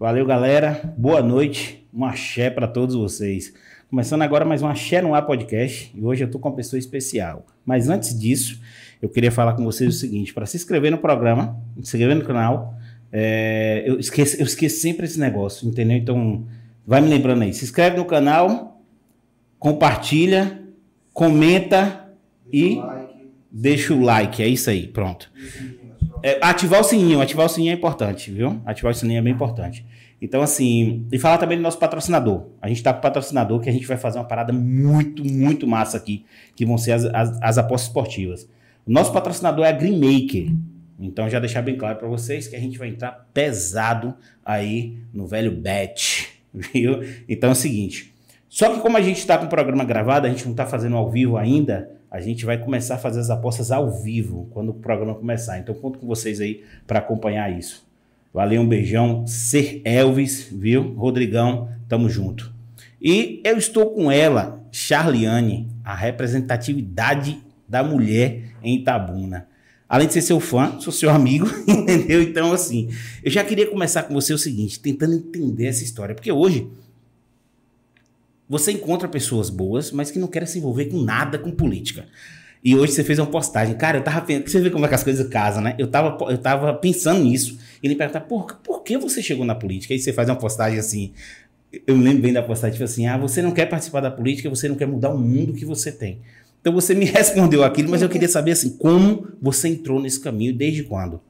Valeu, galera. Boa noite. Um axé para todos vocês. Começando agora mais um Axé no Ar podcast e hoje eu tô com uma pessoa especial. Mas antes disso, eu queria falar com vocês o seguinte: para se inscrever no programa, se inscrever no canal, é, eu, esqueço, eu esqueço sempre esse negócio, entendeu? Então, vai me lembrando aí. Se inscreve no canal, compartilha, comenta e deixa o like. É isso aí, pronto. É, ativar o sininho, ativar o sininho é importante, viu? Ativar o sininho é bem importante. Então, assim, e falar também do nosso patrocinador. A gente tá com o patrocinador que a gente vai fazer uma parada muito, muito massa aqui, que vão ser as, as, as apostas esportivas. O nosso patrocinador é a Greenmaker. Então, já deixar bem claro para vocês que a gente vai entrar pesado aí no velho bet, viu? Então é o seguinte. Só que como a gente está com o programa gravado, a gente não está fazendo ao vivo ainda, a gente vai começar a fazer as apostas ao vivo quando o programa começar. Então conto com vocês aí para acompanhar isso. Valeu, um beijão. Ser Elvis, viu? Rodrigão, tamo junto. E eu estou com ela, Charliane, a representatividade da mulher em Itabuna. Além de ser seu fã, sou seu amigo, entendeu? Então, assim, eu já queria começar com você o seguinte, tentando entender essa história, porque hoje você encontra pessoas boas, mas que não querem se envolver com nada com política. E hoje você fez uma postagem. Cara, eu tava pensando. Você vê como é que as coisas casam, né? Eu tava, eu tava pensando nisso. E ele pergunta, por, por que você chegou na política? Aí você faz uma postagem assim. Eu me lembro bem da postagem, tipo assim: ah, você não quer participar da política, você não quer mudar o mundo que você tem. Então você me respondeu aquilo, mas eu queria saber assim, como você entrou nesse caminho, desde quando?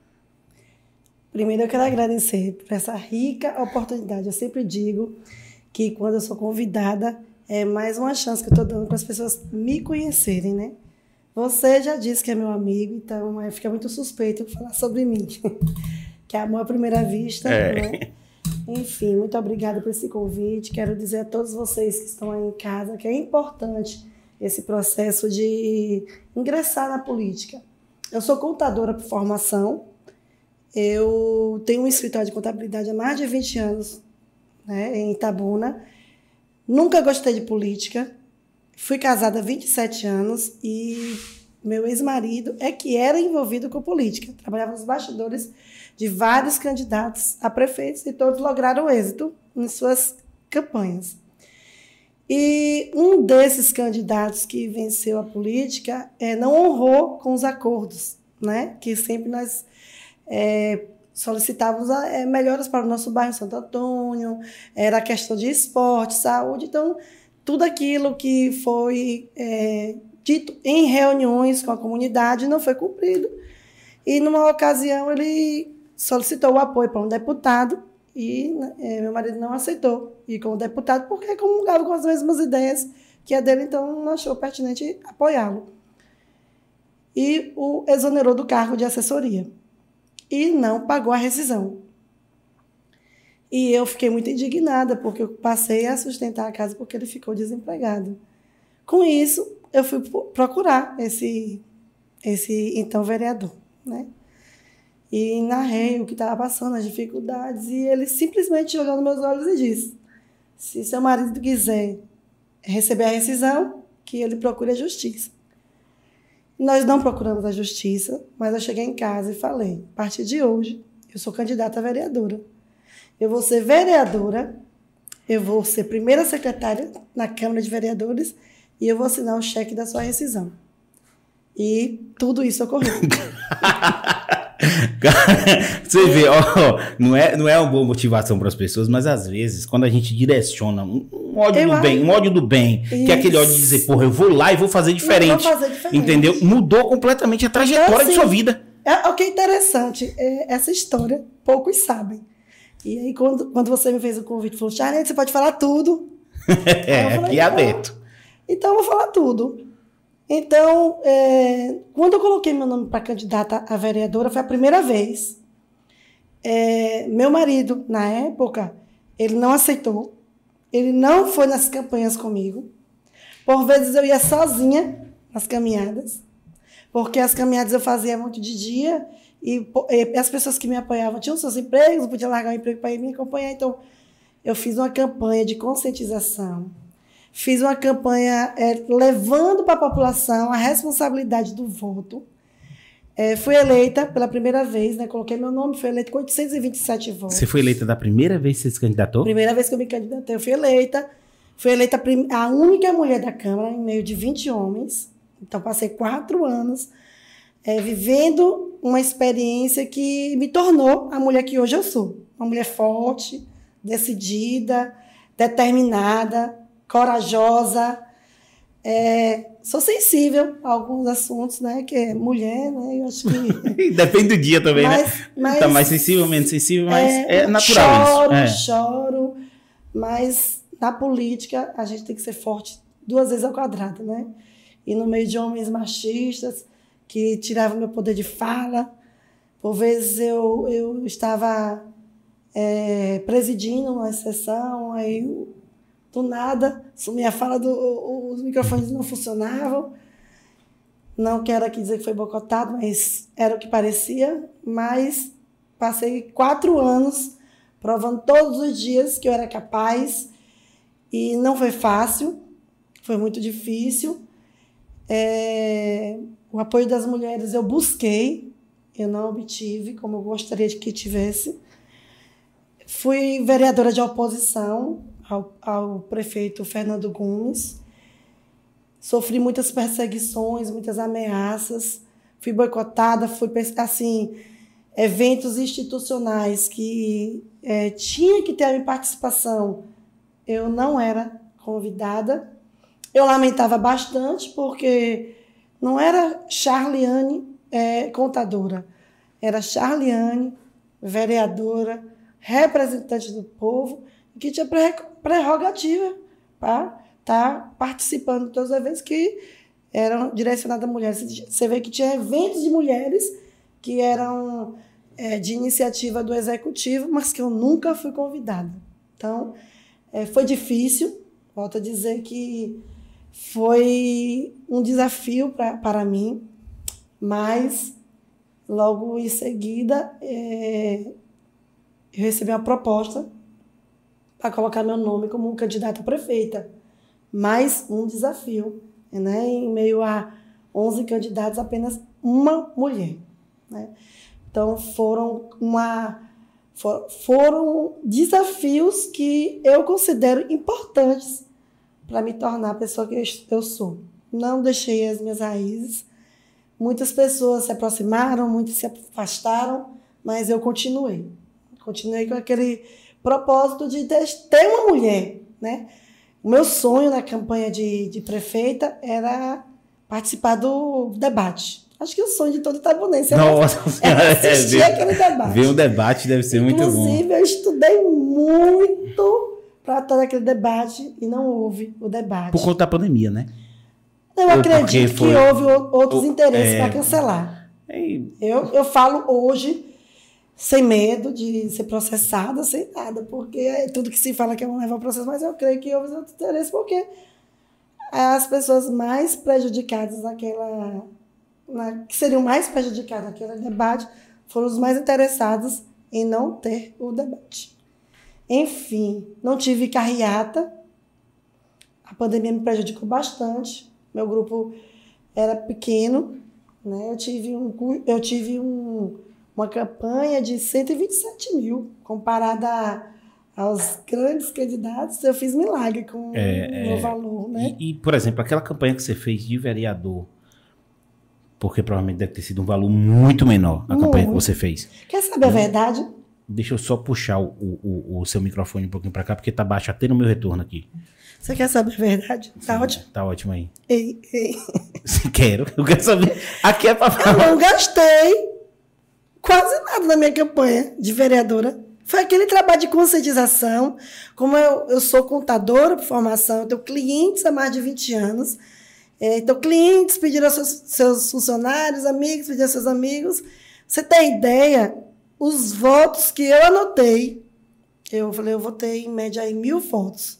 Primeiro eu quero agradecer por essa rica oportunidade. Eu sempre digo que quando eu sou convidada, é mais uma chance que eu estou dando para as pessoas me conhecerem, né? Você já disse que é meu amigo, então é, fica muito suspeito falar sobre mim. que é amor à primeira vista, é. né? Enfim, muito obrigada por esse convite. Quero dizer a todos vocês que estão aí em casa que é importante esse processo de ingressar na política. Eu sou contadora por formação. Eu tenho um escritório de contabilidade há mais de 20 anos né, em Itabuna. Nunca gostei de política. Fui casada há 27 anos e meu ex-marido é que era envolvido com política. Trabalhava nos bastidores de vários candidatos a prefeitos e todos lograram êxito em suas campanhas. E um desses candidatos que venceu a política é, não honrou com os acordos, né? que sempre nós é, solicitávamos é, melhoras para o nosso bairro Santo Antônio, era questão de esporte, saúde, então tudo aquilo que foi é, dito em reuniões com a comunidade não foi cumprido. E numa ocasião ele solicitou o apoio para um deputado e é, meu marido não aceitou ir como deputado porque comungava com as mesmas ideias que a dele, então não achou pertinente apoiá-lo. E o exonerou do cargo de assessoria e não pagou a rescisão. E eu fiquei muito indignada, porque eu passei a sustentar a casa porque ele ficou desempregado. Com isso, eu fui procurar esse, esse então vereador, né? E narrei o que estava passando, as dificuldades, e ele simplesmente olhou nos meus olhos e disse: se seu marido quiser receber a rescisão, que ele procure a justiça. Nós não procuramos a justiça, mas eu cheguei em casa e falei: a partir de hoje, eu sou candidata a vereadora. Eu vou ser vereadora, eu vou ser primeira secretária na Câmara de Vereadores e eu vou assinar o cheque da sua rescisão. E tudo isso ocorreu. Você vê, ó, não é, não é uma boa motivação para as pessoas, mas às vezes, quando a gente direciona um, um ódio eu do bem, um ódio do bem, Isso. que é aquele ódio de dizer, porra, eu vou lá e vou fazer diferente. Vou fazer diferente. Entendeu? Mudou completamente a trajetória então, assim, de sua vida. É, o que é interessante, é, essa história, poucos sabem. E aí, quando, quando você me fez o convite, falou, Charlie, você pode falar tudo. é, falei, aqui é aberto. Então, eu vou falar tudo. Então, é, quando eu coloquei meu nome para candidata a vereadora, foi a primeira vez. É, meu marido, na época, ele não aceitou. Ele não foi nas campanhas comigo. Por vezes eu ia sozinha nas caminhadas, porque as caminhadas eu fazia muito de dia e, e as pessoas que me apoiavam tinham seus empregos, não podia largar o emprego para ir me acompanhar. Então, eu fiz uma campanha de conscientização Fiz uma campanha é, levando para a população a responsabilidade do voto. É, fui eleita pela primeira vez, né? Coloquei meu nome, fui eleita com 827 votos. Você foi eleita da primeira vez que você se candidatou? Primeira vez que eu me candidatei, eu fui eleita. Fui eleita a única mulher da Câmara em meio de 20 homens. Então, passei quatro anos é, vivendo uma experiência que me tornou a mulher que hoje eu sou. Uma mulher forte, decidida, determinada, corajosa. É, sou sensível a alguns assuntos, né? Que é mulher, né? Eu acho que. Depende do dia também, né? mas, né? Mas, tá mais sensível, menos sensível, mas é, é natural choro, isso. Choro, é. choro. Mas na política a gente tem que ser forte duas vezes ao quadrado, né? E no meio de homens machistas que tiravam meu poder de fala. Por vezes eu, eu estava é, presidindo uma sessão, aí do nada sumia a fala, do, os microfones não funcionavam. Não quero aqui dizer que foi boicotado, mas era o que parecia. Mas passei quatro anos provando todos os dias que eu era capaz e não foi fácil, foi muito difícil. É, o apoio das mulheres eu busquei, eu não obtive como eu gostaria de que tivesse. Fui vereadora de oposição ao, ao prefeito Fernando Gomes. Sofri muitas perseguições, muitas ameaças. Fui boicotada, fui assim eventos institucionais que é, tinha que ter a minha participação. Eu não era convidada. Eu lamentava bastante porque não era Charliane é, contadora, era Charliane, vereadora, representante do povo, que tinha prerrogativa para estar tá participando de todos os eventos que eram direcionados a mulheres. Você vê que tinha eventos de mulheres que eram é, de iniciativa do executivo, mas que eu nunca fui convidada. Então, é, foi difícil, volto a dizer que foi um desafio pra, para mim, mas logo em seguida é, eu recebi uma proposta para colocar meu nome como candidata a prefeita. Mais um desafio, né? Em meio a 11 candidatos, apenas uma mulher, né? Então foram uma foram desafios que eu considero importantes para me tornar a pessoa que eu sou. Não deixei as minhas raízes. Muitas pessoas se aproximaram, muitas se afastaram, mas eu continuei. Continuei com aquele propósito de ter uma mulher, né? O meu sonho na campanha de, de prefeita era participar do debate. Acho que o sonho de todo itabunense Nossa, era assistir é, aquele debate. Ver um debate deve ser Inclusive, muito bom. Inclusive, eu estudei muito para estar naquele debate e não houve o debate. Por conta da pandemia, né? Eu acredito foi... que houve outros interesses é... para cancelar. Eu, eu falo hoje sem medo de ser processada, sem nada, porque é tudo que se fala que é um levar ao processo, mas eu creio que houve outros interesses, porque as pessoas mais prejudicadas naquela. Na, que seriam mais prejudicadas naquele debate foram os mais interessados em não ter o debate. Enfim, não tive carreata. A pandemia me prejudicou bastante. Meu grupo era pequeno. Né? Eu tive, um, eu tive um, uma campanha de 127 mil, comparada aos grandes candidatos, eu fiz milagre com é, o meu é, valor. Né? E, e, por exemplo, aquela campanha que você fez de vereador, porque provavelmente deve ter sido um valor muito menor a muito. campanha que você fez. Quer saber a verdade? Deixa eu só puxar o, o, o seu microfone um pouquinho para cá, porque tá baixo até no meu retorno aqui. Você quer saber a verdade? Tá Sim, ótimo. Tá ótimo aí. Ei, ei. Quero, eu quero saber. Aqui é para falar. Eu não gastei quase nada na minha campanha de vereadora. Foi aquele trabalho de conscientização. Como eu, eu sou contadora por formação, eu tenho clientes há mais de 20 anos. É, então, clientes pediram aos seus, seus funcionários, amigos pediram aos seus amigos. Você tem ideia? os votos que eu anotei, eu falei, eu votei em média aí mil votos.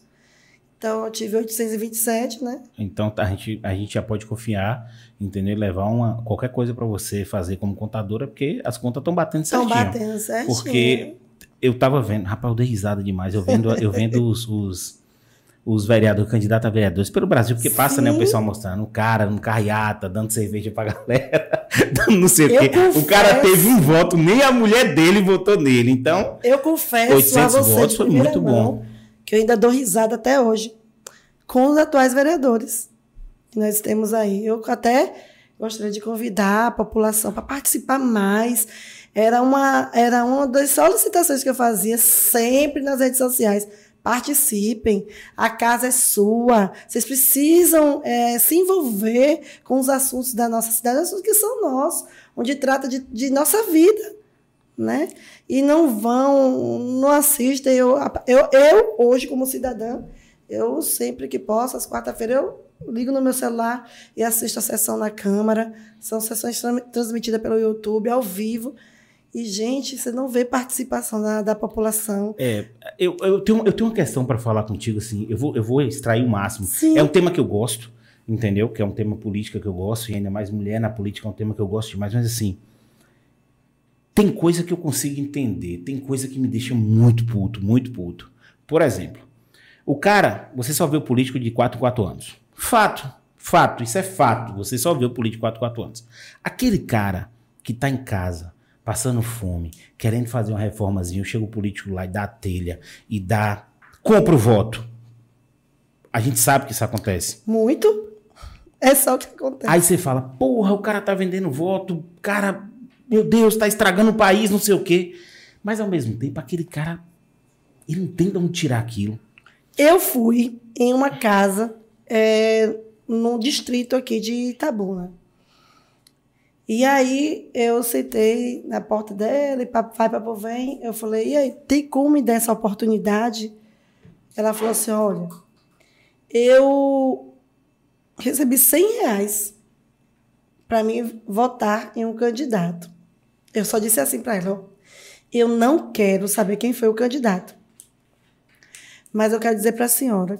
Então, eu tive 827, né? Então, a gente, a gente já pode confiar, entendeu? Levar uma, qualquer coisa para você fazer como contadora, porque as contas estão batendo certinho. Estão batendo certinho. Porque eu tava vendo, rapaz, eu dei risada demais. Eu vendo, eu vendo os, os, os vereadores, candidatos a vereadores pelo Brasil, porque passa, Sim. né, o pessoal mostrando o cara no carreata, dando cerveja pra galera. não sei o quê. confesso, o cara teve um voto, nem a mulher dele votou nele. Então. Eu confesso a você votos foi muito mão, bom. que eu ainda dou risada até hoje com os atuais vereadores que nós temos aí. Eu até gostaria de convidar a população para participar mais. Era uma, era uma das solicitações que eu fazia sempre nas redes sociais Participem, a casa é sua. Vocês precisam é, se envolver com os assuntos da nossa cidade, assuntos que são nossos, onde trata de, de nossa vida. Né? E não vão, não assistem. Eu, eu, eu, hoje, como cidadã, eu sempre que posso, às quarta-feiras, eu ligo no meu celular e assisto a sessão na Câmara. São sessões transmitidas pelo YouTube, ao vivo. E, gente, você não vê participação da, da população. É, eu, eu, tenho, eu tenho uma questão para falar contigo, assim, eu vou, eu vou extrair o máximo. Sim. É um tema que eu gosto, entendeu? Que é um tema política que eu gosto, e ainda mais mulher na política é um tema que eu gosto demais, mas assim. Tem coisa que eu consigo entender, tem coisa que me deixa muito puto, muito puto. Por exemplo, o cara, você só vê o político de 4 4 anos. Fato, fato, isso é fato. Você só vê o político de 4 4 anos. Aquele cara que tá em casa, passando fome, querendo fazer uma reformazinha, chega o político lá e dá a telha e dá. compra o voto. A gente sabe que isso acontece. Muito. É só o que acontece. Aí você fala, porra, o cara tá vendendo voto, cara, meu Deus, tá estragando o país, não sei o quê. Mas ao mesmo tempo, aquele cara, ele não tem de onde tirar aquilo. Eu fui em uma casa é, no distrito aqui de Itabuna. E aí eu sentei na porta dela e vai para vem. Eu falei, e aí, tem como me dar essa oportunidade? Ela falou assim, olha, eu recebi 100 reais para mim votar em um candidato. Eu só disse assim para ela, eu não quero saber quem foi o candidato. Mas eu quero dizer para a senhora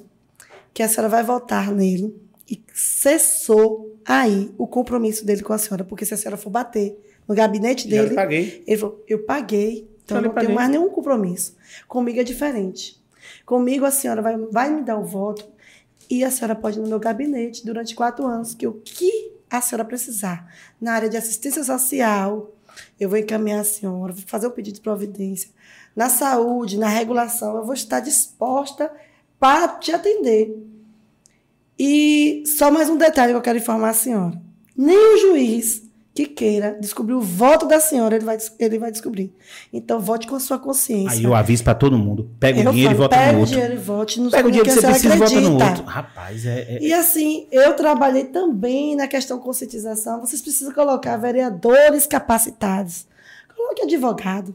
que a senhora vai votar nele e cessou aí o compromisso dele com a senhora, porque se a senhora for bater no gabinete dele, Já paguei. ele falou: eu paguei, então eu não paguei. tenho mais nenhum compromisso. Comigo é diferente. Comigo a senhora vai, vai me dar o voto e a senhora pode ir no meu gabinete durante quatro anos, que o que a senhora precisar na área de assistência social, eu vou encaminhar a senhora, vou fazer o pedido de providência. Na saúde, na regulação, eu vou estar disposta para te atender. E só mais um detalhe que eu quero informar a senhora. Nem o juiz que queira descobrir o voto da senhora, ele vai, ele vai descobrir. Então, vote com a sua consciência. Aí eu aviso pra todo mundo. Pega Eu o dinheiro falo, e vota pega no o outro. dinheiro e vote no Pega o dinheiro que a você precisa e vota no acredita. outro. Rapaz, é. é- E assim, eu trabalhei também na questão conscientização. Vocês precisam colocar vereadores capacitados. Coloque advogado,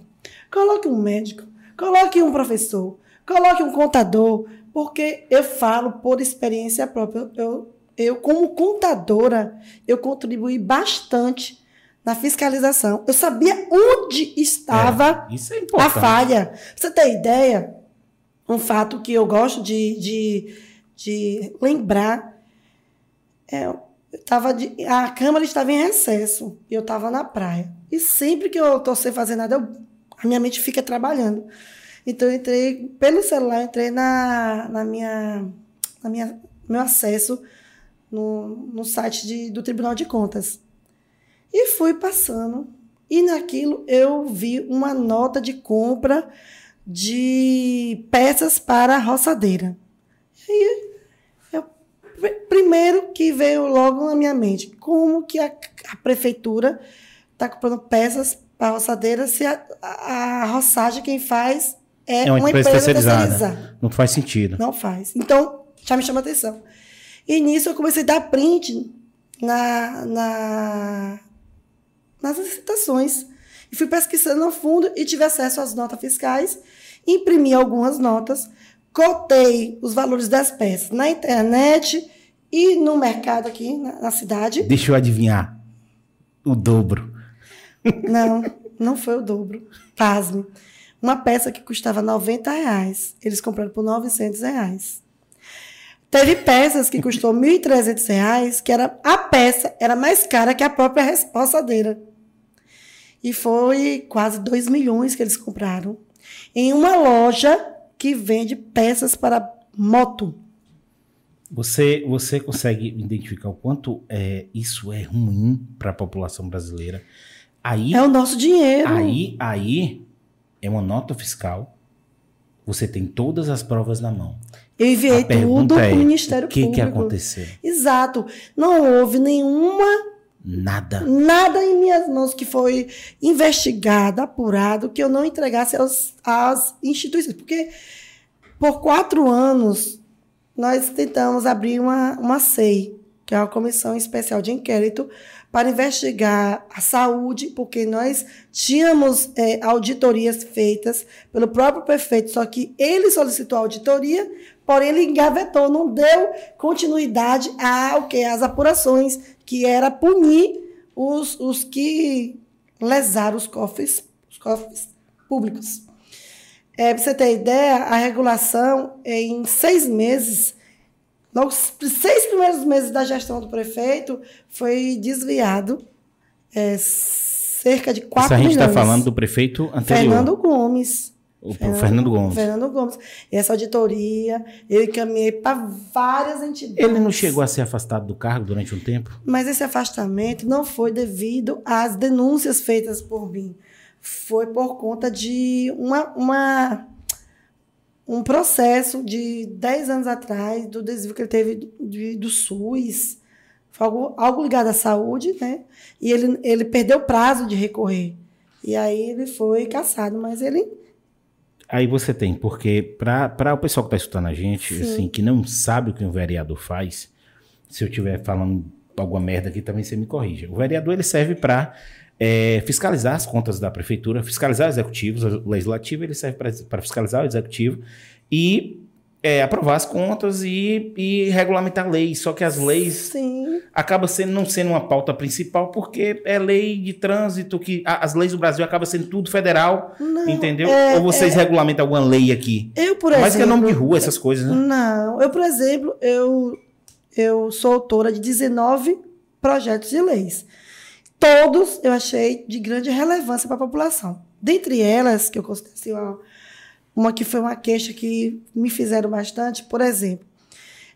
coloque um médico, coloque um professor, coloque um contador, porque eu falo por experiência própria. Eu, eu como contadora, eu contribuí bastante na fiscalização. Eu sabia onde estava Isso é a falha. Pra Você tem ideia? Um fato que eu gosto de, de, de lembrar. É, eu tava de, a Câmara estava em recesso e eu estava na praia. E sempre que eu estou sem fazer nada, eu- a minha mente fica trabalhando. Então eu entrei pelo celular, entrei na, na minha, na minha meu acesso no, no site de, do Tribunal de Contas. E fui passando. E naquilo eu vi uma nota de compra de peças para roçadeira. E eu, primeiro que veio logo na minha mente, como que a, a prefeitura está comprando peças para roçadeira se a, a, a roçagem quem faz é, É uma empresa terceirizada. terceirizada. Não faz sentido. Não faz. Então, já me chama atenção. E nisso eu comecei a dar print na, na, nas licitações. E fui pesquisando a fundo e tive acesso às notas fiscais, imprimi algumas notas, cotei os valores das peças na internet e no mercado aqui na, na cidade. Deixa eu adivinhar. O dobro. Não, não foi o dobro. Pasme. Uma peça que custava 90 reais, eles compraram por 900 reais. Teve peças que custou 1.300 reais, que era, a peça era mais cara que a própria res- roçadeira. E foi quase 2 milhões que eles compraram. Em uma loja que vende peças para moto. Você, você consegue identificar o quanto é, isso é ruim para a população brasileira? Aí, É o nosso dinheiro. aí, aí é uma nota fiscal. Você tem todas as provas na mão. Eu enviei a tudo é, para o Ministério o que, Público. que aconteceu? Exato. Não houve nenhuma Nada. nada em minhas mãos que foi investigado, apurado, que eu não entregasse aos, às instituições. Porque por quatro anos nós tentamos abrir uma, uma SEI, que é uma comissão especial de inquérito, para investigar a saúde, porque nós tínhamos é, auditorias feitas pelo próprio prefeito, só que ele solicitou a auditoria, porém ele engavetou, não deu continuidade ao que às apurações, que era punir os, os que lesaram os cofres, os cofres públicos. É, para você ter ideia, a regulação, em seis meses, logo os seis primeiros meses da gestão do prefeito, foi desviado é, cerca de 4 Isso a gente está falando do prefeito anterior. Fernando Gomes. o Fernando, Fernando Gomes. Fernando Gomes. E essa auditoria, eu encaminhei para várias entidades. Ele não chegou a ser afastado do cargo durante um tempo? Mas esse afastamento não foi devido às denúncias feitas por mim. Foi por conta de uma, uma, um processo de 10 anos atrás, do desvio que ele teve de- do SUS. Foi algo, algo ligado à saúde, né? E ele, ele perdeu o prazo de recorrer. E aí ele foi caçado, mas ele Aí você tem, porque para o pessoal que está escutando a gente, Sim. assim, que não sabe o que um vereador faz, se eu estiver falando alguma merda aqui, também você me corrija. O vereador ele serve para fiscalizar as contas da prefeitura, fiscalizar executivos, o legislativo ele serve para fiscalizar o executivo e é, aprovar as contas e, e regulamentar leis. Só que as leis sim. acaba sendo, não sendo uma pauta principal, porque é lei de trânsito, que a- as leis do Brasil acabam sendo tudo federal, Não, entendeu? é- Ou vocês regulamentam alguma lei aqui? Eu, por Mas que é exemplo. nome de rua, essas coisas, né? Não, eu, por exemplo, eu, eu sou autora de 19 projetos de leis. Todos eu achei de grande relevância para a população. Dentre elas, que eu considero assim, uma, uma que foi uma queixa que me fizeram bastante, por exemplo,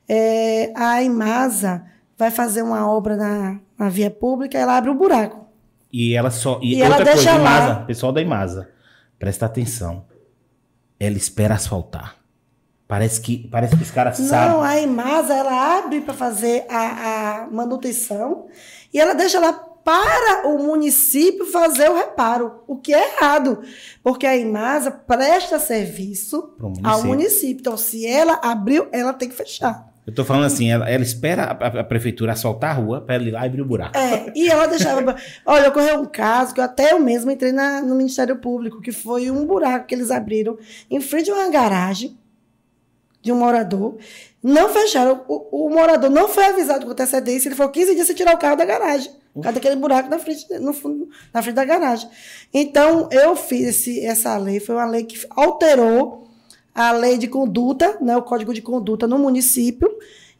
é, a Imasa vai fazer uma obra na, na via pública, ela abre um buraco. E ela só. E, E ela outra coisa, deixa lá. Imasa, pessoal da Imasa, presta atenção. Ela espera asfaltar. Parece que, parece que os caras Não, sabem. a Imasa ela abre para fazer a, a manutenção e ela deixa lá para o município fazer o reparo, o que é errado, porque a Imasa presta serviço Pro ao município. município. Então, se ela abriu, ela tem que fechar. Eu tô falando assim, ela, ela espera a, a- prefeitura asfaltar a rua para ela ir lá e abrir o buraco. É, e ela deixava. Olha, ocorreu um caso que eu até eu mesmo entrei na- no Ministério Público, que foi um buraco que eles abriram em frente a uma garagem de um morador. Não fecharam. O, o morador não foi avisado com antecedência. Ele falou 15 dias sem tirar o carro da garagem. Por causa daquele buraco na frente, no fundo, na frente da garagem. Então, eu fiz esse, essa lei. Foi uma lei que alterou a lei de conduta, né, o código de conduta no município,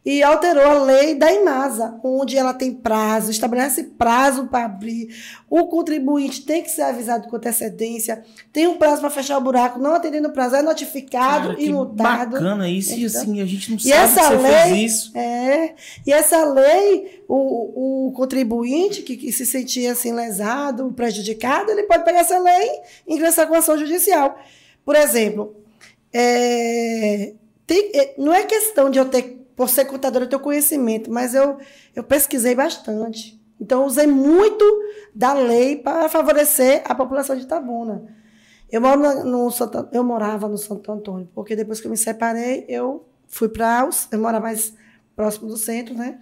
e alterou a lei da Imasa, onde ela tem prazo, estabelece prazo para abrir. O contribuinte tem que ser avisado com antecedência, tem um prazo para fechar o buraco, não atendendo o prazo, é notificado Cara, e multado. bacana isso. E Entendeu? assim, a gente não E sabe essa que lei- fez isso. É, e essa lei, o, o contribuinte que, que se sentia assim lesado, prejudicado, ele pode pegar essa lei e ingressar com ação judicial. Por exemplo, é, tem- é, não é questão de eu ter, por ser contadora, eu ter o conhecimento, mas eu, eu pesquisei bastante. Então, usei muito da lei para favorecer a população de Itabuna. Eu, moro no Santo- eu morava no Santo Antônio, porque depois que eu me separei, eu fui para. Eu morava mais próximo do centro, né?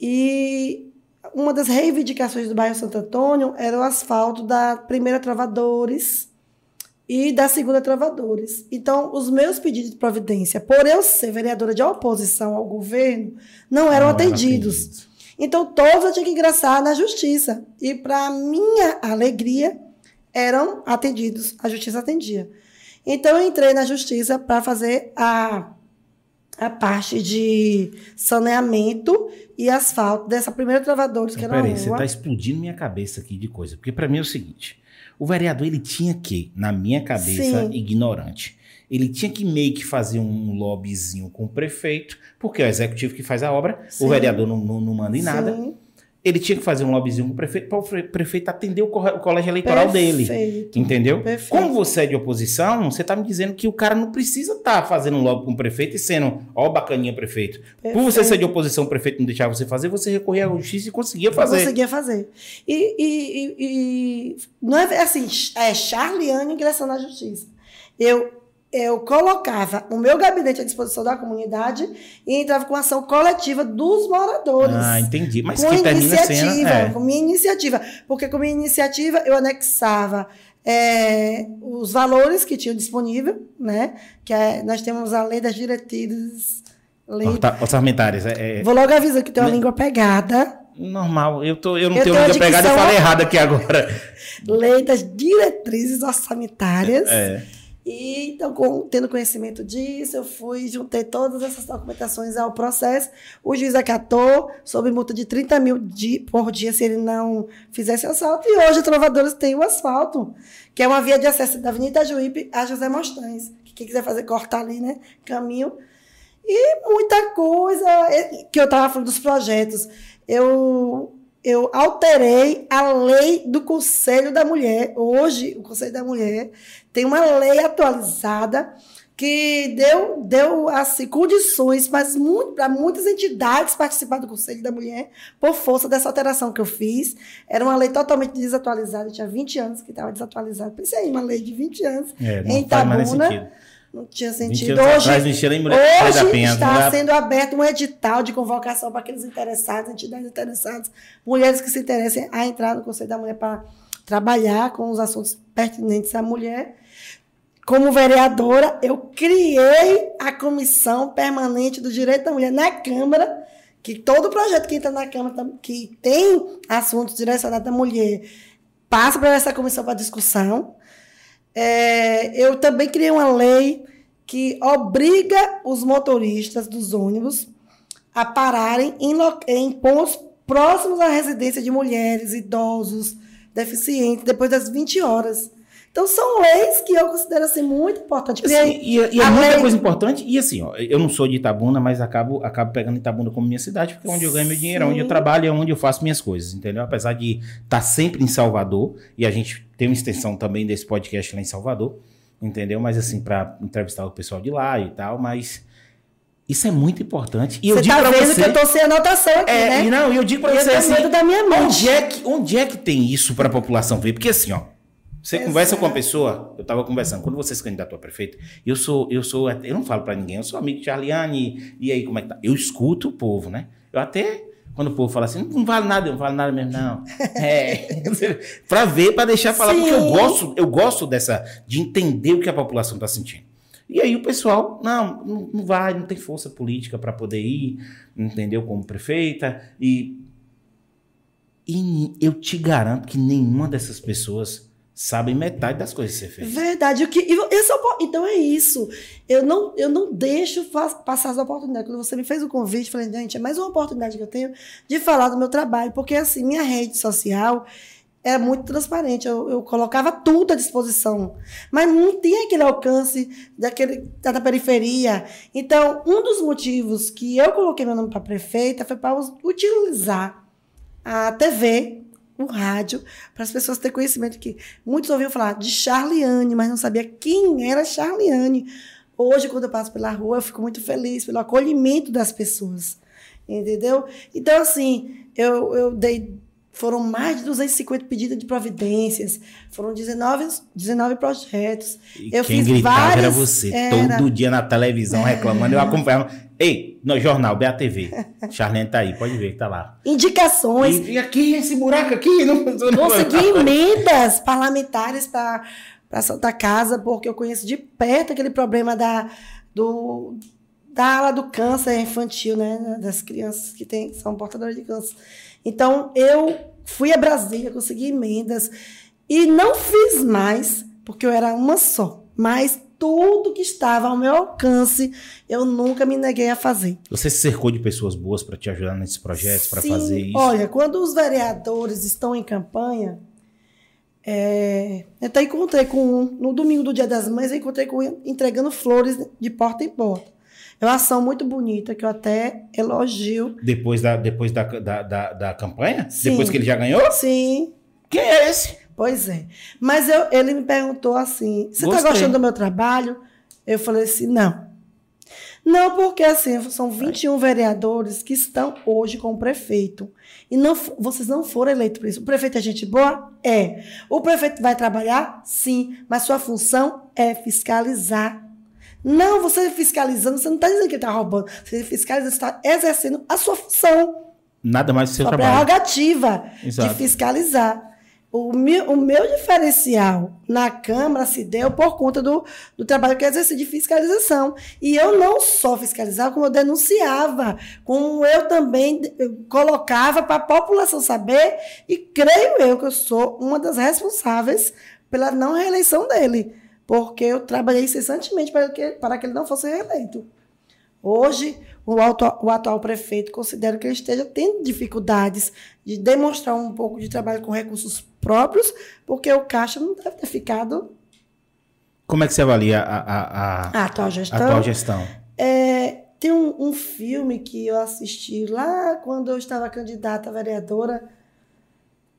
E uma das reivindicações do bairro Santo Antônio era o asfalto da primeira Travadores e da segunda Travadores. Então, os meus pedidos de providência, por eu ser vereadora de oposição ao governo, não eram Não atendidos. Então, todos eu tinha que ingressar na justiça. E, para minha alegria, eram atendidos, a justiça atendia. Então, eu entrei na justiça para fazer a, a parte de saneamento e asfalto dessa primeira Travadores, que era peraí, você rua. tá explodindo minha cabeça aqui de coisa. Porque pra mim é o seguinte: o vereador ele tinha que, na minha cabeça Sim. ignorante, ele tinha que meio que fazer um lobbyzinho com o prefeito, porque é o executivo que faz a obra, Sim. o vereador não, não, não manda em nada. Sim, Ele tinha que fazer um lobbyzinho com o prefeito para o pre- prefeito atender o, colégio eleitoral dele. perfeito. Entendeu? Perfeito. Como você é de oposição, você tá me dizendo que o cara não precisa estar fazendo um lobby com o prefeito e sendo, ó, bacaninha prefeito. Por você Perfeito. ser de oposição, o prefeito não deixar você fazer, você recorria à justiça e conseguia Eu fazer. conseguia fazer. E, e- e- e- não é assim, é Charliane ingressando na justiça. Eu, eu colocava o meu gabinete à disposição da comunidade e entrava com ação coletiva dos moradores. Ah, entendi. Mas com que termina iniciativa, sendo. É. com minha iniciativa. Porque com minha iniciativa eu anexava é, os valores que tinham disponível, né? Que é- nós temos a lei das diretrizes. Lei... Orçamentárias. É, é Vou logo avisar que tem uma Né? língua pegada. normal. Eu, tô, eu não Eu tenho tenho língua a pegada e dicção- falei errado aqui agora. Lei das diretrizes orçamentárias. É. E então, com- tendo conhecimento disso, eu fui, juntei todas essas documentações ao processo. O juiz acatou, sob multa de 30 mil di- por dia se ele não fizesse asfalto. E hoje, Trovadores tem o asfalto, que é uma via de acesso da Avenida Juípe a José Mostães. Quem quiser fazer, cortar ali, né? Caminho. E muita coisa que eu estava falando dos projetos. Eu, eu alterei a lei do Conselho da Mulher. Hoje, o Conselho da Mulher tem uma lei atualizada que deu, deu assim, condições para muitas entidades participar do Conselho da Mulher por força dessa alteração que eu fiz. Era uma lei totalmente desatualizada, tinha 20 anos que estava desatualizada. Pensei em uma lei de 20 anos É, em Itabuna. sentido. Não tinha 20 sentido. Hoje, atrás Hoje Penha, está sendo aberto um edital de convocação para aqueles interessados, entidades interessadas, mulheres que se interessem a entrar no Conselho da Mulher para trabalhar com os assuntos pertinentes à mulher. Como vereadora, eu criei a Comissão Permanente do Direito da Mulher na Câmara, que todo projeto que entra na Câmara que tem assuntos direcionados à mulher passa para essa comissão para discussão. É, eu também criei uma lei que obriga os motoristas dos ônibus a pararem em, em pontos próximos à residência de mulheres, idosos, deficientes, depois das 20 horas. Então, são leis que eu considero assim, muito importantes. Assim, e, e é a muita lei- coisa importante. E assim, ó, eu não sou de Itabuna, mas acabo, acabo pegando Itabuna como minha cidade, porque é onde eu ganho meu dinheiro, é onde eu trabalho, é onde eu faço minhas coisas, entendeu? Apesar de estar sempre em Salvador, e a gente tem uma extensão também desse podcast lá em Salvador, entendeu? Mas assim, para entrevistar o pessoal de lá e tal, mas isso é muito importante. E eu você digo está pra vendo você. que eu estou sem anotação aqui, é, né? e não, eu digo eu você assim, da minha mente. onde é que, onde é que tem isso para a população ver? Porque assim, ó, você Exato. conversa com uma pessoa, eu tava conversando, quando você se candidatou a prefeito, eu sou, eu sou, eu não falo para ninguém, eu sou amigo de Charliane, e aí como é que tá? Eu escuto o povo, né? Eu até, quando o povo fala assim, não vale nada, eu não vale nada mesmo, não. É, para ver, para deixar falar, porque eu Sim. gosto, eu gosto dessa, de entender o que a população tá sentindo. E aí o pessoal, não, não, não vai, não tem força política para poder ir, entendeu? Como prefeita, e e eu te garanto que nenhuma dessas pessoas sabe metade das coisas que você fez. Verdade. O que, e é o po- então é isso. Eu não, eu não deixo passar as oportunidades. Quando você me fez o convite, eu falei, gente, é mais uma oportunidade que eu tenho de falar do meu trabalho. Porque, assim, minha rede social é muito transparente. Eu, eu colocava tudo à disposição. Mas não tinha aquele alcance daquele, da periferia. Então, um dos motivos que eu coloquei meu nome para prefeita foi para utilizar a TV, o rádio, para as pessoas terem conhecimento que muitos ouviam falar de Charliane, mas não sabia quem era Charliane. Hoje, quando eu passo pela rua, eu fico muito feliz pelo acolhimento das pessoas. Entendeu? Então, assim, eu, eu dei. Foram mais de 250 pedidos de providências, foram 19, 19 projetos. E Eu quem fiz gritava era várias- você, era. todo dia na televisão reclamando, eu acompanhava. Ei, no jornal, BATV, Charlene tá aí, pode ver que tá lá. Indicações, E, e aqui, esse buraco aqui, não, não Consegui emendas parlamentares para a Santa Casa, porque eu conheço de perto aquele problema da, do, da ala do câncer infantil, né? Das crianças que tem, são portadoras de câncer. Então, eu fui a Brasília, consegui emendas e não fiz mais, porque eu era uma só. Mas tudo que estava ao meu alcance, eu nunca me neguei a fazer. Você se cercou de pessoas boas para te ajudar nesses projetos, para fazer isso? Olha, quando os vereadores estão em campanha, É, eu até encontrei com um, no domingo do Dia das Mães, eu encontrei com um entregando flores de porta em porta. É uma ação muito bonita que eu até elogio. Depois da, depois da, da, da, da campanha? Sim. Depois que ele já ganhou? Sim, Quem é esse? Pois é. Mas eu- ele me perguntou assim: você está gostando do meu trabalho? Eu falei assim: não. Não, porque assim, são 21 vereadores que estão hoje com o prefeito. E não, vocês não foram eleitos por isso. O prefeito é gente boa? É. O prefeito vai trabalhar? Sim. Mas sua função é fiscalizar. Não, você fiscalizando, você não está dizendo que ele está roubando. Você fiscaliza, você está exercendo a sua função, Nada mais do seu sua trabalho. prerrogativa Exato. de fiscalizar. O meu, o meu diferencial na Câmara se deu por conta do, do trabalho que eu exerci de fiscalização. E eu não só fiscalizava, como eu denunciava, como eu também colocava para a população saber, e creio eu que eu sou uma das responsáveis pela não reeleição dele, porque eu trabalhei incessantemente para que, para que ele não fosse reeleito. Hoje, o, auto- o atual prefeito considera que ele esteja tendo dificuldades de demonstrar um pouco de trabalho com recursos próprios, porque o Caixa não deve ter ficado Como é que você avalia a, a, a- a atual a gestão. atual gestão? É, tem um, um filme que eu assisti lá quando eu estava candidata a vereadora,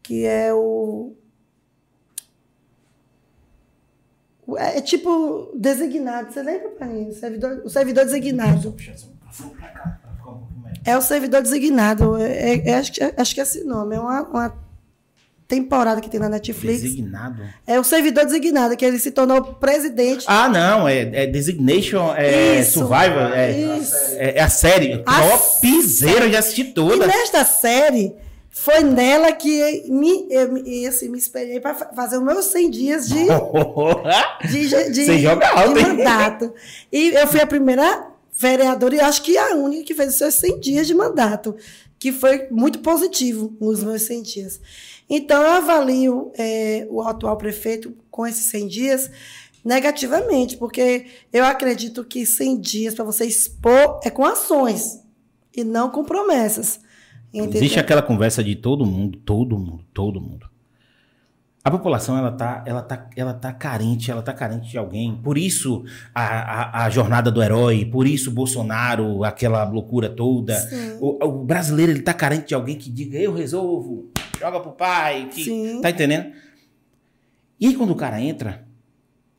que é o. o- É tipo designado. Você lembra, Paninho? O servidor, o servidor designado. É o servidor designado. É, é- é- acho, que- acho que é esse nome. É uma, uma temporada que tem na Netflix. Designado? É o servidor designado, que ele se tornou presidente. Ah, não, é, é Designation, é Isso, Survivor, é, é, é a série. A piseira, eu já assisti E toda. nesta série, foi nela que me, eu, me- assim, me esperei para fazer os meus 100 dias de, de, de, Você joga alto, de mandato. E eu fui a primeira vereadora e acho que a única que fez os seus 100 dias de mandato, que foi muito positivo nos meus 100 dias. Então, eu avalio eh, o atual prefeito com esses 100 dias negativamente, porque eu acredito que 100 dias para você expor é com ações e não com promessas. Entendeu? Existe aquela conversa de todo mundo, todo mundo, todo mundo. A população, ela tá, ela tá, ela tá carente, ela tá carente de alguém. Por isso, a, a, a jornada do herói, por isso Bolsonaro, aquela loucura toda. O, o brasileiro, ele tá carente de alguém que diga, eu resolvo, joga pro pai. Que. Tá entendendo? E aí, quando o cara entra,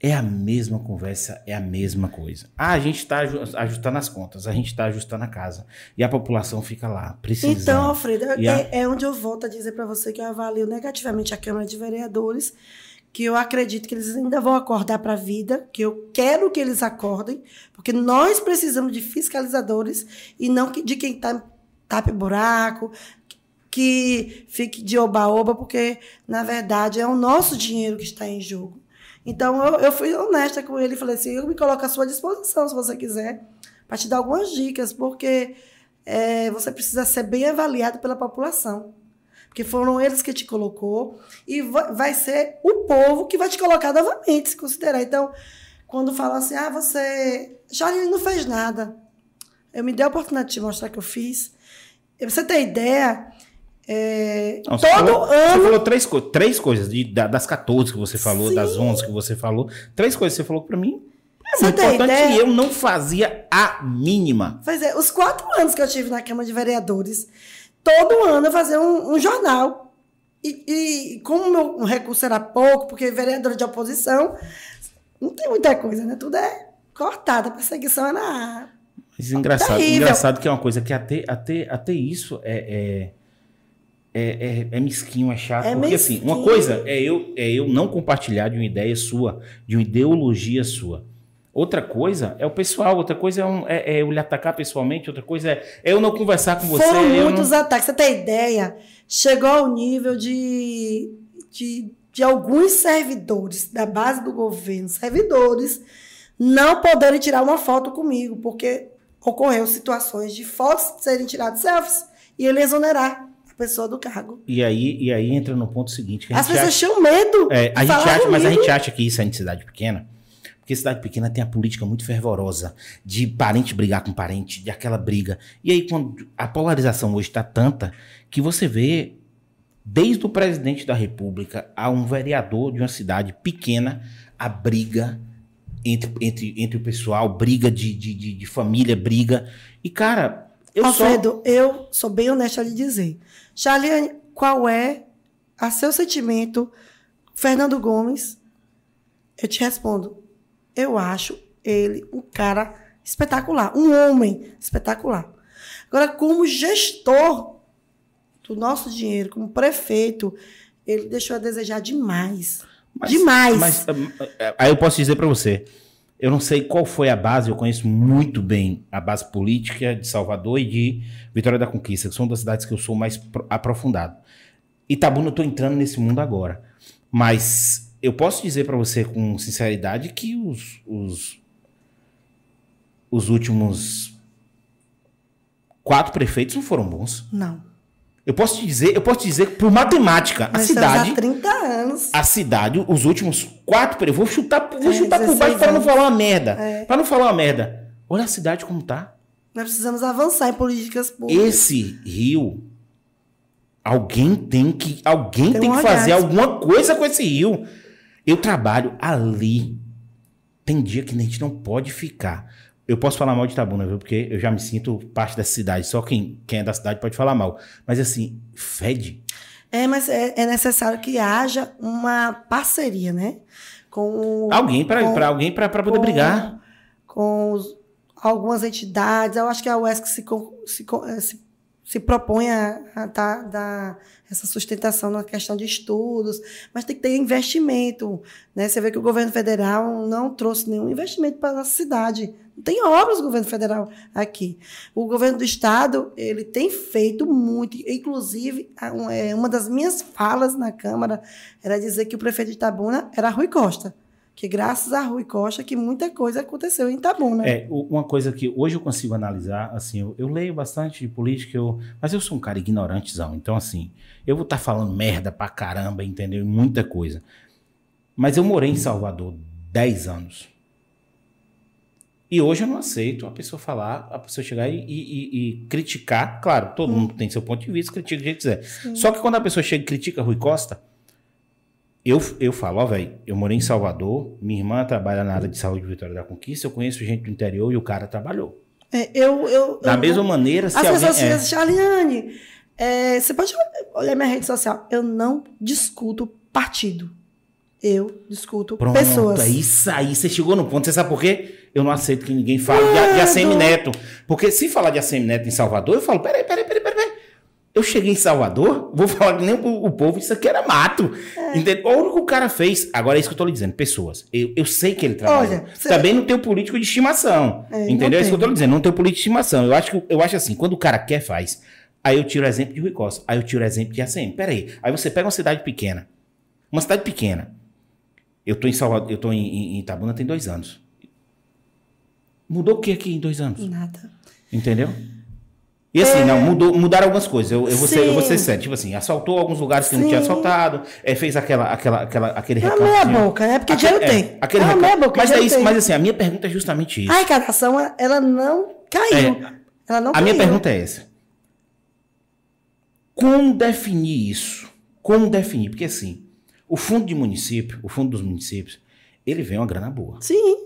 é a mesma conversa, é a mesma coisa. Ah, a gente tá aju- ajustando as contas, a gente tá ajustando a casa. E a população fica lá, precisando. Então, Alfredo, a- é, é onde eu volto a dizer para você que eu avalio negativamente a Câmara de Vereadores, que eu acredito que eles ainda vão acordar para a vida, que eu quero que eles acordem, porque nós precisamos de fiscalizadores e não de quem tá, tape buraco, que fique de oba-oba, porque, na verdade, é o nosso dinheiro que está em jogo. Então, eu, eu fui honesta com ele e falei assim: eu me coloco à sua disposição, se você quiser, para te dar algumas dicas, porque é, você precisa ser bem avaliado pela população. Porque foram eles que te colocou e va- vai ser o povo que vai te colocar novamente, se considerar. Então, quando falam assim, ah, você. Charlie não fez nada. Eu me dei a oportunidade de te mostrar que eu fiz. Você ter ideia, é, Não, você todo falou, Você ano. falou três, co- três coisas, de, da- das 14 que você falou, Sim. das 11 que você falou. Três coisas que você falou pra mim. É Você muito importante ideia? eu não fazia a mínima. Pois é, os quatro anos que eu tive na Câmara de Vereadores, todo ano eu fazia um, um jornal. E, e como o meu recurso era pouco, porque vereadora de oposição, não tem muita coisa, né? Tudo é cortado, a perseguição é na. Mas engraçado, Terrível. engraçado que é uma coisa que até, até, até isso é, é, é, é- é mesquinho, é chato. É porque assim, uma mesquinho. coisa é eu, é eu não compartilhar de uma ideia sua, de uma ideologia sua. Outra coisa é o pessoal, outra coisa é, um- é- é eu lhe atacar pessoalmente, outra coisa é, eu não conversar com você. Foram muitos não... ataques. Você tem ideia? Chegou ao nível de, de, de alguns servidores da base do governo, servidores, não poderem tirar uma foto comigo, porque ocorreu situações de fotos serem tiradas selfies e ele exonerar pessoa do cargo. E aí, e aí entra no ponto seguinte. As pessoas acha- tinham medo É, a gente acha, mas a gente acha que isso é em cidade pequena. Porque cidade pequena tem a política muito fervorosa de parente brigar com parente, de aquela briga. E aí, quando a polarização hoje está tanta que você vê desde o presidente da República a um vereador de uma cidade pequena, a briga entre, entre, entre o pessoal, briga de, de, de, de família, briga. E, cara, eu Alfredo, só... eu sou bem honesta a lhe dizer. Charliane, qual é a seu sentimento, Fernando Gomes? Eu te respondo. Eu acho ele um cara espetacular, um homem espetacular. Agora, como gestor do nosso dinheiro, como prefeito, ele deixou a desejar demais. Mas, demais. Mas aí eu posso dizer para você, eu não sei qual foi a base, eu conheço muito bem a base política de Salvador e de Vitória da Conquista, que são das cidades que eu sou mais aprofundado. Itabuna eu estou entrando nesse mundo agora. Mas eu posso dizer para você com sinceridade que os, os, os últimos quatro prefeitos não foram bons. Não. Eu posso te dizer, eu posso te dizer por matemática, a cidade. Há 30 anos. A cidade, os últimos quatro, eu vou chutar, vou é, chutar por baixo para não falar uma merda. É. Para não falar uma merda. Olha a cidade como tá. Nós precisamos avançar em políticas públicas. Esse rio alguém tem que alguém tem, tem que fazer alguma coisa com esse rio. Eu trabalho ali. Tem dia que a gente não pode ficar. Eu posso falar mal de Itabuna, viu? Porque eu já me sinto parte da cidade. Só quem, quem é da cidade pode falar mal. Mas assim, fede. É, mas é, é necessário que haja uma parceria, né? Com alguém para alguém para poder com, brigar. Com os, algumas entidades. Eu acho que a UESC se, se, se se propõe a, a tá, dar essa sustentação na questão de estudos, mas tem que ter investimento. Né? Você vê que o governo federal não trouxe nenhum investimento para a nossa cidade. Não tem obras do governo federal aqui. O governo do estado ele tem feito muito. Inclusive, é, uma das minhas falas na Câmara era dizer que o prefeito de Itabuna era Rui Costa que graças a Rui Costa que muita coisa aconteceu em Itabuna. É, uma coisa que hoje eu consigo analisar, assim, eu, eu leio bastante de política, eu, mas eu sou um cara ignorantezão, então assim, eu vou estar tá falando merda pra caramba, entendeu? Muita coisa. Mas eu morei em Salvador 10 anos. E hoje eu não aceito a pessoa falar, a pessoa chegar e, e, e criticar. Claro, todo hum. mundo tem seu ponto de vista, critica o que quiser. Sim. Só que quando a pessoa chega e critica Rui Costa, eu, eu falo, ó, velho, eu morei em Salvador, minha irmã trabalha na área de saúde de Vitória da Conquista, eu conheço gente do interior e o cara trabalhou. É, eu, eu, da eu, mesma maneira, se As alguém... pessoas é... Charliane, é, você pode olhar minha rede social, eu não discuto partido. Eu discuto Pronto, pessoas. é isso aí. Você chegou no ponto. Você sabe por quê? Eu não aceito que ninguém fale de, de ACM Neto. Porque se falar de ACM Neto em Salvador, eu falo, peraí, peraí, peraí, peraí. Eu cheguei em Salvador, vou falar que nem o, o povo, isso aqui era mato. É. Entendeu? O único que o cara fez, agora é isso que eu tô lhe dizendo, pessoas. Eu, eu sei que ele trabalha. Olha, Também não tem o político de estimação. É, entendeu? É isso que eu tô lhe dizendo, não tem o político de estimação. Eu acho, que, eu acho assim, quando o cara quer, faz. Aí eu tiro o exemplo de Rui Costa, aí eu tiro o exemplo de ACM. Peraí, aí você pega uma cidade pequena. Uma cidade pequena. Eu tô em Salvador, eu tô em, em, em Itabuna tem dois anos. Mudou o que aqui em dois anos? Nada. Entendeu? E assim, é... não, mudou, mudaram algumas coisas. Eu, eu, vou ser, eu vou ser sério. Tipo assim, assaltou alguns lugares que Sim. não tinha assaltado, é, fez aquela, aquela, aquela, aquele recado. É meia boca, é porque dinheiro é, tem. Aquele é meia boca, mas, é isso, mas assim, a minha pergunta é justamente isso. A arrecadação, ela não caiu. É, ela não a caiu. minha pergunta é essa. Como definir isso? Como definir? Porque assim, o fundo de município, o fundo dos municípios, ele vem uma grana boa. Sim.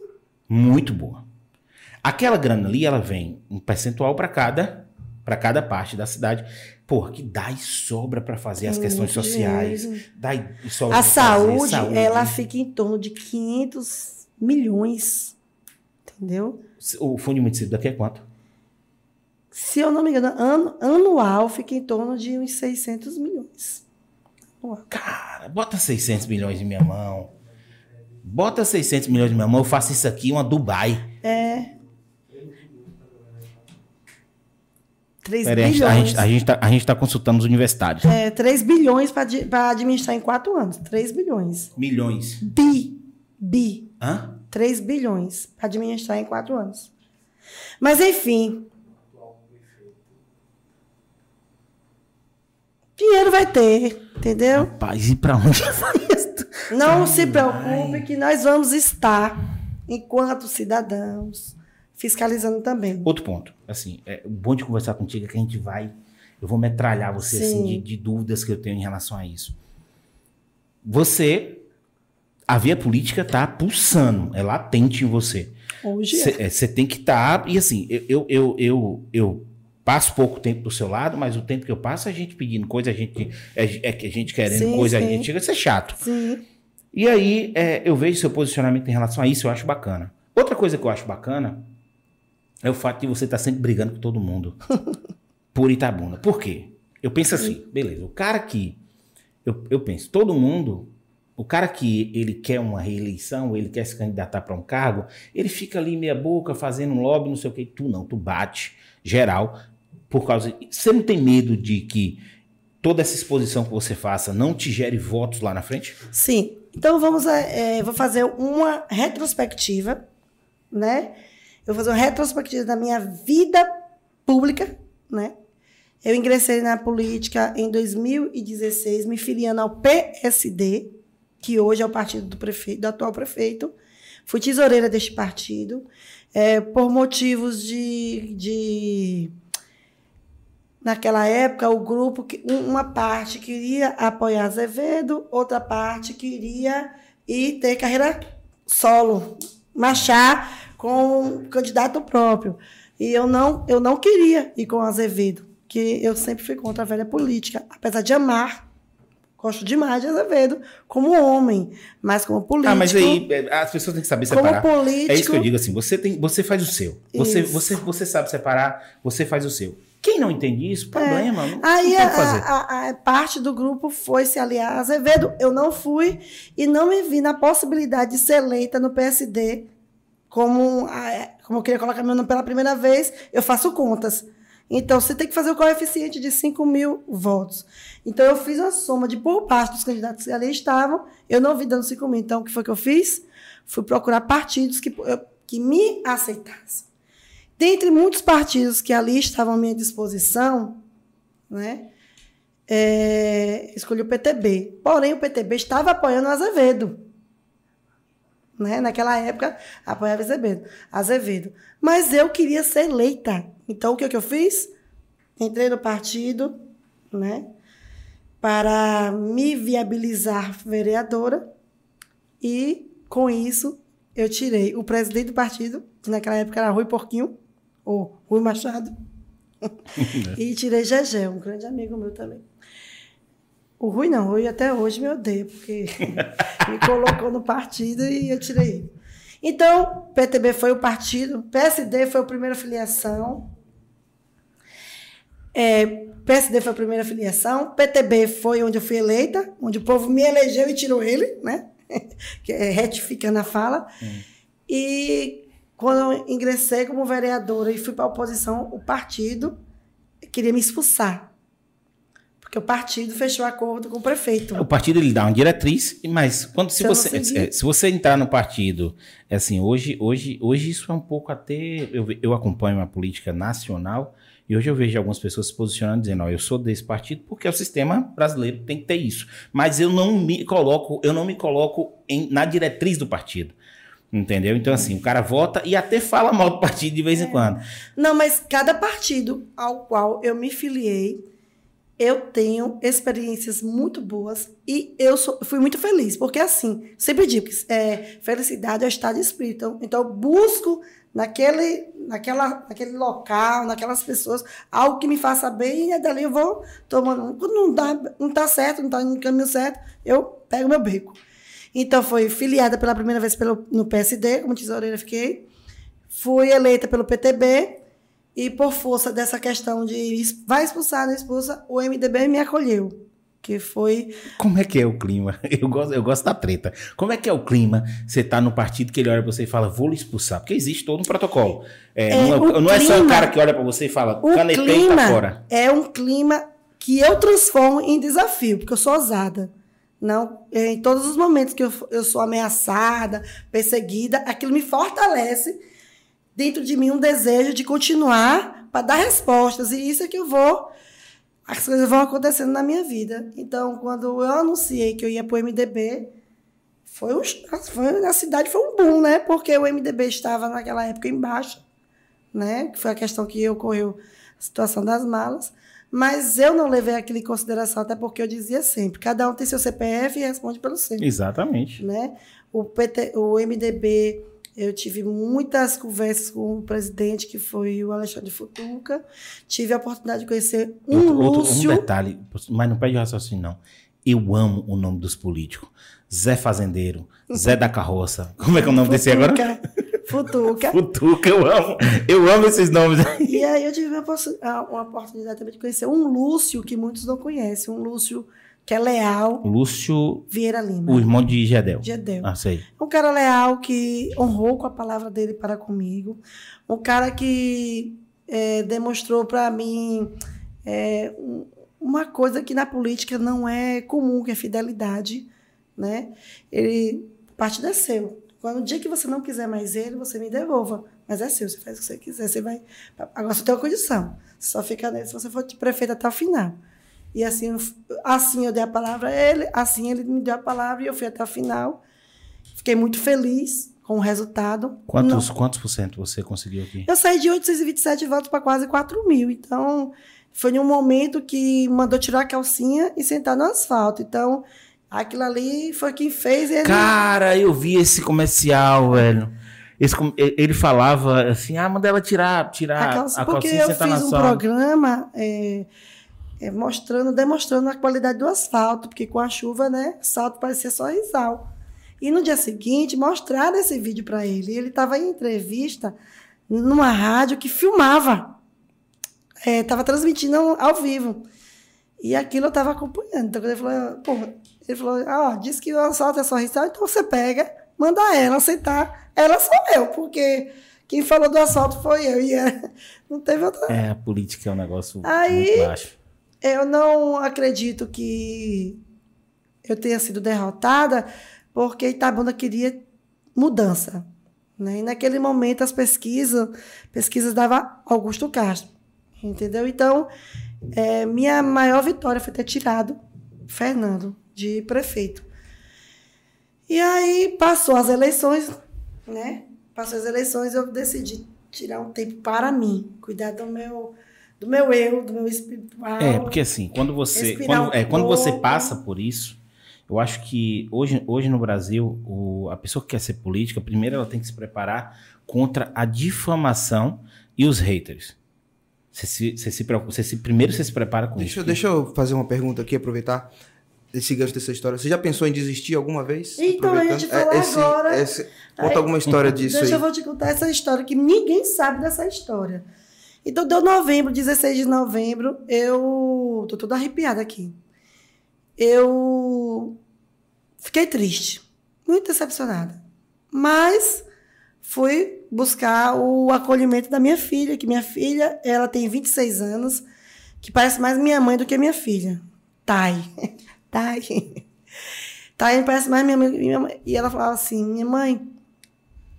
Muito boa. Aquela grana ali, ela vem um percentual para cada para cada parte da cidade. Porra, que dá e sobra para fazer as questões sociais. Dá e sobra a saúde, saúde, ela fica em torno de 500 milhões. Entendeu? O fundo de município daqui é quanto? Se eu não me engano, ano, anual fica em torno de uns 600 milhões. Cara, bota 600 milhões em minha mão. Bota 600 milhões em minha mão, eu faço isso aqui, uma Dubai. É. 3 Pera, bilhões. A gente, a, gente tá, a gente tá consultando os universitários. É, 3 bilhões para administrar em 4 anos. 3 bilhões. Milhões. Bi. Bi. Hã? 3 bilhões para administrar em 4 anos. Mas, enfim. Dinheiro vai ter, entendeu? Rapaz, e para onde vai isso? Não Ai, se preocupe que nós vamos estar, enquanto cidadãos, fiscalizando também. Outro ponto, assim, é bom de conversar contigo é que a gente vai eu vou metralhar você assim, de, de dúvidas que eu tenho em relação a isso. Você, a via política tá pulsando, é latente em você. Hoje Você é. tem que estar. Tá, e assim, eu, eu, eu, eu, passo pouco tempo do seu lado, mas o tempo que eu passo, a gente pedindo coisa, a gente, é, é a gente querendo Sim, coisa, a sim. gente chega a ser chato. Sim. E aí, é, eu vejo seu posicionamento em relação a isso, eu acho bacana. Outra coisa que eu acho bacana é o fato de você estar sempre brigando com todo mundo. por Itabuna. Por quê? Eu penso assim, beleza, o cara que. Eu, eu penso, todo mundo. O cara que ele quer uma reeleição, ele quer se candidatar para um cargo, ele fica ali meia boca fazendo um lobby, não sei o que. Tu não, tu bate geral por causa. Você não tem medo de que toda essa exposição que você faça não te gere votos lá na frente? Sim. Então vamos, é, vou fazer uma retrospectiva, né? Eu vou fazer uma retrospectiva da minha vida pública, né? Eu ingressei na política em 2016, me filiando ao PSD, que hoje é o partido do prefeito, do atual prefeito. Fui tesoureira deste partido, é, por motivos de, de Naquela época, o grupo, uma parte queria apoiar Azevedo, outra parte queria ir ter carreira solo, marchar com um candidato próprio. E eu não, eu não queria ir com Azevedo, que eu sempre fui contra a velha política, apesar de amar. Gosto demais de Azevedo como homem, mas como político. Ah, mas aí as pessoas têm que saber separar. Como político. É isso que eu digo assim, você tem, você faz o seu. Você, você, você sabe separar, você faz o seu. Quem não entende isso, problema. É. Não, Aí não a, a, a, parte do grupo foi se aliar a Azevedo. Eu não fui e não me vi na possibilidade de ser eleita no PSD. Como, como eu queria colocar meu nome pela primeira vez, eu faço contas. Então, você tem que fazer o coeficiente de 5 mil votos. Então, eu fiz a soma de por parte dos candidatos que ali estavam, eu não vi dando 5 mil. Então, o que foi que eu fiz? Fui procurar partidos que, que me aceitassem. Dentre muitos partidos que ali estavam à minha disposição, né, é, escolhi o PTB. Porém, o PTB estava apoiando o Azevedo. Né? Naquela época, apoiava Azevedo. Azevedo. Mas eu queria ser eleita. Então, o que, que eu fiz? Entrei no partido né, para me viabilizar vereadora e, com isso, eu tirei o presidente do partido, que naquela época era Rui Porquinho, ou Rui Machado, e tirei Gegé, um grande amigo meu também. O Rui não, o Rui até hoje me odeia, porque me colocou no partido e eu tirei ele. Então, PTB foi o partido, PSD foi a primeira filiação, é, PSD foi a primeira filiação, PTB foi onde eu fui eleita, onde o povo me elegeu e tirou ele, né? é, retificando a fala. Hum. E quando eu ingressei como vereadora e fui para a oposição, o partido queria me expulsar. Porque o partido fechou acordo com o prefeito. O partido ele dá uma diretriz, mas quando se, você, é, se você entrar no partido, é assim, hoje, hoje, hoje isso é um pouco até eu, eu acompanho a política nacional e hoje eu vejo algumas pessoas se posicionando dizendo, ó, eu sou desse partido porque o sistema brasileiro tem que ter isso. Mas eu não me coloco, eu não me coloco em, na diretriz do partido. Entendeu? Então, assim, o cara vota e até fala mal do partido de vez é. em quando. Não, mas cada partido ao qual eu me filiei, eu tenho experiências muito boas e eu sou, fui muito feliz, porque assim, sempre digo que é, felicidade é estado de espírito. Então, eu busco naquele, naquela, naquele local, naquelas pessoas, algo que me faça bem, e dali eu vou tomando. Quando não dá, não está certo, não está no caminho certo, eu pego meu beco. Então, foi filiada pela primeira vez pelo, no PSD, como tesoureira fiquei. Fui eleita pelo PTB e, por força dessa questão de vai expulsar, não expulsa, o MDB me acolheu. Que foi. Como é que é o clima? Eu gosto, eu gosto da treta. Como é que é o clima? Você está no partido que ele olha para você e fala, vou lhe expulsar. Porque existe todo um protocolo. É, é, não, é, não é só o cara que olha para você e fala, canetei tá fora. É um clima que eu transformo em desafio, porque eu sou ousada. Não, em todos os momentos que eu, eu sou ameaçada, perseguida, aquilo me fortalece dentro de mim um desejo de continuar para dar respostas. E isso é que eu vou. As coisas vão acontecendo na minha vida. Então, quando eu anunciei que eu ia para o MDB, foi, um, foi na cidade foi um boom, né? Porque o MDB estava naquela época em baixa, né? Que foi a questão que ocorreu a situação das malas. Mas eu não levei aquilo em consideração, até porque eu dizia sempre: cada um tem seu CPF e responde pelo seu. Exatamente. Né? O, PT, o MDB, eu tive muitas conversas com o presidente, que foi o Alexandre Futuca. Tive a oportunidade de conhecer um outro, outro- Lúcio. um detalhe, mas não pede raciocínio, não. Eu amo o nome dos políticos. Zé Fazendeiro, Zé da Carroça. Como é que é o nome desse agora? Futuca. Futuca, eu amo. Eu amo esses nomes. E aí eu tive uma oportunidade também de conhecer um Lúcio que muitos não conhecem. Um Lúcio que é leal, Lúcio, Vieira Lima. o irmão de Gedel. Gedel. Ah, sei. Um cara leal que honrou com a palavra dele para comigo. Um cara que é, demonstrou para mim é, um- uma coisa que na política não é comum, que é fidelidade. Né? Ele, partido é seu. Quando o dia que você não quiser mais ele, você me devolva. Mas é seu, você faz o que você quiser. Você vai. Agora você tem uma condição. Você só fica nele se você for prefeito até o final. E assim, eu- assim eu dei a palavra a ele, assim ele me deu a palavra e eu fui até o final. Fiquei muito feliz com o resultado. Quantos, Não- quantos por cento você conseguiu aqui? Eu saí de 827 votos para quase 4 mil. Então, foi em um momento que mandou tirar a calcinha e sentar no asfalto. Então, aquilo ali foi quem fez. Ele... Cara, eu vi esse comercial, velho. Esse ele falava assim, ah, manda ela tirar, tirar a a, calcinha porque e eu fiz um programa é, é, mostrando, demonstrando a qualidade do asfalto, porque com a chuva, né, asfalto parecia só risal. E no dia seguinte, mostraram esse vídeo para ele. Ele estava em entrevista numa rádio que filmava. Estava transmitindo ao vivo. E aquilo eu estava acompanhando. Então, quando ele falou, porra, ele falou, ah, disse que o asfalto é só risal, então você pega, manda ela aceitar. Ela sou eu, porque quem falou do asfalto foi eu. E era- não teve outra. É, a política é um negócio Aí- muito baixo. Eu não acredito que eu tenha sido derrotada, porque Itabuna queria mudança. Né? E naquele momento as pesquisas, pesquisas dava Augusto Castro. Entendeu? Então, é, minha maior vitória foi ter tirado Fernando de prefeito. E aí passou as eleições, né? Passou as eleições, eu decidi tirar um tempo para mim, cuidar do meu, do meu eu, do meu espiritual. É, porque assim, quando você, quando, é, quando você passa por isso, eu acho que hoje, hoje no Brasil, o- a pessoa que quer ser política, primeiro ela tem que se preparar contra a difamação e os haters. Você se, você se você se, primeiro você se prepara com Deixa, isso. eu- deixa eu fazer uma pergunta aqui, aproveitar esse gancho dessa história. Você já pensou em desistir alguma vez? Então, eu ia te Aproveitando- falar é, esse- agora. esse- conta Aí- alguma história disso Deixa eu aí. vou te contar essa história que ninguém sabe dessa história. Então, deu novembro, 16 de novembro, eu tô toda arrepiada aqui. Eu fiquei triste, muito decepcionada. Mas fui buscar o acolhimento da minha filha, que minha filha, ela tem 26 anos, que parece mais minha mãe do que minha filha. Thay. Thay. Thay parece mais minha mãe, minha mãe. E ela falava assim: minha mãe,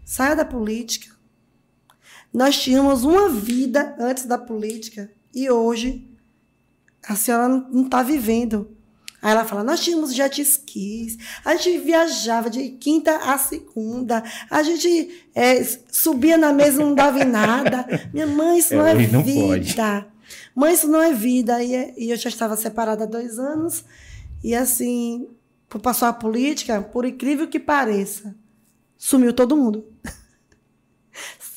saia da política. Nós tínhamos uma vida antes da política e hoje a senhora não está vivendo. Aí ela fala: nós tínhamos jet skis, a gente viajava de quinta a segunda, a gente é, subia na mesa e não dava em nada. Minha mãe, isso É, não é hoje não vida. Mãe, isso não é vida. E, e eu já estava separada há dois anos. E assim, por passar a política, por incrível que pareça, sumiu todo mundo.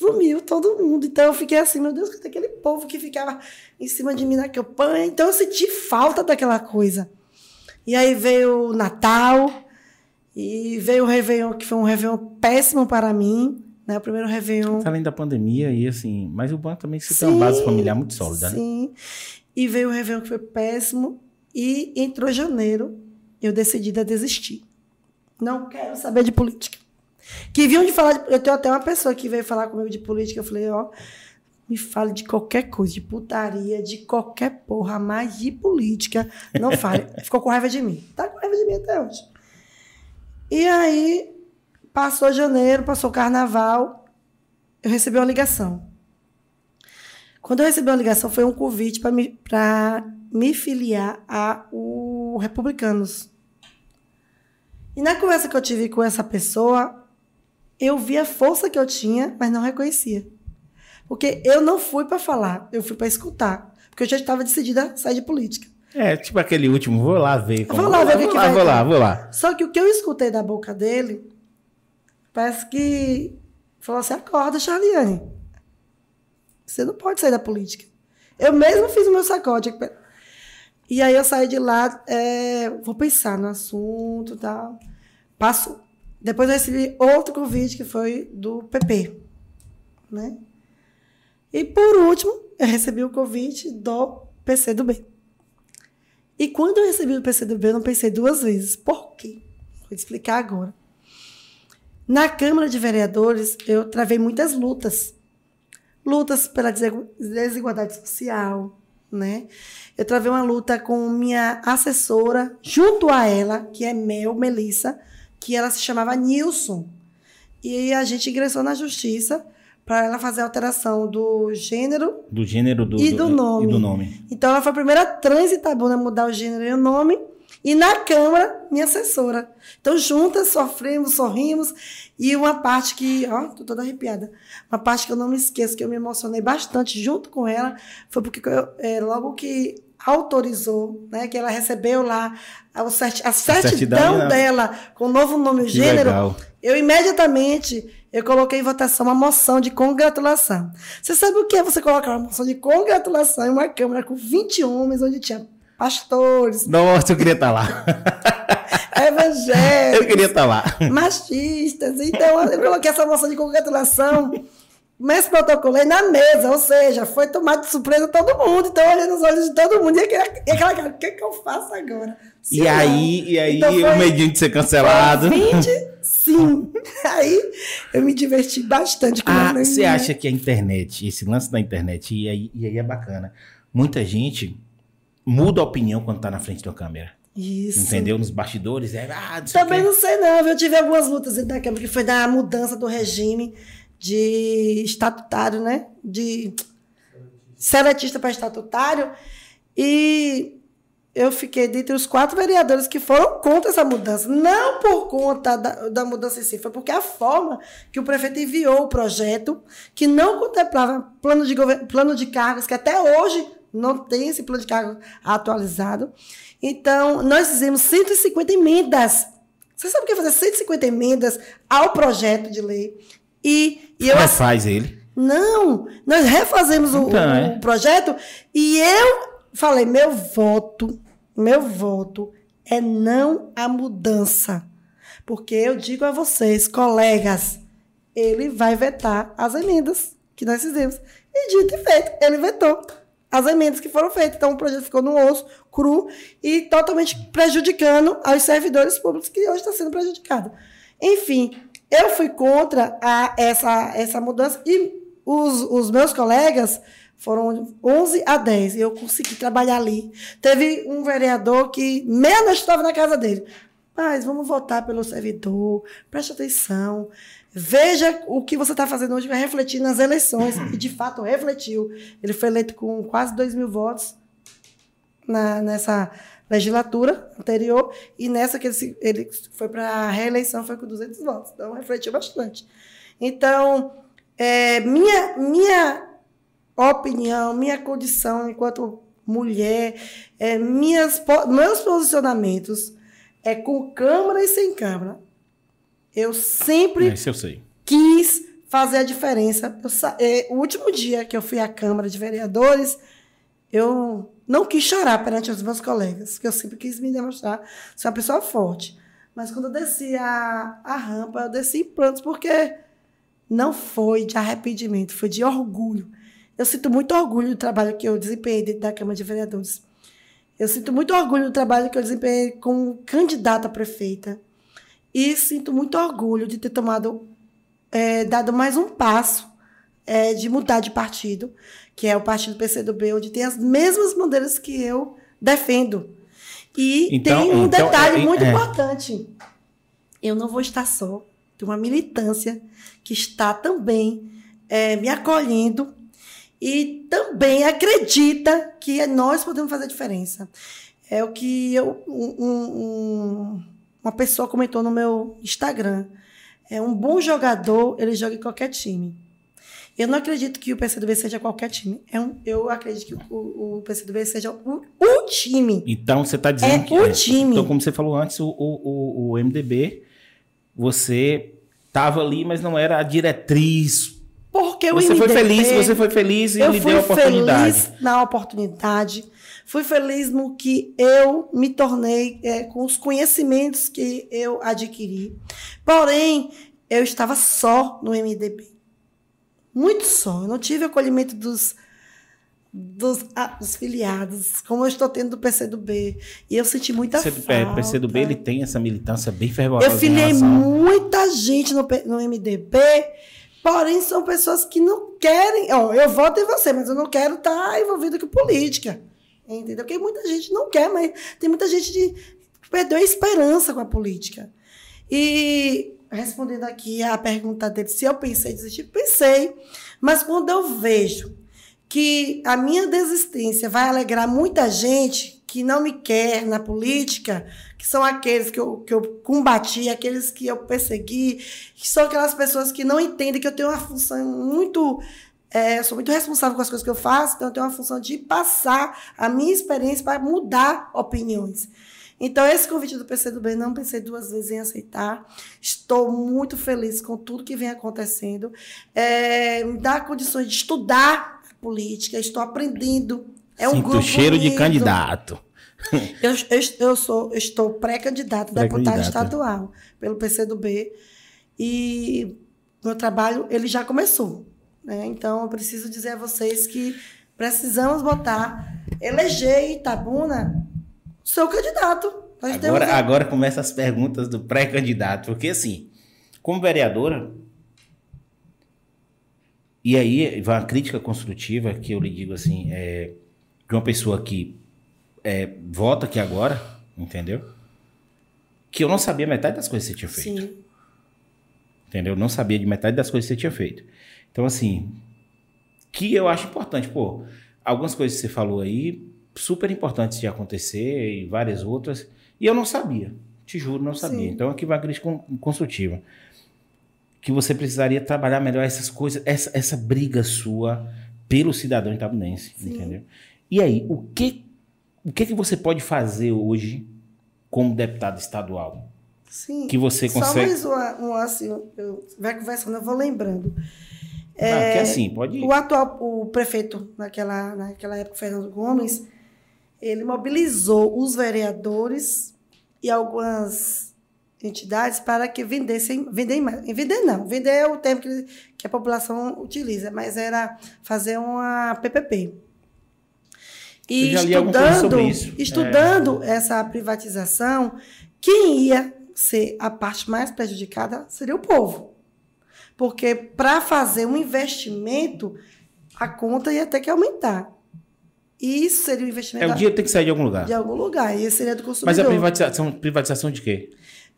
sumiu todo mundo. Então eu fiquei assim, meu Deus, cadê aquele povo que ficava em cima de mim na campanha? Então eu senti falta daquela coisa. E aí veio o Natal, e veio o Réveillon, que foi um Réveillon péssimo para mim. Né? O primeiro Réveillon. Além da pandemia e assim, mas o banco também você tem uma base familiar muito sólida, né? Sim. E veio o Réveillon que foi péssimo. E entrou janeiro, eu decidi a desistir. Não quero saber de política. Que vinham de falar. De, eu tenho até uma pessoa que veio falar comigo de política. Eu falei, ó, me fale de qualquer coisa, de putaria, de qualquer porra, mas de política, não fale. Ficou com raiva de mim. Tá com raiva de mim até hoje. E aí, passou janeiro, passou carnaval, eu recebi uma ligação. Quando eu recebi uma ligação, foi um convite para me, pra me filiar a o Republicanos. E na conversa que eu tive com essa pessoa, eu vi a força que eu tinha, mas não reconhecia. Porque eu não fui para falar, eu fui para escutar. Porque eu já estava decidida a sair de política. É, tipo aquele último, vou lá ver. Vou lá ver o que, que lá, vai Vou ter. lá, vou lá. Só que o que eu escutei da boca dele, parece que falou assim: acorda, Charliane. Você não pode sair da política. Eu mesmo fiz o meu sacode. E aí eu saí de lá, é, vou pensar no assunto e tal. Passo. Depois eu recebi outro convite que foi do PP. Né? E por último, eu recebi o convite do PCdoB. E quando eu recebi o PCdoB, eu não pensei duas vezes. Por quê? Vou explicar agora. Na Câmara de Vereadores, eu travei muitas lutas. Lutas pela desigualdade social, né? Eu travei uma luta com minha assessora, junto a ela, que é Mel Melissa, que ela se chamava Nilson. E a gente ingressou na justiça para ela fazer a alteração do gênero Do gênero do, E do nome. E do nome. então, ela foi a primeira trans Itabuna a mudar o gênero e o nome. E na Câmara, minha assessora. Então, juntas, sofremos, sorrimos. E uma parte que, ó, tô toda arrepiada. Uma parte que eu não me esqueço, que eu me emocionei bastante junto com ela, foi porque eu, é, logo que autorizou, né, que ela recebeu lá a, certi- a certidão, certidão, dela com o novo nome e gênero, legal. eu imediatamente eu coloquei em votação uma moção de congratulação. Você sabe o que é você colocar uma moção de congratulação em uma Câmara com 20 homens, onde tinha pastores, Nossa, eu queria estar lá. Eu evangélicos, queria estar lá. machistas. Então, eu coloquei essa moção de congratulação, mas protocolei na mesa, ou seja, foi tomado de surpresa todo mundo. Então, olhei nos olhos de todo mundo e aquela, e aquela cara, o que, que eu faço agora? Se E não- aí, e aí Então, o foi- medinho de ser cancelado. 20, sim. Aí eu me diverti bastante com Ah, você acha que a internet, esse lance da internet, e aí, e aí é bacana. Muita gente muda a opinião quando tá na frente da câmera. Isso. Entendeu? Nos bastidores. É, ah, não o Também não sei, não. Eu tive algumas lutas dentro da Câmara, que foi da mudança do regime de estatutário, né? De seletista para estatutário. E eu fiquei dentre os quatro vereadores que foram contra essa mudança. Não por conta da, da mudança em si, foi porque a forma que o prefeito enviou o projeto, que não contemplava plano de, plano de cargos, que até hoje não tem esse plano de cargos atualizado. Então, nós fizemos 150 emendas. Você sabe o que é fazer 150 emendas ao projeto de lei? E, e eu Mas faz ele. não, nós refazemos o, Então, o- é. o projeto e eu falei, meu voto, meu voto é não a mudança. Porque eu digo a vocês, colegas, ele vai vetar as emendas que nós fizemos. E dito e feito, ele vetou as emendas que foram feitas. Então o projeto ficou no osso, cru e totalmente prejudicando aos servidores públicos que hoje está sendo prejudicado. Enfim, eu fui contra a- essa, essa mudança e os, os meus colegas foram 11 a 10 e eu consegui trabalhar ali. Teve um vereador que meia-noite estava na casa dele. Mas vamos votar pelo servidor, preste atenção, veja o que você está fazendo hoje, vai refletir nas eleições. E de fato refletiu. Ele foi eleito com quase 2 mil votos na, nessa legislatura anterior e nessa que ele, se- ele foi para a reeleição foi com 200 votos. Então, refletiu bastante. Então, é, minha, minha opinião, minha condição enquanto mulher, é, minhas, meus posicionamentos é com Câmara e sem Câmara. Eu sempre Esse eu quis fazer a diferença. Eu eh, o último dia que eu fui à Câmara de Vereadores, eu não quis chorar perante os meus colegas, porque eu sempre quis me demonstrar ser uma pessoa forte. Mas quando eu desci a, a rampa, eu desci em prantos, porque não foi de arrependimento, foi de orgulho. Eu sinto muito orgulho do trabalho que eu desempenhei dentro da Câmara de Vereadores. Eu sinto muito orgulho do trabalho que eu desempenhei como candidata a prefeita. E sinto muito orgulho de ter tomado, é, dado mais um passo é, de mudar de partido, que é o partido PCdoB, onde tem as mesmas bandeiras que eu defendo. E Então- tem um então, detalhe é- muito é. importante. Eu não vou estar só. Tem uma militância que está também é, me acolhendo e também acredita que nós podemos fazer a diferença. É o que eu, um- um- uma pessoa comentou no meu Instagram. É um bom jogador, ele joga em qualquer time. Eu não acredito que o PCdoB seja qualquer time. É um, eu acredito que o, o PCdoB seja o, o time. Então você está dizendo É que. o time. Então, como você falou antes, o, o, o, o MDB, você estava ali, mas não era a diretriz. Porque o Você foi MDB feliz, você foi feliz e eu lhe deu a oportunidade. feliz na oportunidade. Fui feliz no que eu me tornei, é, com os conhecimentos que eu adquiri. Porém, eu estava só no MDB. Muito só. Eu não tive acolhimento dos, dos, ah, dos filiados, como eu estou tendo do PCdoB. E eu senti muita Você, falta. é, o PCdoB ele tem essa militância bem fervorosa. Eu filiei muita gente no, no MDB, porém são pessoas que não querem. Ó, eu voto em você, mas eu não quero estar envolvido com política. Entendeu? Porque muita gente não quer, mas tem muita gente de, que perdeu a esperança com a política. E respondendo aqui a pergunta dele, se eu pensei em desistir, pensei. Mas quando eu vejo que a minha desistência vai alegrar muita gente que não me quer na política, que são aqueles que eu, que eu combati, aqueles que eu persegui, que são aquelas pessoas que não entendem que eu tenho uma função muito. é, sou muito responsável com as coisas que eu faço, então eu tenho uma função de passar a minha experiência para mudar opiniões. Então, esse convite do PCdoB, não pensei duas vezes em aceitar. Estou muito feliz com tudo que vem acontecendo. É, me dá condições de estudar política, estou aprendendo. É um Sinto grupo cheiro de unido. candidato. Eu, eu, eu sou, eu estou pré-candidato a deputada Pré-candidata. estadual pelo PCdoB. E meu trabalho ele já começou. Né? Então, eu preciso dizer a vocês que precisamos botar, eleger Itabuna seu candidato. Nós temos Agora, a- agora começam as perguntas do pré-candidato. Porque, assim, como vereadora, e aí vai uma crítica construtiva que eu lhe digo assim, é, de uma pessoa que é, vota aqui agora, entendeu? Que eu não sabia metade das coisas que você tinha feito. Sim. Entendeu? Eu não sabia de metade das coisas que você tinha feito. Então, assim, que eu acho importante, pô, algumas coisas que você falou aí, super importantes de acontecer e várias outras, e eu não sabia. Te juro, não sabia. Sim. Então, aqui vai a crítica con- construtiva. Que você precisaria trabalhar melhor essas coisas, essa, essa briga sua pelo cidadão itabunense, Sim. entendeu? E aí, o que, o que que você pode fazer hoje como deputado estadual? Sim. Que você Só consegue... mais uma, um, assim, eu, vai conversando, eu vou lembrando. Ah, que assim, pode ir. O atual o prefeito, naquela, naquela época, Fernando Gomes, ele mobilizou os vereadores e algumas entidades para que vendessem, vender, ima- vender não, vender é o termo que, que a população utiliza, mas era fazer uma PPP. E estudando. É. estudando essa privatização, quem ia ser a parte mais prejudicada seria o povo. Porque para fazer um investimento, a conta ia ter que aumentar. E isso seria um investimento É, o dinheiro tem que sair de algum lugar. de algum lugar. E esse seria do consumidor. Mas a privatização, privatização de quê?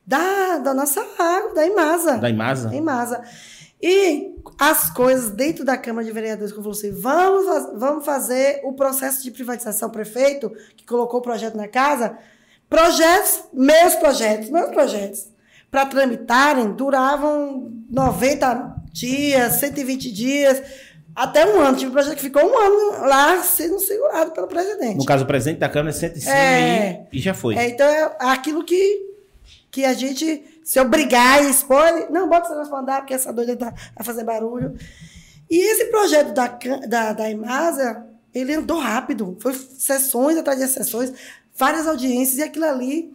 Da, da nossa água, da Imasa. Da Imasa? Da Imasa. E as coisas dentro da Câmara de Vereadores, como falou assim, vamos, faz- vamos fazer o processo de privatização, prefeito, que colocou o projeto na casa, projetos, meus projetos, meus projetos, para tramitarem, duravam 90 dias, 120 dias, até um ano. Tive um projeto que ficou um ano lá sendo segurado pelo presidente. No caso, o presidente da Câmara senta em cima É. e, e já foi. É, então é aquilo que, que a gente se obrigar e expor, ele, não, bota esse negócio pra andar, porque essa doida tá, vai fazer barulho. E esse projeto da, da, da Imasa, ele andou rápido. Foi sessões atrás de sessões, várias audiências, e aquilo ali,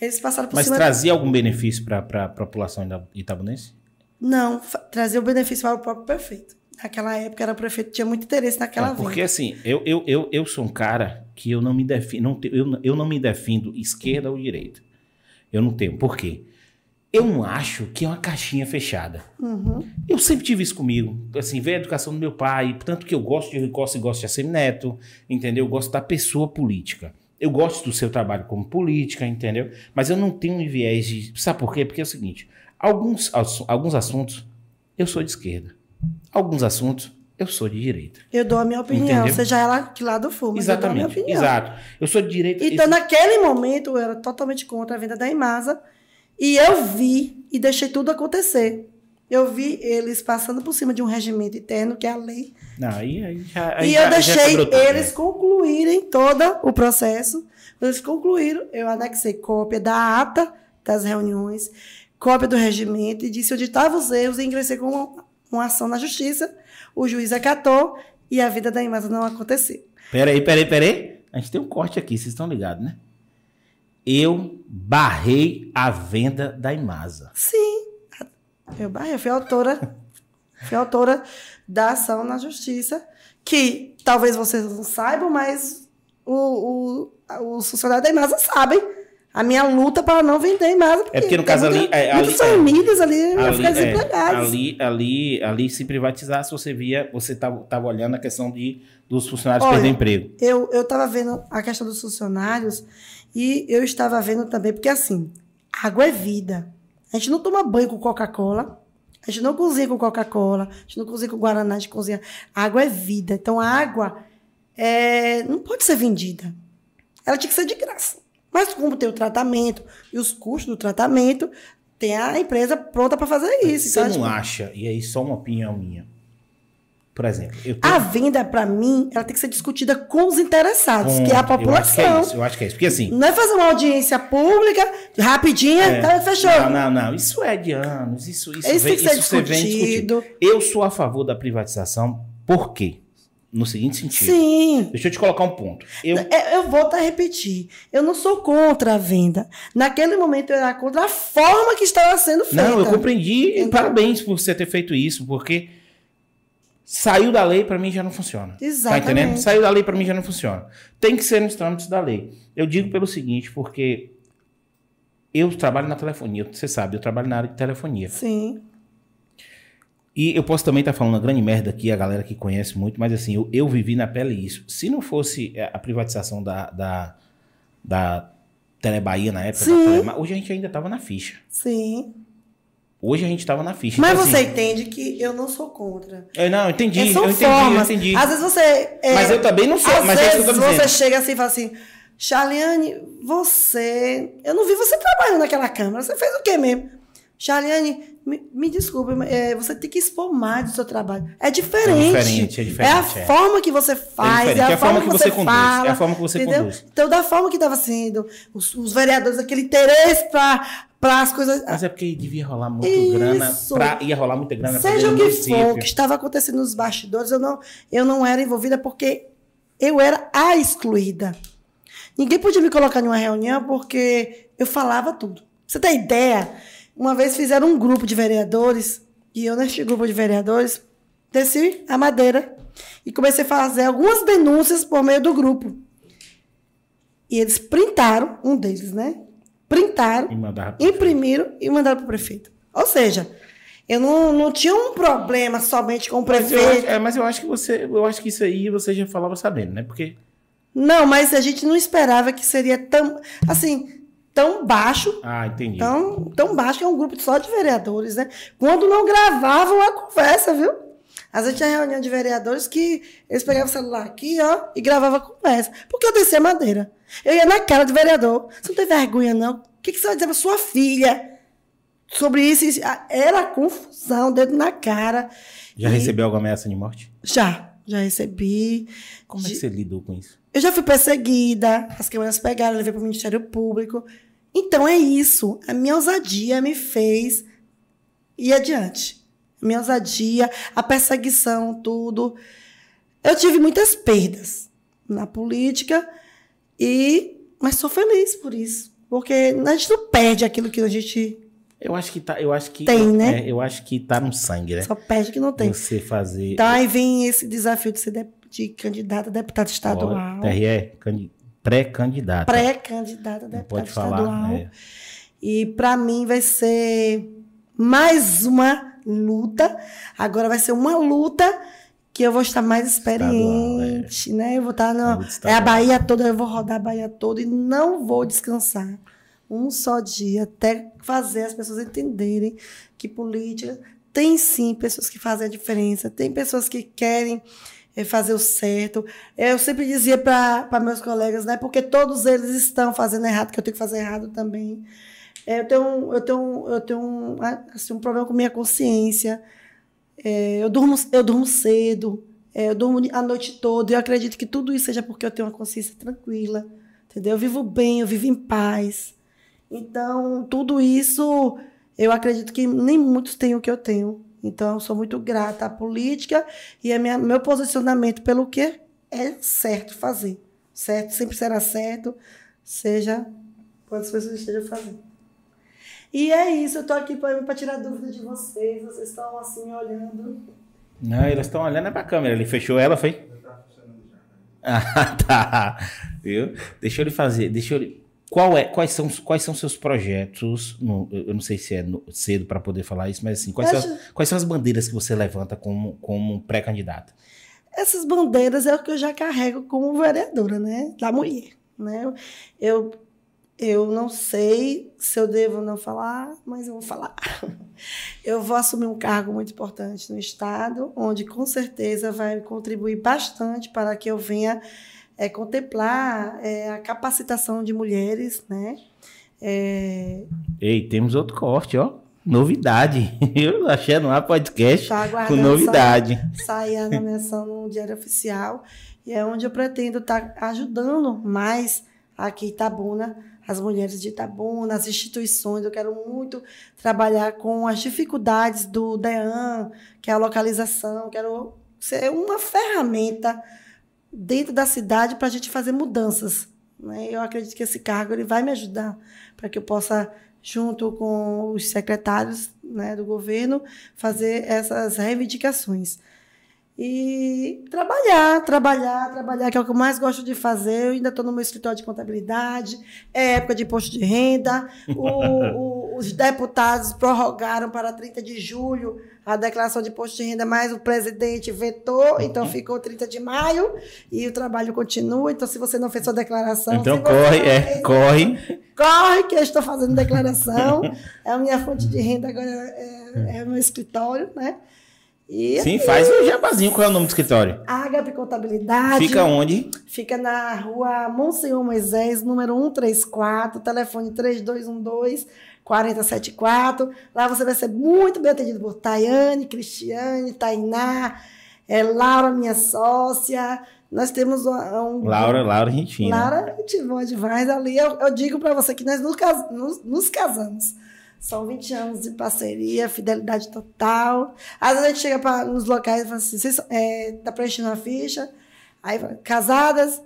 eles passaram por Mas cima. trazia algum benefício para a população ita- itabunense? Não, trazer o benefício para o próprio prefeito. Naquela época era prefeito, tinha muito interesse naquela É, venda. porque assim, eu, eu, eu, eu sou um cara que eu não me defino, não eu, não- eu não me defino esquerda ou direita. Eu não tenho. Por quê? Eu não acho que é uma caixinha fechada. Uhum. Eu sempre tive isso comigo. Assim, veio a educação do meu pai, tanto que eu gosto de gosto e gosto de ser neto, entendeu? Eu gosto da pessoa política. Eu gosto do seu trabalho como política, entendeu? Mas eu não tenho um viés de. Sabe por quê? Porque é o seguinte: alguns, alguns assuntos eu sou de esquerda. Alguns assuntos eu sou de direita. Eu dou a minha opinião, Entendeu? seja ela que lado for, mas eu dou a minha Exatamente. opinião. Exato. Eu sou de direita. Então, esse- naquele momento, eu era totalmente contra a venda da Imasa. E eu vi e deixei tudo acontecer. Eu vi eles passando por cima de um regimento interno, que é a lei. Não, aí, aí já, aí e já- eu já deixei eles né? concluírem todo o processo. Quando eles concluíram, eu anexei cópia da ata das reuniões, cópia do regimento e disse onde estavam os erros e ingressei com uma, ação na justiça. O juiz acatou e a vida da Imasa não aconteceu. Peraí, peraí, peraí. A gente tem um corte aqui, vocês estão ligados, né? Eu barrei a venda da Imasa. Sim, eu, barrei, eu fui autora, fui autora da ação na justiça, que talvez vocês não saibam, mas o, o, os funcionários da Imasa sabem a minha luta para não vender a Imasa. É porque no caso ali- muita- é, ali- muitas famílias ali iam Ali, ficar é, desempregadas. ali, ali, ali, se privatizasse, você via, você tava, tava olhando a questão de, dos funcionários Olha, perder emprego. Eu eu estava vendo a questão dos funcionários e eu estava vendo também, porque assim, água é vida. A gente não toma banho com Coca-Cola, a gente não cozinha com Coca-Cola, a gente não cozinha com Guaraná, a gente cozinha. Água é vida. Então a água é, não pode ser vendida. Ela tinha que ser de graça. Mas como tem o tratamento e os custos do tratamento, tem a empresa pronta para fazer isso. Você Então, não tipo, acha, e aí só uma opinião minha. Por exemplo, tenho a venda, para mim, ela tem que ser discutida com os interessados, que é a Ponto. Eu acho que é população. isso, eu acho que é isso. Porque assim, Não é fazer uma audiência pública, rapidinha, É. tá, fechou. Não, não, não. Isso é de anos. Isso, isso, Isso vem, tem que ser isso você vem discutido. Eu sou a favor da privatização. Por quê? No seguinte sentido. Sim. Deixa eu te colocar um ponto. Eu, É, Eu volto a repetir. Eu não sou contra a venda. Naquele momento eu era contra a forma que estava sendo feita. não, eu compreendi. Então- Parabéns por você ter feito isso, porque saiu da lei, pra mim já não funciona. Tá Exatamente. entendendo? Saiu da lei, pra mim já não funciona. Tem que ser nos trâmites da lei. Eu digo pelo seguinte, porque eu trabalho na telefonia. Você sabe, eu trabalho na área de telefonia. Sim. E eu posso também estar falando uma grande merda aqui, a galera que conhece muito, mas assim, eu, eu vivi na pele isso. Se não fosse a privatização da, da, da Telebahia na época. Telema- hoje a gente ainda estava na ficha. Sim. Hoje a gente estava na ficha. Mas Então, você assim, entende que eu não sou contra. eu, não, eu entendi, É, são eu entendi, formas. eu entendi. Às vezes você. é, Mas eu também não sou, Às mas é vezes dizendo. você chega assim e fala assim, Charliane, você. Eu não vi você trabalhando naquela câmara. Você fez o quê mesmo? Charliane, me, me desculpe, mas, é, você tem que expor mais do seu trabalho. É diferente. É diferente, é diferente, É a é. forma que você faz, é, diferente, a, forma que você, conduz, fala. é a forma que você entendeu? conduz. Então, da forma que estava sendo, os, os vereadores, aquele interesse para as coisas. Mas é porque devia rolar muito Isso. grana, pra, ia rolar muita grana Seja o que for, o que estava acontecendo nos bastidores, eu não, eu não era envolvida porque eu era a excluída. Ninguém podia me colocar em uma reunião porque eu falava tudo. Você tem ideia? Uma vez fizeram um grupo de vereadores, e eu, neste grupo de vereadores, desci a madeira e comecei a fazer algumas denúncias por meio do grupo. E eles printaram, um deles, né? Printaram E imprimiram e mandaram para o prefeito. Ou seja, eu não, não tinha um problema somente com o Mas eu, acho, prefeito. é, mas eu acho que você, eu acho que isso aí você já falava sabendo, né? Porque Não, mas a gente não esperava que seria tão, assim, tão baixo, ah, entendi. tão, tão baixo que é um grupo só de vereadores, né? Quando não gravavam a conversa, viu? Às vezes tinha reunião de vereadores que eles pegavam o celular aqui, ó, e gravavam a conversa. Porque eu descia a madeira. Eu ia na cara do vereador. Você não tem vergonha, não? O que, que você vai dizer pra sua filha sobre isso? isso? Ah, Era confusão, dedo na cara. já E- recebeu alguma ameaça de morte? Já, já recebi. Como é que De- você lidou com isso? Eu já fui perseguida, as câmeras pegaram, levei para o Ministério Público. Então é isso. A minha ousadia me fez ir adiante. A minha ousadia, a perseguição, tudo. Eu tive muitas perdas na política, e mas sou feliz por isso. Porque a gente não perde aquilo que a gente Eu acho que tá, eu acho que Tem, né? é, eu acho que tá no sangue, né? só perde que não tem. Você fazer Então aí vem esse desafio de ser de, de candidata a deputado estadual. TRE candi- pré-candidata. Pré-candidata a deputado pode estadual. falar. é. E para mim vai ser mais uma luta. Agora vai ser uma luta que eu vou estar mais experiente, né? Eu vou estar no, é a estadual. Bahia toda, eu vou rodar a Bahia toda e não vou descansar. Um só dia até fazer as pessoas entenderem que política tem sim pessoas que fazem a diferença, tem pessoas que querem eh, fazer o certo. Eu sempre dizia para meus colegas, né? Porque todos eles estão fazendo errado, que eu tenho que fazer errado também. É, eu tenho, eu tenho, eu tenho um, assim, um problema com minha consciência. É, eu, durmo, eu durmo cedo, é, eu durmo a noite toda. Eu acredito que tudo isso seja porque eu tenho uma consciência tranquila, entendeu? Eu vivo bem, eu vivo em paz. Então, tudo isso, eu acredito que nem muitos têm o que eu tenho. Então, eu sou muito grata à política e a minha, meu posicionamento pelo que é certo fazer. Certo? Sempre será certo, seja quantas pessoas estejam fazendo. E é isso, eu tô aqui para tirar dúvida de vocês. Vocês estão assim olhando. Não, elas estão olhando é pra câmera. Ele fechou ela, foi? Ah, tá. Viu? Deixa eu lhe fazer. Deixa eu lhe... Qual é, quais, são, quais são seus projetos? No, eu não sei se é no, cedo para poder falar isso, mas assim, quais, são, quais são as bandeiras que você levanta como, como pré-candidata? Essas bandeiras é o que eu já carrego como vereadora, né? Da mulher. Né? Eu eu não sei se eu devo não falar, mas eu vou falar. Eu vou assumir um cargo muito importante no Estado, onde com certeza vai contribuir bastante para que eu venha é, contemplar é, a capacitação de mulheres, né? É... Ei, temos outro corte, ó. Novidade. Eu achei no ar podcast tá com novidade. Sair a nomeação no Diário Oficial. E é onde eu pretendo estar tá ajudando mais aqui em Itabuna as mulheres de Itabuna, as instituições. Eu quero muito trabalhar com as dificuldades do DEAN, que é a localização. Quero ser uma ferramenta dentro da cidade para a gente fazer mudanças. Né? Eu acredito que esse cargo ele vai me ajudar para que eu possa, junto com os secretários né, do governo, fazer essas reivindicações. E trabalhar, trabalhar, trabalhar, que é o que eu mais gosto de fazer. Eu ainda estou no meu escritório de contabilidade, é época de imposto de renda. O, o, os deputados prorrogaram para 30 de julho a declaração de imposto de renda, mas o presidente vetou, então ficou 30 de maio e o trabalho continua. Então, se você não fez sua declaração. Então, corre, é, fez, corre. Corre, que eu estou fazendo declaração. é a minha fonte de renda agora, é, é o meu escritório, né? E, Sim, faz um jabazinho. Qual é o nome do escritório? Agape Contabilidade. Fica onde? Fica na rua Monsenhor Moisés, número 134, telefone 3212 4074. Lá você vai ser muito bem atendido por Tayane, Cristiane, Tainá, é, Laura, minha sócia. Nós temos um. Laura, Laura, gente fina. Laura, gente boa demais. Ali eu, eu digo para você que nós nos, nos, nos casamos. São 20 anos de parceria, fidelidade total. Às vezes a gente chega pra, nos locais e fala assim: vocês é, tá preenchendo a ficha? Aí casadas,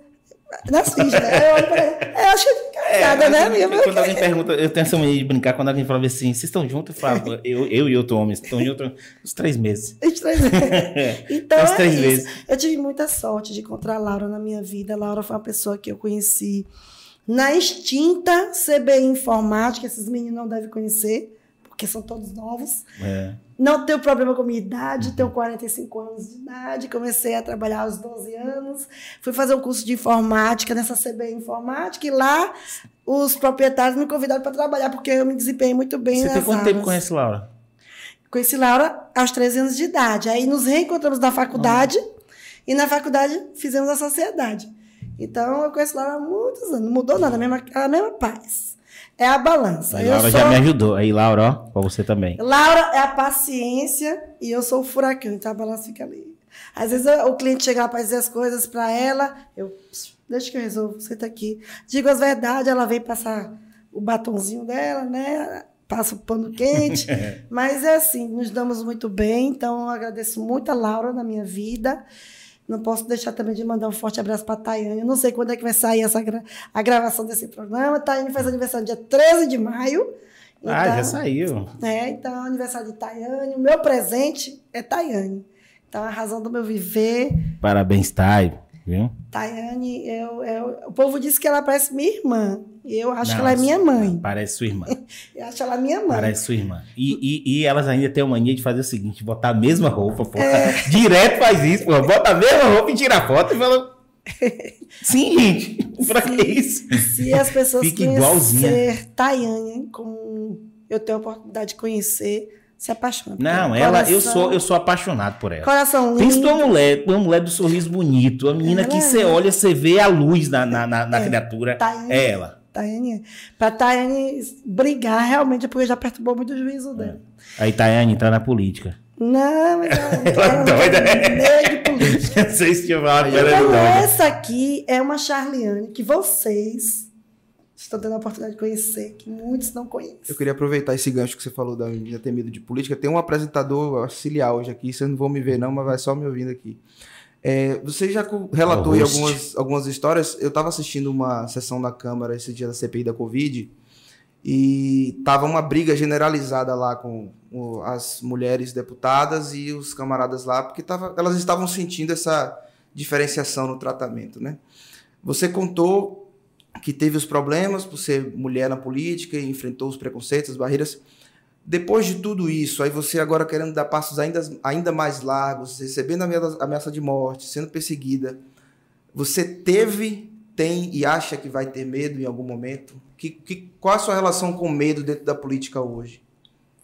nas fichas, né? Eu, eu acho que é é, né, minha? Quando alguém pergunta, eu tenho essa mania de brincar, quando alguém fala assim, vocês estão juntos? Eu falo, eu, eu e outro homem, estão juntos uns três meses. Uns três meses. Então, é três meses. Eu tive muita sorte de encontrar a Laura na minha vida. A Laura foi uma pessoa que eu conheci na extinta CBI Informática, esses meninos não devem conhecer, porque são todos novos. É. Não tenho problema com minha idade, tenho 45 anos de idade, comecei a trabalhar aos 12 anos, fui fazer um curso de informática nessa CBI Informática e lá os proprietários me convidaram para trabalhar, porque eu me desempenhei muito bem Você tem quanto tempo conhece Laura? Conheci Laura aos 13 anos de idade. Aí nos reencontramos na faculdade ah. e na faculdade fizemos a sociedade. Então, eu conheço Laura há muitos anos. Não mudou nada, a mesma, a mesma paz. É a balança. A Laura sou... já me ajudou. Aí, Laura, ó, pra você também. Laura é a paciência e eu sou o furacão. Então, a balança fica ali. Às vezes, o cliente chega lá para dizer as coisas para ela, eu, deixa que eu resolvo, senta aqui. Digo as verdades, ela vem passar o batonzinho dela, né? Passa o pano quente. Mas é assim, nos damos muito bem. Então, eu agradeço muito a Laura na minha vida. Não posso deixar também de mandar um forte abraço para a Tayane. Eu não sei quando é que vai sair essa gra a gravação desse programa. A Tayane faz aniversário dia 13 de maio. Então, ah, já então, saiu. É, então, aniversário de Tayane. O meu presente é Tayane. Então, a razão do meu viver. Parabéns, viu? Tayane, eu, eu, o povo disse que ela parece minha irmã. Eu acho Não, que ela é minha mãe. Parece sua irmã. eu acho ela minha mãe. Parece sua irmã. E, e, e, elas ainda têm a mania de fazer o seguinte: botar a mesma roupa, pô. É. Direto faz isso, pô. Bota a mesma roupa e tira a foto e fala. Sim, gente. Pra que isso? Se as pessoas Fica igualzinha. Tayane, como eu tenho a oportunidade de conhecer, se apaixona. Não, ela, coração, eu sou eu sou apaixonado por ela. Coração lindo. Pensa uma mulher, uma mulher do sorriso bonito, a menina ela que é você olha, você vê a luz na, na, na, na é, criatura. Tá é ela. Tayane é. Pra Tayane brigar, realmente, é porque já perturbou muito o juízo dela. Aí Tayane entrar na política. Não, mas ela, Ela é doida, né? meio de política. Vocês tinham falado que ela era Então, doida. essa aqui é uma Charliane que vocês estão tendo a oportunidade de conhecer, que muitos não conhecem. Eu queria aproveitar esse gancho que você falou da menina ter medo de política. Tem um apresentador auxiliar hoje aqui, vocês não vão me ver não, mas vai só me ouvindo aqui. É, você já relatou É o em host. algumas, algumas histórias. Eu estava assistindo uma sessão da Câmara esse dia da CPI da Covid e tava uma briga generalizada lá com o- as mulheres deputadas e os camaradas lá, porque tava, elas estavam sentindo essa diferenciação no tratamento, né? Você contou que teve os problemas por ser mulher na política e enfrentou os preconceitos, as barreiras. Depois de tudo isso, aí você agora querendo dar passos ainda, ainda mais largos, recebendo ameaça ameaça de morte, sendo perseguida, você teve, tem e acha que vai ter medo em algum momento? Que, que, qual a sua relação com o medo dentro da política hoje?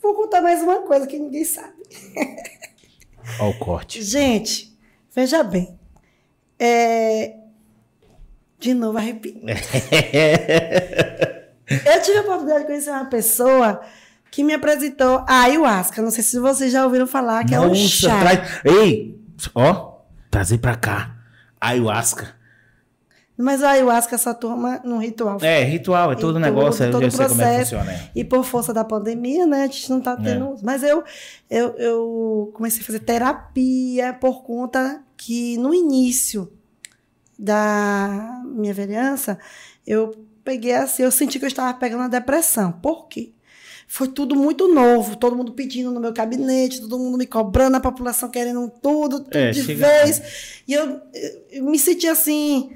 Vou contar mais uma coisa que ninguém sabe. Ó o corte. Gente, veja bem. É... De novo, arrepio. Eu tive a oportunidade de conhecer uma pessoa que me apresentou a ayahuasca. Não sei se vocês já ouviram falar, que é um Nossa, chá. traz. Ei, ó, trazer pra cá. Ayahuasca. Mas a ayahuasca só toma num ritual. É, ritual, é todo Em negócio, tudo, eu todo sei como é que processo. funciona. é. E por força da pandemia, né, a gente não tá tendo. Mas eu, eu, eu comecei a fazer terapia por conta que no início da minha vereança, eu peguei assim, eu senti que eu estava pegando a depressão. Por quê? Foi tudo muito novo, todo mundo pedindo no meu gabinete, todo mundo me cobrando, a população querendo tudo, tudo É, de vez. E eu, eu me senti assim,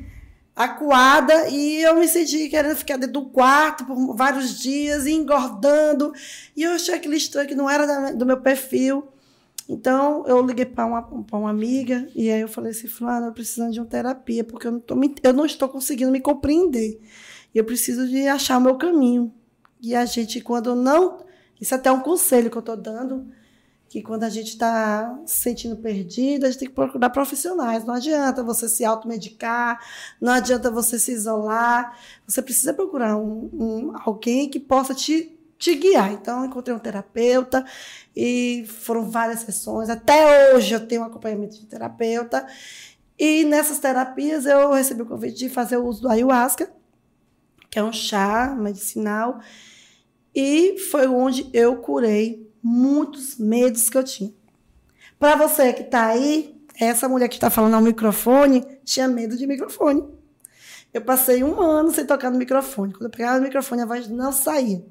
acuada, e eu me senti querendo ficar dentro do quarto por vários dias, engordando. E eu achei aquele estranho que não era da- do meu perfil. Então, eu liguei para uma, pra uma amiga, e aí eu falei assim, Fulano, eu preciso de uma terapia, porque eu não, tô, eu não estou conseguindo me compreender. E eu preciso de achar o meu caminho. E a gente, quando não. Isso é até um conselho que eu estou dando, que quando a gente está se sentindo perdido, a gente tem que procurar profissionais. Não adianta você se automedicar, não adianta você se isolar. Você precisa procurar um, um- alguém que possa te, te guiar. Então, encontrei um terapeuta e foram várias sessões. Até hoje eu tenho um acompanhamento de terapeuta. E nessas terapias eu recebi o convite de fazer o uso do ayahuasca, que é um chá medicinal. E foi onde eu curei muitos medos que eu tinha. Para você que está aí, essa mulher que está falando ao microfone tinha medo de microfone. Eu passei um ano sem tocar no microfone. Quando eu pegava no microfone, a voz não saía.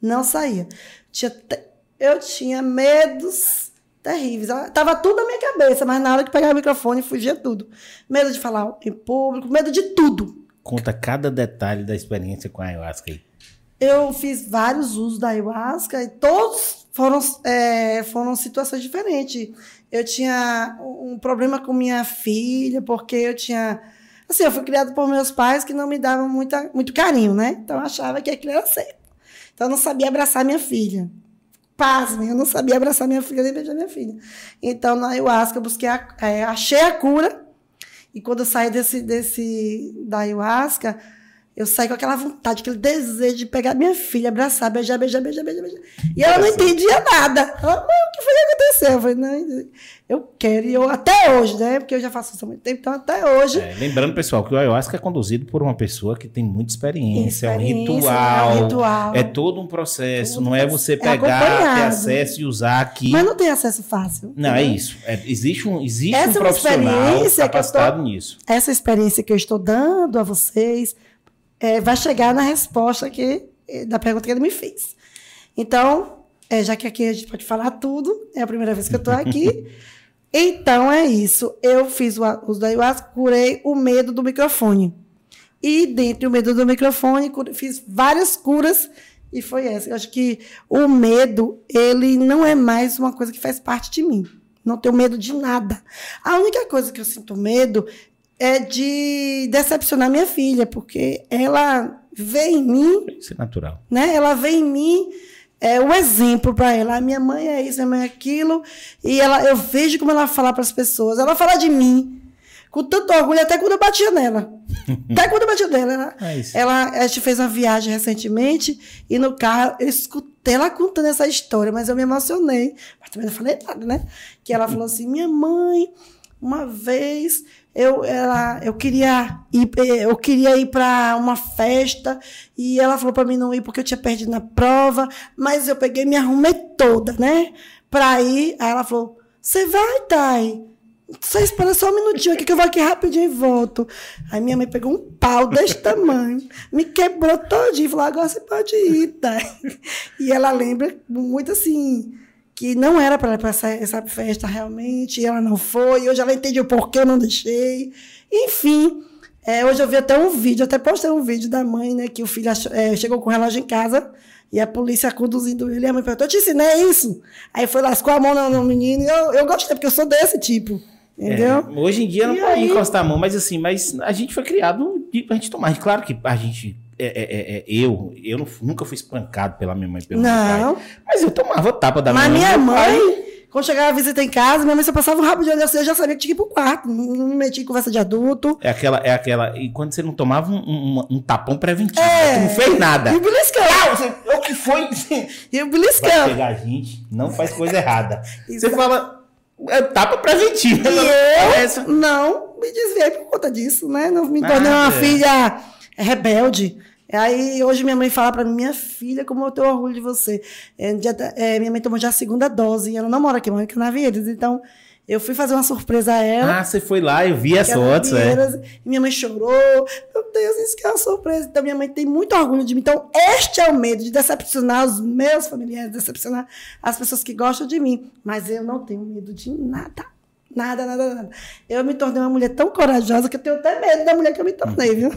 Não saía. Tinha Eu tinha medos terríveis. Tava tudo na minha cabeça, mas na hora que pegava o microfone, fugia tudo. Medo de falar em público, medo de tudo. Conta cada detalhe da experiência com a ayahuasca aí. Eu fiz vários usos da ayahuasca e todos foram, é, foram situações diferentes. Eu tinha um problema com minha filha, porque eu tinha. Assim, eu fui criada por meus pais que não me davam muita, muito carinho, né? Então eu achava que aquilo era certo. Então eu não sabia abraçar minha filha. Pasmem, eu não sabia abraçar minha filha nem beijar minha filha. Então na ayahuasca eu busquei a, é, achei a cura. E quando eu saí desse, desse, da ayahuasca, eu saí com aquela vontade, aquele desejo de pegar minha filha, abraçar, beijar, beijar, beijar, beijar. beijar. E ela não entendia nada. Ela, mãe, o que foi que aconteceu? Eu falei, não, eu quero. E eu, até hoje, né? Porque eu já faço isso há muito tempo, então até hoje. É, lembrando, pessoal, que o ayahuasca é conduzido por uma pessoa que tem muita experiência, é um Experiência, ritual, é um ritual. é todo um processo, Tudo não é é você pegar, ter acompanhado. acesso e usar aqui. Mas não tem acesso fácil. Não, é entendeu? isso. É, existe um, existe Essa um é profissional eu tô- capacitado nisso. essa experiência que eu estou dando a vocês é, vai chegar na resposta que, eh, da pergunta que ele me fez. Então, é, já que aqui a gente pode falar tudo, é a primeira vez que eu estou aqui. então é isso. Eu fiz o uso da ayahuasca, curei o medo do microfone. E dentre o medo do microfone, fiz várias curas e foi essa. Eu acho que o medo, ele não é mais uma coisa que faz parte de mim. Não tenho medo de nada. A única coisa que eu sinto medo é de decepcionar minha filha, porque ela vê em mim, Isso é natural. né? Ela vê em mim é, um exemplo para ela. A minha mãe é isso, minha mãe é aquilo. E ela, eu vejo como ela fala para as pessoas. Ela fala de mim com tanto orgulho, até quando eu batia nela. Até quando eu bati dela, ela, É ela, a gente fez uma viagem recentemente e no carro eu escutei ela contando essa história, mas eu me emocionei. Mas também não falei nada, né? Que ela falou assim: minha mãe, uma vez eu, ela, eu queria ir, eh, eu queria ir para uma festa e ela falou para mim não ir porque eu tinha perdido na prova, mas eu peguei e me arrumei toda, né? Para ir. Aí ela falou: você vai, Thay? Só espera só um minutinho aqui que eu vou aqui rapidinho e volto. Aí minha mãe pegou um pau desse tamanho, me quebrou todinho e falou: agora você pode ir, tá? E ela lembra muito assim, que não era para ela essa, essa festa realmente, e ela não foi. Hoje ela entendeu por que eu não deixei. Enfim, é, hoje eu vi até um vídeo, até postei um vídeo da mãe, né, que o filho achou- é, chegou com o relógio em casa. E a polícia conduzindo ele, e a mãe perguntou: Eu te ensinei isso? Aí foi, lascou a mão no, no menino. E eu, eu gostei, porque eu sou desse tipo. Entendeu? É, hoje em dia não E pode aí? encostar a mão, mas assim, mas a gente foi criado pra gente tomar. Claro que a gente. É, é, é, é, eu eu não- nunca fui espancado pela minha mãe pelo Não. pai. Mas eu tomava tapa da Mas minha minha mãe. e meu mãe, quando chegava a visita em casa, minha mãe só passava um rabo de olho assim, eu já sabia que tinha que ir pro quarto. Não me metia em conversa de adulto. É aquela, é aquela. E quando você não tomava um, um- um tapão preventivo, É. tu não fez nada. E o beliscão. Ah, você- o que foi? E o Vai pegar a gente, não faz coisa errada. Você fala. É tapa preventivo. E É eu essa. não me desviei por conta disso, né? Não me tornei Ah, uma é. filha rebelde. Aí hoje minha mãe fala pra mim, minha filha, como eu tenho orgulho de você. É, da- é, minha mãe tomou já a segunda dose e ela não mora aqui, mora em Canavieiras. Então eu fui fazer uma surpresa a ela. Ah, você foi lá, eu vi as fotos, é. E minha mãe chorou. Meu Deus, isso que é uma surpresa. Então, minha mãe tem muito orgulho de mim. Então, este é o medo de decepcionar os meus familiares, decepcionar as pessoas que gostam de mim. Mas eu não tenho medo de nada. Nada, nada, nada. Eu me tornei uma mulher tão corajosa que eu tenho até medo da mulher que eu me tornei, viu?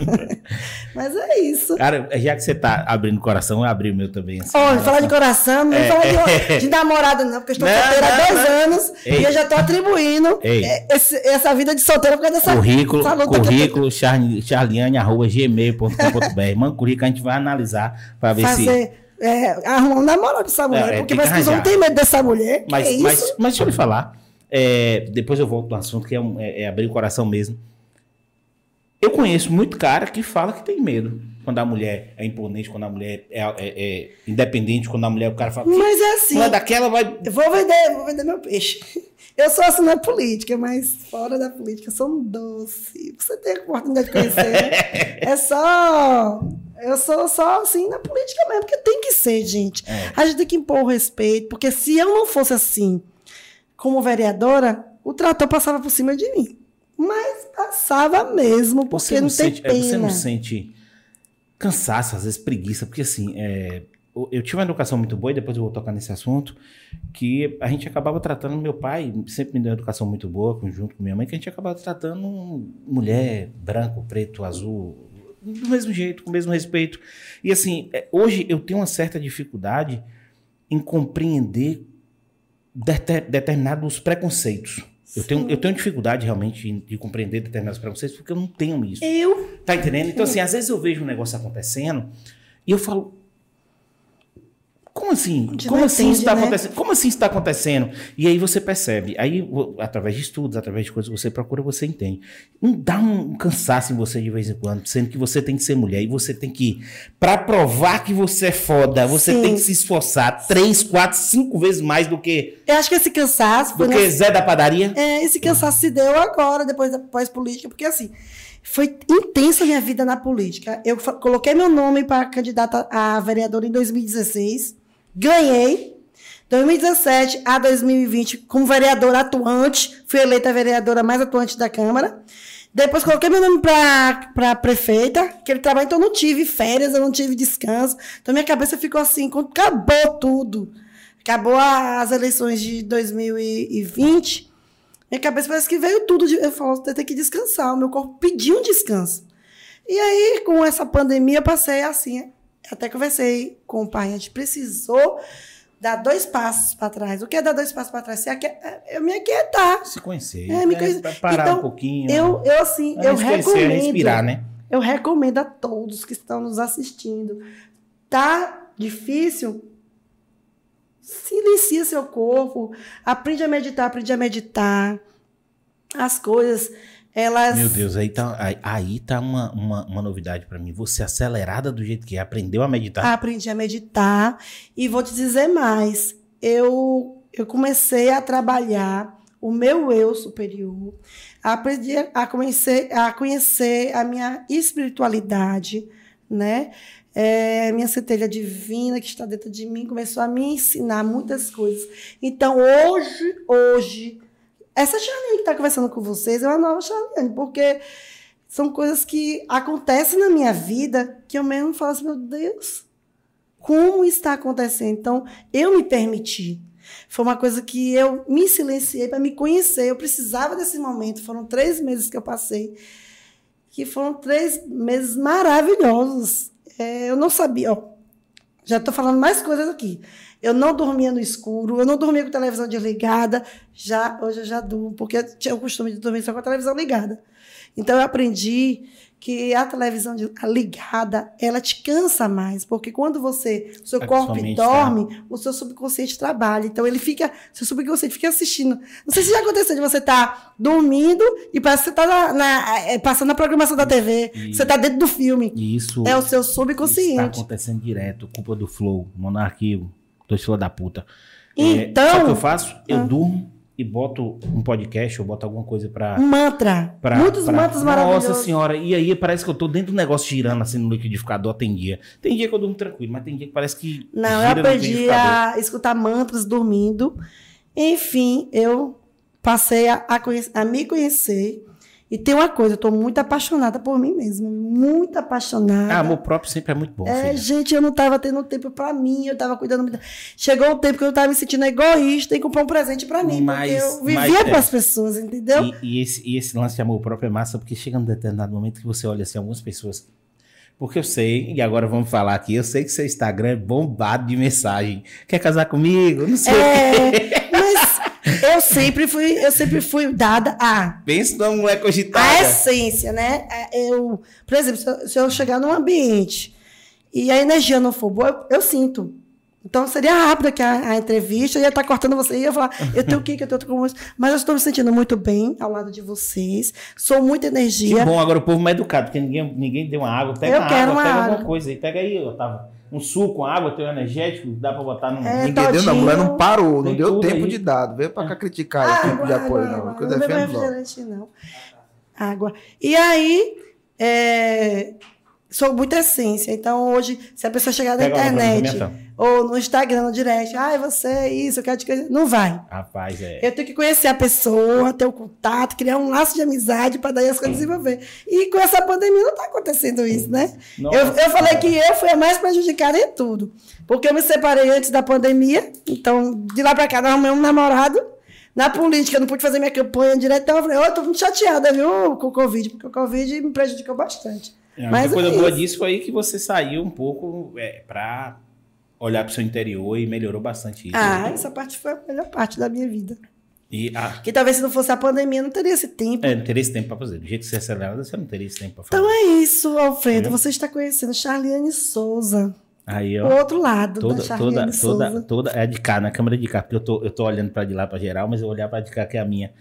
Mas é isso. Cara, já que você tá abrindo o coração, eu abri o meu também. Assim, Olha, falar de coração, não É, falar é. de, de namorada, não, porque eu estou Não, solteira há não, dois não. anos Ei. e eu já estou atribuindo é, esse- essa vida de solteira por causa dessa Currículo, eu tô currículo charli- charliane.gmail.com.br. Manda currículo a gente vai analisar pra ver se. fazer. É, arrumar um namorado pra essa mulher. é, porque os homens arranjar. têm medo dessa mulher. Mas, é isso? mas, mas deixa eu lhe falar. É, depois eu volto no assunto, que é, um- é- é abrir o coração mesmo. Eu conheço muito cara que fala que tem medo. Quando a mulher é imponente, quando a mulher é, é- é independente, quando a mulher, o cara fala. Mas é assim. Mulher daquela vai. Eu vou vender, vou vender meu peixe. Eu sou assim na política, mas fora da política eu sou um doce. Você tem a oportunidade de conhecer. né? é só. Eu sou só assim na política mesmo, porque tem que ser, gente. É. A gente tem que impor o respeito, porque se eu não fosse assim, como vereadora, o trator passava por cima de mim. Mas passava mesmo, porque Você não, não, tem sente, é, pena. você não sente cansaço, às vezes preguiça, porque assim, é, eu- eu tive uma educação muito boa, e depois eu vou tocar nesse assunto, que a gente acabava tratando, meu pai sempre me deu uma educação muito boa, junto com minha mãe, que a gente acabava tratando mulher, branco, preto, azul, do mesmo jeito, com o mesmo respeito. E assim, é, hoje eu tenho uma certa dificuldade em compreender deter- determinados preconceitos. Eu tenho, eu tenho dificuldade realmente de, de compreender determinados preconceitos porque eu não tenho isso. Eu Tá entendendo? Então, assim, às vezes eu vejo um negócio acontecendo e eu falo. Como assim? Como assim entende, isso está né? acontecendo? Como assim está acontecendo? E aí você percebe. Aí, através de estudos, através de coisas que você procura, você entende. Não dá um cansaço em você de vez em quando, sendo que você tem que ser mulher e você tem que. Pra provar que você é foda, você Sim. tem que se esforçar três, quatro, cinco vezes mais do que, Eu acho que esse cansaço do foi que nessa- Zé da padaria. é, esse cansaço se deu agora, depois da pós-política, porque assim, foi intensa a minha vida na política. Eu coloquei meu nome para candidata a vereadora em 2016, ganhei. 2017 a 2020, como vereadora atuante, fui eleita vereadora mais atuante da Câmara. Depois coloquei meu nome para prefeita, aquele trabalho, então eu não tive férias, eu não tive descanso. Então minha cabeça ficou assim, quando acabou tudo. Acabou as eleições de 2020, minha cabeça parece que veio tudo. De, eu falo, eu tenho que descansar, o meu corpo pediu um descanso. E aí, com essa pandemia, eu passei assim. Até conversei com o pai, a gente precisou dar dois passos para trás. O que é dar dois passos para trás? Aque- Eu me aquietar. Se conhecer. É, me né? conhecer. Parar Então, um pouquinho. Eu, eu assim, É eu se conhecer, é recomendo. respirar, né? Eu recomendo a todos que estão nos assistindo. Tá difícil? Silencia seu corpo. Aprende a meditar, aprende a meditar. As coisas. Elas. Meu Deus, aí tá, aí, aí tá uma, uma, uma novidade pra mim. Você acelerada do jeito que é, aprendeu a meditar. Aprendi a meditar. E vou te dizer mais. Eu, eu comecei a trabalhar o meu eu superior. Aprendi a conhecer, a conhecer a minha espiritualidade, né? É, minha centelha divina que está dentro de mim começou a me ensinar muitas coisas. Então, hoje, hoje, essa Charliane que está conversando com vocês é uma nova Charliane, porque são coisas que acontecem na minha vida que eu mesmo falo assim, meu Deus, como está acontecendo? Então, eu me permiti. Foi uma coisa que eu me silenciei para me conhecer. Eu precisava desse momento. Foram três meses que eu passei, que foram três meses maravilhosos. É, eu não sabia, ó, já estou falando mais coisas aqui. Eu não dormia no escuro, eu não dormia com a televisão desligada. Já, hoje eu já durmo, porque eu tinha o costume de dormir só com a televisão ligada. Então eu aprendi que a televisão ligada, ela te cansa mais, porque quando você, o seu É, corpo mente dorme, o seu subconsciente trabalha. Então ele fica, seu subconsciente fica assistindo. Não sei se já aconteceu de você estar dormindo e parece que você está na, na- é, passando a programação da TV, você está dentro do filme. Isso, É o seu isso tá subconsciente. acontecendo direto. Culpa do Flow, monarquia, dois filha da puta. Então- É, sabe o que eu faço? Eu Ah. durmo e boto um podcast, eu boto alguma coisa pra. Um mantra. pra Muitos pra- mantras maravilhosos. Nossa senhora, e aí parece que eu tô dentro do negócio girando assim no liquidificador, tem dia. Tem dia que eu durmo tranquilo, mas tem dia que parece que. Não, eu aprendi a escutar mantras dormindo. Enfim, eu passei a, a conhe- a me conhecer. E tem uma coisa, eu tô muito apaixonada por mim mesma. Muito apaixonada. Ah, amor próprio sempre é muito bom. É, filha. gente, eu não tava tendo tempo pra mim, eu tava cuidando muito. Chegou o tempo que eu tava me sentindo egoísta e comprar um presente pra mim, Mas- porque eu vivia mas, é. pras pessoas, entendeu? E, e esse, e esse lance de amor próprio é massa, porque chega num determinado momento que você olha assim, algumas pessoas. Porque eu sei, e agora vamos falar aqui, eu sei que seu Instagram é bombado de mensagem. Quer casar comigo? Não sei o quê. É, eu sempre fui, eu sempre fui dada a Pensa numa mulher cogitada. a essência, né? Eu, por exemplo, se eu, se eu chegar num ambiente e a energia não for boa, eu, eu sinto. Então seria rápido aqui a, a entrevista, ia estar cortando você, e ia falar, eu tenho o que, que eu tenho com você. Mas eu estou me sentindo muito bem ao lado de vocês, sou muita Que energia. bom, agora o povo mais educado, porque ninguém, ninguém deu uma água. Pega Eu uma água, pega água. alguma coisa aí. Pega aí, Otávio. Um suco com água, tem um energético, dá pra botar no. É, Ninguém deu, não. A mulher não parou, não Tem deu tudo tempo aí. É. de dado. Veio pra cá criticar esse tipo de apoio, não. Que eu não defendo refrigerante, não. Água. E aí, é, sou muita essência. Então, hoje, se a pessoa chegar na Pega internet. Ou no Instagram, no direct, ai, você é isso, eu quero te conhecer. Não vai. Rapaz, é. Eu tenho que conhecer a pessoa, ter o contato, criar um laço de amizade para daí as coisas desenvolver. E com essa pandemia não está acontecendo isso, né? Nossa eu, eu falei Senhora. que eu fui a mais prejudicada em tudo. Porque eu me separei antes da pandemia, então de lá para cá nós arrumei um namorado. Na política, eu não pude fazer minha campanha direto, então eu falei, ô, eu tô muito chateada, viu, com o Covid, porque o Covid me prejudicou bastante. A Mas coisa é boa isso. disso foi que você saiu um pouco é, pra olhar pro seu interior e melhorou bastante isso. Ah, essa parte foi a melhor parte da minha vida. E Que talvez se não fosse a pandemia, não teria esse tempo. é, não teria esse tempo pra fazer. Do jeito que você é acelerada, você não teria esse tempo pra fazer. Então é isso, Alfredo. Viu? Você está conhecendo Charliane Souza. Aí, O ó. outro lado Toda, da toda, Charliane toda, Souza. toda, é de cá, na câmera de cá, porque eu tô, eu tô olhando pra de lá pra geral, mas eu vou olhar pra de cá, que é a minha.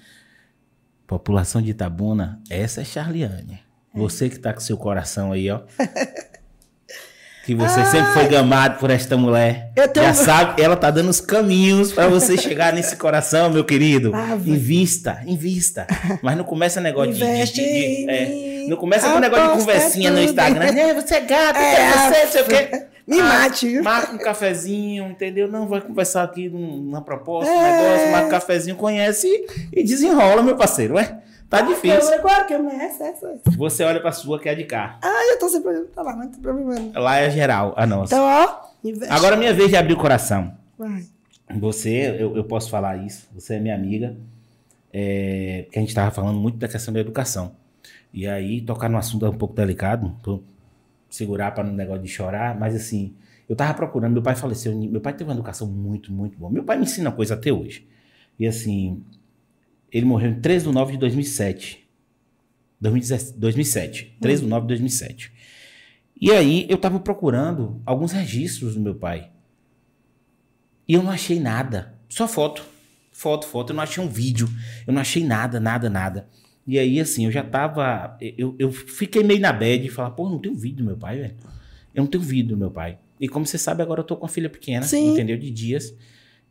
População de Itabuna, essa é Charliane. Você que tá com seu coração aí, ó. Que você sempre foi gamado por esta mulher. Eu tenho- Já sabe, ela tá dando os caminhos pra você chegar nesse coração, meu querido. Ah, vai. invista, invista. Mas não começa negócio de- de. De- de- é, não começa com negócio de conversinha no tudo. Instagram. É, você é gato, É, é, você, não sei o quê. Me Ah, mate? Marca um cafezinho, entendeu? Não, vai conversar aqui numa proposta, um É. negócio, marca um cafezinho, conhece e, e desenrola, meu parceiro. Ué, tá difícil. Eu, claro que eu me essa, essa, essa. Você olha pra sua que é de cá. Ah, eu tô sem problema. Tá lá, não tem problema não. Lá é geral, a nossa. Então, ó, investe. Agora é minha vez de abrir o coração. Vai. Você, eu, eu posso falar isso, você é minha amiga, é, porque a gente tava falando muito da questão da educação. E aí, tocar num assunto um pouco delicado, tô segurar para no negócio de chorar, mas assim, eu tava procurando, meu pai faleceu, meu pai teve uma educação muito, muito boa. Meu pai me ensina coisa até hoje. E assim, ele morreu em 3 de 9 de 2007. 2017 2007. 3 de 9 de 2007. E aí, eu tava procurando alguns registros do meu pai. E eu não achei nada. Só foto. Foto, foto. Eu não achei um vídeo. Eu não achei nada, nada, nada. E aí, assim, eu já tava. Eu, eu fiquei meio na bad e falar, pô, não tenho vídeo do meu pai, velho. Eu não tenho vídeo do meu pai. E como você sabe, agora eu tô com a filha pequena, Sim. entendeu? De dias.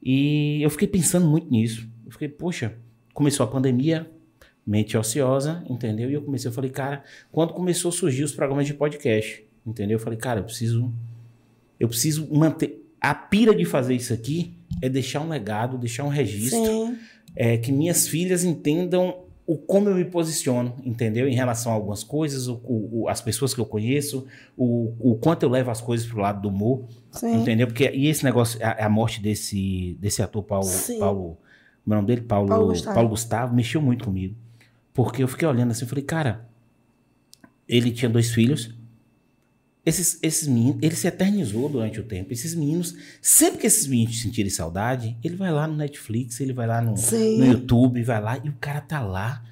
E eu fiquei pensando muito nisso. Eu fiquei, poxa, começou a pandemia, mente ociosa, entendeu? E eu comecei, eu falei, cara, quando começou a surgir os programas de podcast, entendeu? Eu falei, cara, eu preciso. Eu preciso manter. A pira de fazer isso aqui é deixar um legado, deixar um registro Sim. é, que minhas filhas entendam o como eu me posiciono, entendeu? Em relação a algumas coisas, o, o- as pessoas que eu conheço, o, o quanto eu levo as coisas pro lado do humor, Sim. entendeu? Porque e esse negócio, a, a morte desse, desse ator Paulo, Sim. Paulo, o nome dele Paulo, Paulo Paulo Gustavo. Gustavo. mexeu muito comigo, porque eu fiquei olhando assim, falei, cara, ele tinha dois filhos. Esses, esses meninos, ele se eternizou durante o tempo. Esses meninos, sempre que esses meninos sentirem saudade, ele vai lá no Netflix, ele vai lá no, no YouTube, vai lá e o cara tá lá.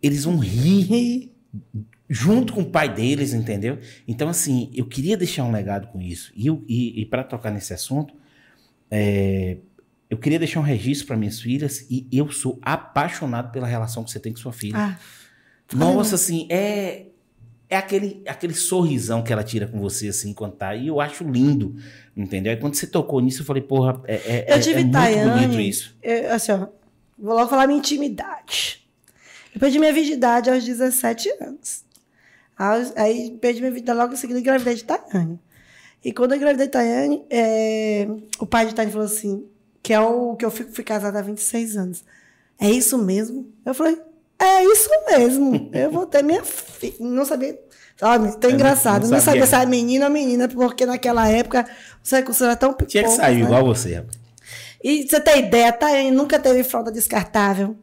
Eles vão rir junto com o pai deles, entendeu? Então, assim, eu queria deixar um legado com isso. E, e, e para tocar nesse assunto, é, eu queria deixar um registro para minhas filhas e eu sou apaixonado pela relação que você tem com sua filha. Ah, Nossa, assim, é. É aquele, aquele sorrisão que ela tira com você, assim, quando tá. E eu acho lindo, entendeu? Aí quando você tocou nisso, eu falei, porra, é, é, Eu é- tive é muito Tayane. bonito isso. eu, assim, ó, vou logo falar minha intimidade. Eu perdi minha virgindade aos 17 anos. Aí perdi minha virgindade logo em seguida engravidei de Tayane. E quando eu engravidei de Tayane, é, o pai de Tayane falou assim, que é o que eu fico, fui casada há 26 anos. É isso mesmo? Eu falei, é isso mesmo. Eu vou ter minha filha. Não sabia. Sabe, tão Eu engraçado. não Não, sabia. se era menina ou menina, porque naquela época os recursos eram tão Tinha que sair né? igual você, rapaz. E você ter ideia, a Tayane nunca teve fralda descartável.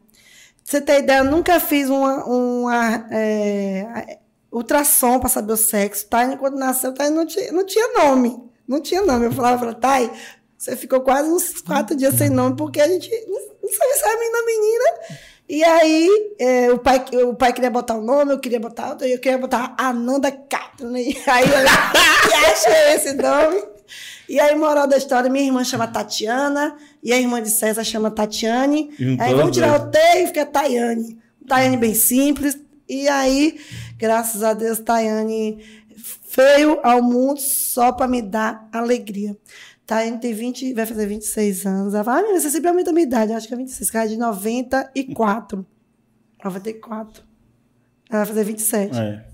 Você ter ideia, eu nunca fiz uma, uma, é, ultrassom para saber o sexo. Tayane, quando nasceu, Tayane não tinha, não tinha nome. Não tinha nome. Eu falava pra Thay, você ficou quase uns quatro dias sem nome, porque a gente não, sabia se era menina ou menina. E aí, é, o, pai, o pai queria botar o nome, eu queria botar outro, eu queria botar Ananda Catherine. Aí eu e achei esse nome. E aí, moral da história, minha irmã chama Tatiana, e a irmã de César chama Tatiane. Juntou aí os vamos tirar o T e fica Tayane. Tayane bem simples. E aí, graças a Deus, Tayane veio ao mundo só para me dar alegria. Tayane tem 20, vai fazer 26 anos. Ela fala, ah, menina, você sempre aumenta a minha idade. Eu acho que é 26, cara, é de 94. 94. Ela vai fazer 27. É. Ela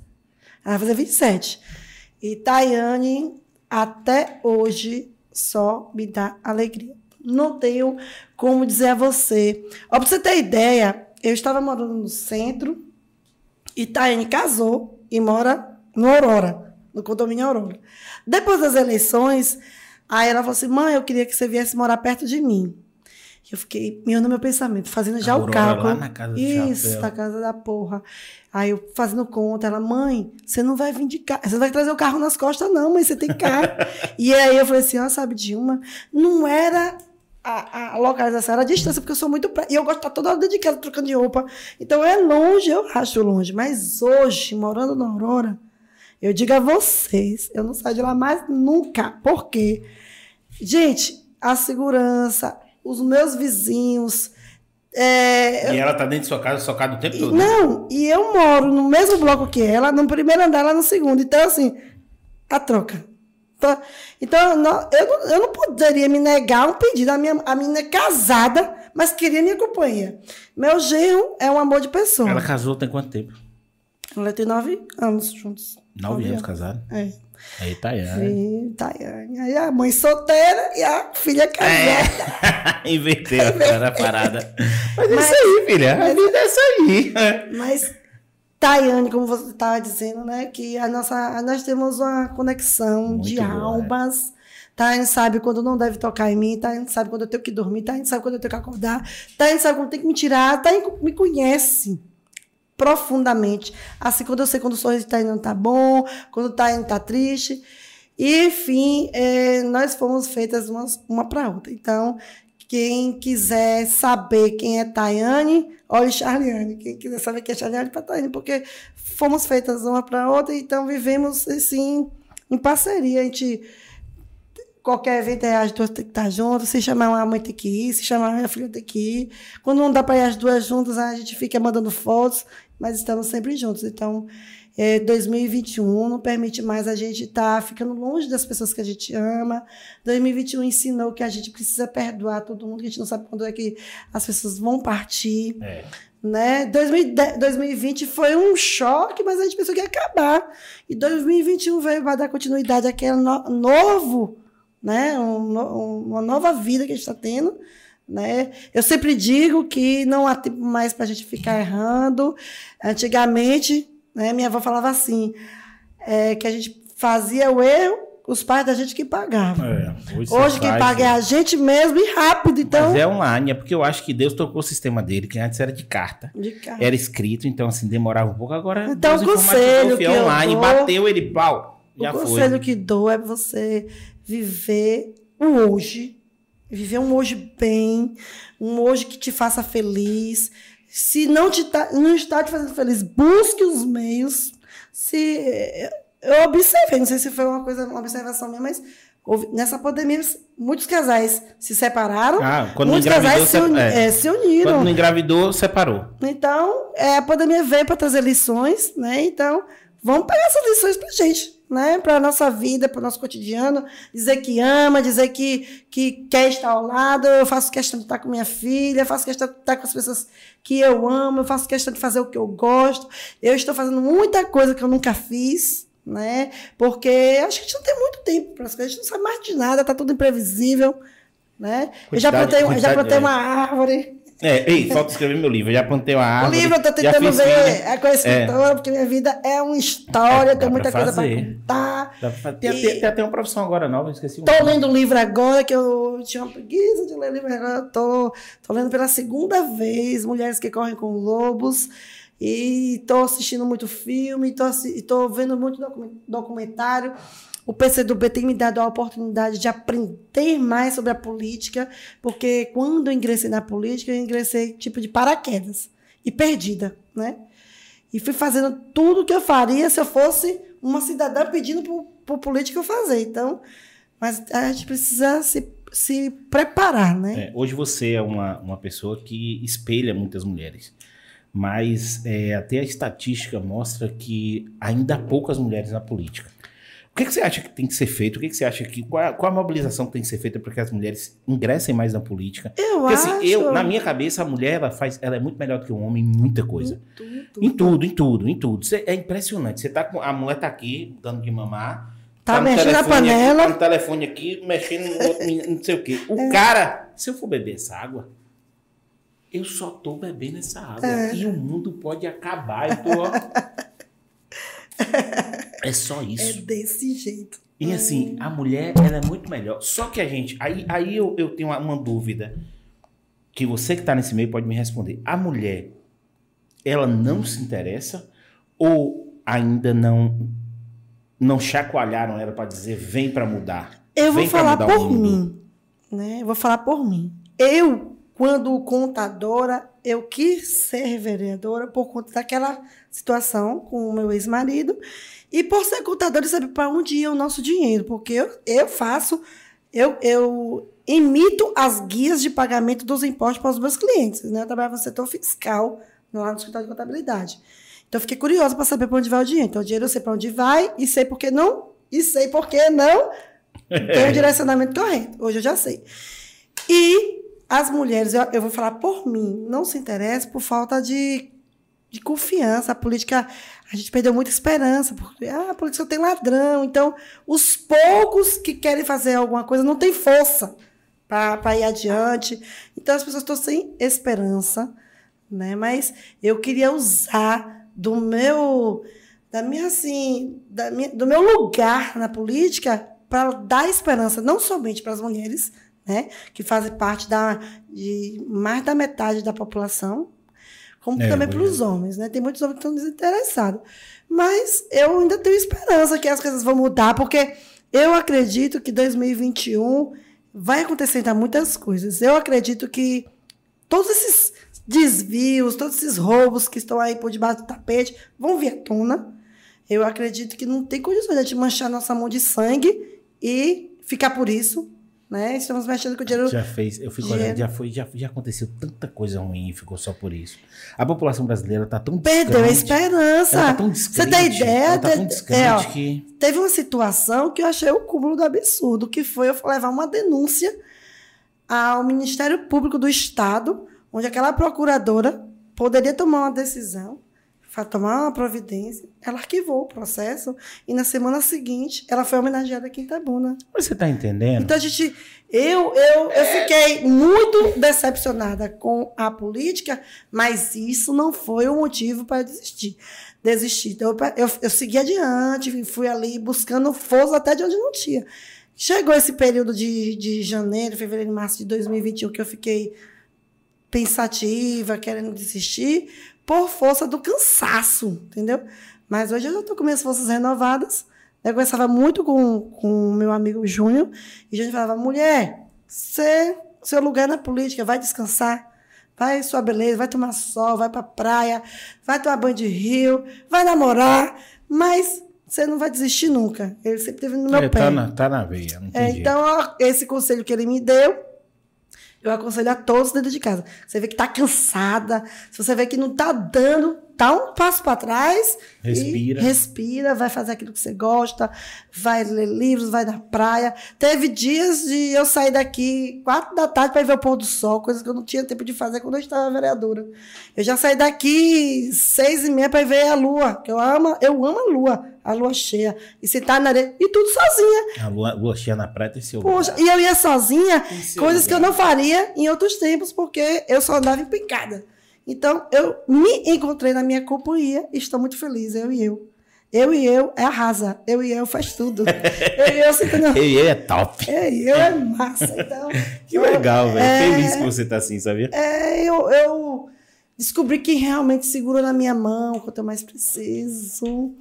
vai fazer 27. E Tayane, até hoje, só me dá alegria. Não tenho como dizer a você. Ó, pra você ter ideia, eu estava morando no centro e Tayane casou e mora no Aurora, no condomínio Aurora. Depois das eleições, aí ela falou assim: mãe, eu queria que você viesse morar perto de mim. E eu fiquei, meu no meu pensamento, fazendo já Aurora, o cálculo. lá na casa do Isso, chapéu. na casa da porra. Aí eu fazendo conta, ela, mãe, você não vai vir de carro, você não vai trazer o carro nas costas, não, mãe, você tem carro. e aí eu falei assim, ó, sabe de uma? Não era a, a localização, era a distância, porque eu sou muito. pré- E eu gosto de estar toda hora dentro de casa trocando de roupa. Então é longe, eu acho longe. Mas hoje, morando na Aurora, eu digo a vocês, eu não saio de lá mais nunca. Por quê? Gente, a segurança, os meus vizinhos. é, E ela tá dentro de sua casa, socada o tempo todo. né? não, e eu moro no mesmo bloco que ela, no primeiro andar, ela no segundo. Então, assim, a troca. Então, então não- eu, não, eu não poderia me negar um pedido. A minha, a menina é casada, mas queria minha companhia. Meu genro é um amor de pessoa. Ela casou tem quanto tempo? Ela tem nove anos juntos. Nove anos casado. É. Aí tá aí. Sim, Tayane. Aí a mãe solteira e a filha casada. Inverteu a cara da parada. Mas, é Mas- isso aí, filha. A vida é isso aí. Mas, Tayane, como você estava dizendo, né? Que a nossa, nós temos uma conexão Muito de boa, é. almas. Tayane sabe quando não deve tocar em mim, Tayane sabe quando eu tenho que dormir, Tayane sabe quando eu tenho que acordar, Tayane sabe quando tem que me tirar, Tayane me conhece profundamente. Assim, quando eu sei quando o sorriso de Tayane não tá bom, quando Tayane tá triste. E, enfim, é, nós fomos feitas uma, uma para outra. Então, quem quiser saber quem é Tayane, olhe Charliane. Quem quiser saber quem é Charliane, para Tayane, porque fomos feitas uma para outra, então vivemos assim em parceria. A gente qualquer evento é as duas tem que estar juntas. Se chamar uma mãe tem que ir, se chamar minha filha tem que ir. Quando não dá para ir as duas juntas, a gente fica mandando fotos, mas estamos sempre juntos. Então, é, 2021 não permite mais a gente estar tá ficando longe das pessoas que a gente ama. 2021 ensinou que a gente precisa perdoar todo mundo, que a gente não sabe quando é que as pessoas vão partir. É. Né? 2020 foi um choque, mas a gente pensou que ia acabar. E 2021 veio para dar continuidade àquele no, novo, né? Um, uma nova vida que a gente está tendo. Né? Eu sempre digo que não há tempo mais para a gente ficar errando. Antigamente, né? Minha avó falava assim, é, que a gente fazia o erro, os pais da gente que pagavam. É, hoje, hoje quem paga é a gente mesmo e rápido. Então... Mas é online, é porque eu acho que Deus tocou o sistema dele, que antes era de carta. De carta. Era escrito, então assim, demorava um pouco. Agora, então, o conselho que online, dou, bateu ele, pau. Já o conselho foi. que dou é você viver o hoje, viver um hoje bem, um hoje que te faça feliz, se não, te tá, não está te fazendo feliz, busque os meios. Se eu observei, não sei se foi uma coisa, uma observação minha, mas houve, nessa pandemia muitos casais se separaram. Ah, quando muitos casais se, uni, é. É, se, uniram. Quando engravidou, separou. Então, é, a pandemia veio para trazer lições, né? Então, vamos pegar essas lições pra gente né, para a nossa vida, para o nosso cotidiano, dizer que ama, dizer que, que quer estar ao lado, eu faço questão de estar com minha filha, faço questão de estar com as pessoas que eu amo, eu faço questão de fazer o que eu gosto, eu estou fazendo muita coisa que eu nunca fiz, né, porque acho que a gente não tem muito tempo para as coisas, a gente não sabe mais de nada, está tudo imprevisível, né, eu já plantei, já plantei uma árvore, é, ei, falta escrever meu livro. Já plantei uma árvore. O livro eu tô tentando ver é, com a escritora, é. porque minha vida é uma história, é, tem muita coisa para contar. Tem, e... tem, tem, até uma profissão agora nova, esqueci Tô lendo um livro agora, que eu tinha uma preguiça de ler livro agora. Tô, tô lendo pela segunda vez Mulheres que Correm com Lobos. E tô assistindo muito filme, tô, tô vendo muito documentário. O PCdoB tem me dado a oportunidade de aprender mais sobre a política, porque quando eu ingressei na política, eu ingressei tipo de paraquedas e perdida, né? E fui fazendo tudo o que eu faria se eu fosse uma cidadã pedindo para o político fazer. Então, mas a gente precisa se, se preparar, né? É, hoje você é uma, uma pessoa que espelha muitas mulheres. Mas é, até a estatística mostra que ainda há poucas mulheres na política. O que, que, você acha que tem que ser feito? O que, que você acha que. Qual, qual, a mobilização que tem que ser feita para que as mulheres ingressem mais na política? Eu Porque, assim, acho. eu, na minha cabeça, a mulher ela faz, ela é muito melhor do que o um homem em muita coisa. Em tudo, em tudo, em tudo. Em tudo. Você, é impressionante. Você tá com, a mulher tá aqui, dando de mamar. Tá, tá mexendo na panela. Aqui, tá no telefone aqui, mexendo no outro, não sei o quê. O é. cara, se eu for beber essa água, eu só tô bebendo essa água. É. E o mundo pode acabar. Eu tô, ó, É só isso. É desse jeito. E assim, a mulher, ela é muito melhor. Só que a gente. Aí, aí eu, eu tenho uma, uma dúvida que você que está nesse meio pode me responder. A mulher, ela não se interessa ou ainda não não chacoalharam ela para dizer vem para mudar? Eu vou falar por mim, né? Eu vou falar por mim. Eu, quando contadora, eu quis ser vereadora por conta daquela situação com o meu ex-marido e por ser contadora, saber para onde ia o nosso dinheiro, porque eu, eu faço, eu, eu emito as guias de pagamento dos impostos para os meus clientes. Né? Eu trabalho no setor fiscal, lá no escritório de contabilidade. Então, eu fiquei curiosa para saber para onde vai o dinheiro. Então, o dinheiro eu sei para onde vai e sei por que não, e sei por que não tem o direcionamento correto. Hoje eu já sei. E as mulheres, eu, eu vou falar por mim, não se interessam por falta de de confiança. A política, a gente perdeu muita esperança, porque ah, a política tem ladrão. Então, os poucos que querem fazer alguma coisa não têm força para ir adiante. Então, as pessoas estão sem esperança. Né? Mas eu queria usar do meu da minha assim da minha, do meu lugar na política para dar esperança não somente para as mulheres né que fazem parte da de mais da metade da população como é, também para os homens, né? Tem muitos homens que estão desinteressados. Mas eu ainda tenho esperança que as coisas vão mudar, porque eu acredito que 2021 vai acontecer ainda muitas coisas. Eu acredito que todos esses desvios, todos esses roubos que estão aí por debaixo do tapete vão vir à tona. Eu acredito que não tem condições de manchar nossa mão de sangue e ficar por isso, né? Estamos mexendo com o dinheiro. Já fez, eu fico Dinheiro. olhando, já foi, já, já aconteceu tanta coisa ruim e ficou só por isso. A população brasileira tá tão Perdeu a esperança. tá tão Você tem ideia? tá de- é, ó, que teve uma situação que eu achei o cúmulo do absurdo, que foi eu levar uma denúncia ao Ministério Público do Estado, onde aquela procuradora poderia tomar uma decisão, tomar uma providência. Ela arquivou o processo e na semana seguinte ela foi homenageada aqui em Itabuna. Mas você tá entendendo? Então a gente. Eu, eu, eu fiquei muito decepcionada com a política, mas isso não foi o motivo para desistir. Desistir. Então, eu, eu, eu segui adiante, fui ali buscando força até de onde não tinha. Chegou esse período de, de janeiro, fevereiro março de 2021 que eu fiquei pensativa, querendo desistir, por força do cansaço, entendeu? Mas hoje eu já estou com minhas forças renovadas. Eu conversava muito com o meu amigo Júnior, e a gente falava, mulher, você, seu lugar na política, vai descansar, vai sua beleza, vai tomar sol, vai pra praia, vai tomar banho de rio, vai namorar, mas você não vai desistir nunca. Ele sempre teve no meu É, pé. tá, na, tá na veia, não tem É, então, ó, esse conselho que ele me deu, eu aconselho a todos dentro de casa. Você vê que tá cansada, se você vê que não tá dando, dá um passo para trás. Respira. respira, vai fazer aquilo que você gosta, vai ler livros, vai na praia. Teve dias de eu sair daqui quatro da tarde para ver o pôr do sol, coisa que eu não tinha tempo de fazer quando eu estava vereadora. Eu já saí daqui seis e meia para ver a lua, que eu amo, eu amo a lua, a lua cheia. E sentar na areia, e tudo sozinha. A lua, lua cheia na praia tem seu Poxa, lugar. e eu ia sozinha, coisas que eu lugar. não faria em outros tempos, porque eu só andava empincada. Então, eu me encontrei na minha companhia e estou muito feliz, eu e eu. Eu e eu é arrasa, eu e eu faz tudo. eu e eu sentando. Ei, ei, é top. Eu e eu é massa. Então, Que legal, velho. É. Feliz que você tá assim, sabia? é, eu, eu descobri quem realmente segurou na minha mão quando eu mais preciso.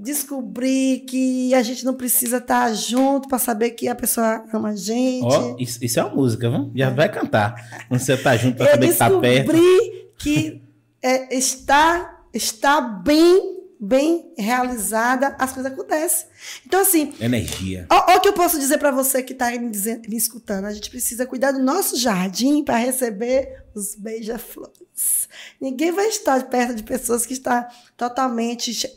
Descobri que a gente não precisa estar junto para saber que a pessoa ama a gente. Ó, isso, isso é uma música, viu? Já vai cantar. Quando você tá junto eu saber que tá perto. descobri que é, está, está bem, bem realizada, as coisas acontecem. Então, assim, Energia. O que eu posso dizer para você que está me, me escutando. A gente precisa cuidar do nosso jardim para receber os beija-flores. Ninguém vai estar perto de pessoas que estão totalmente.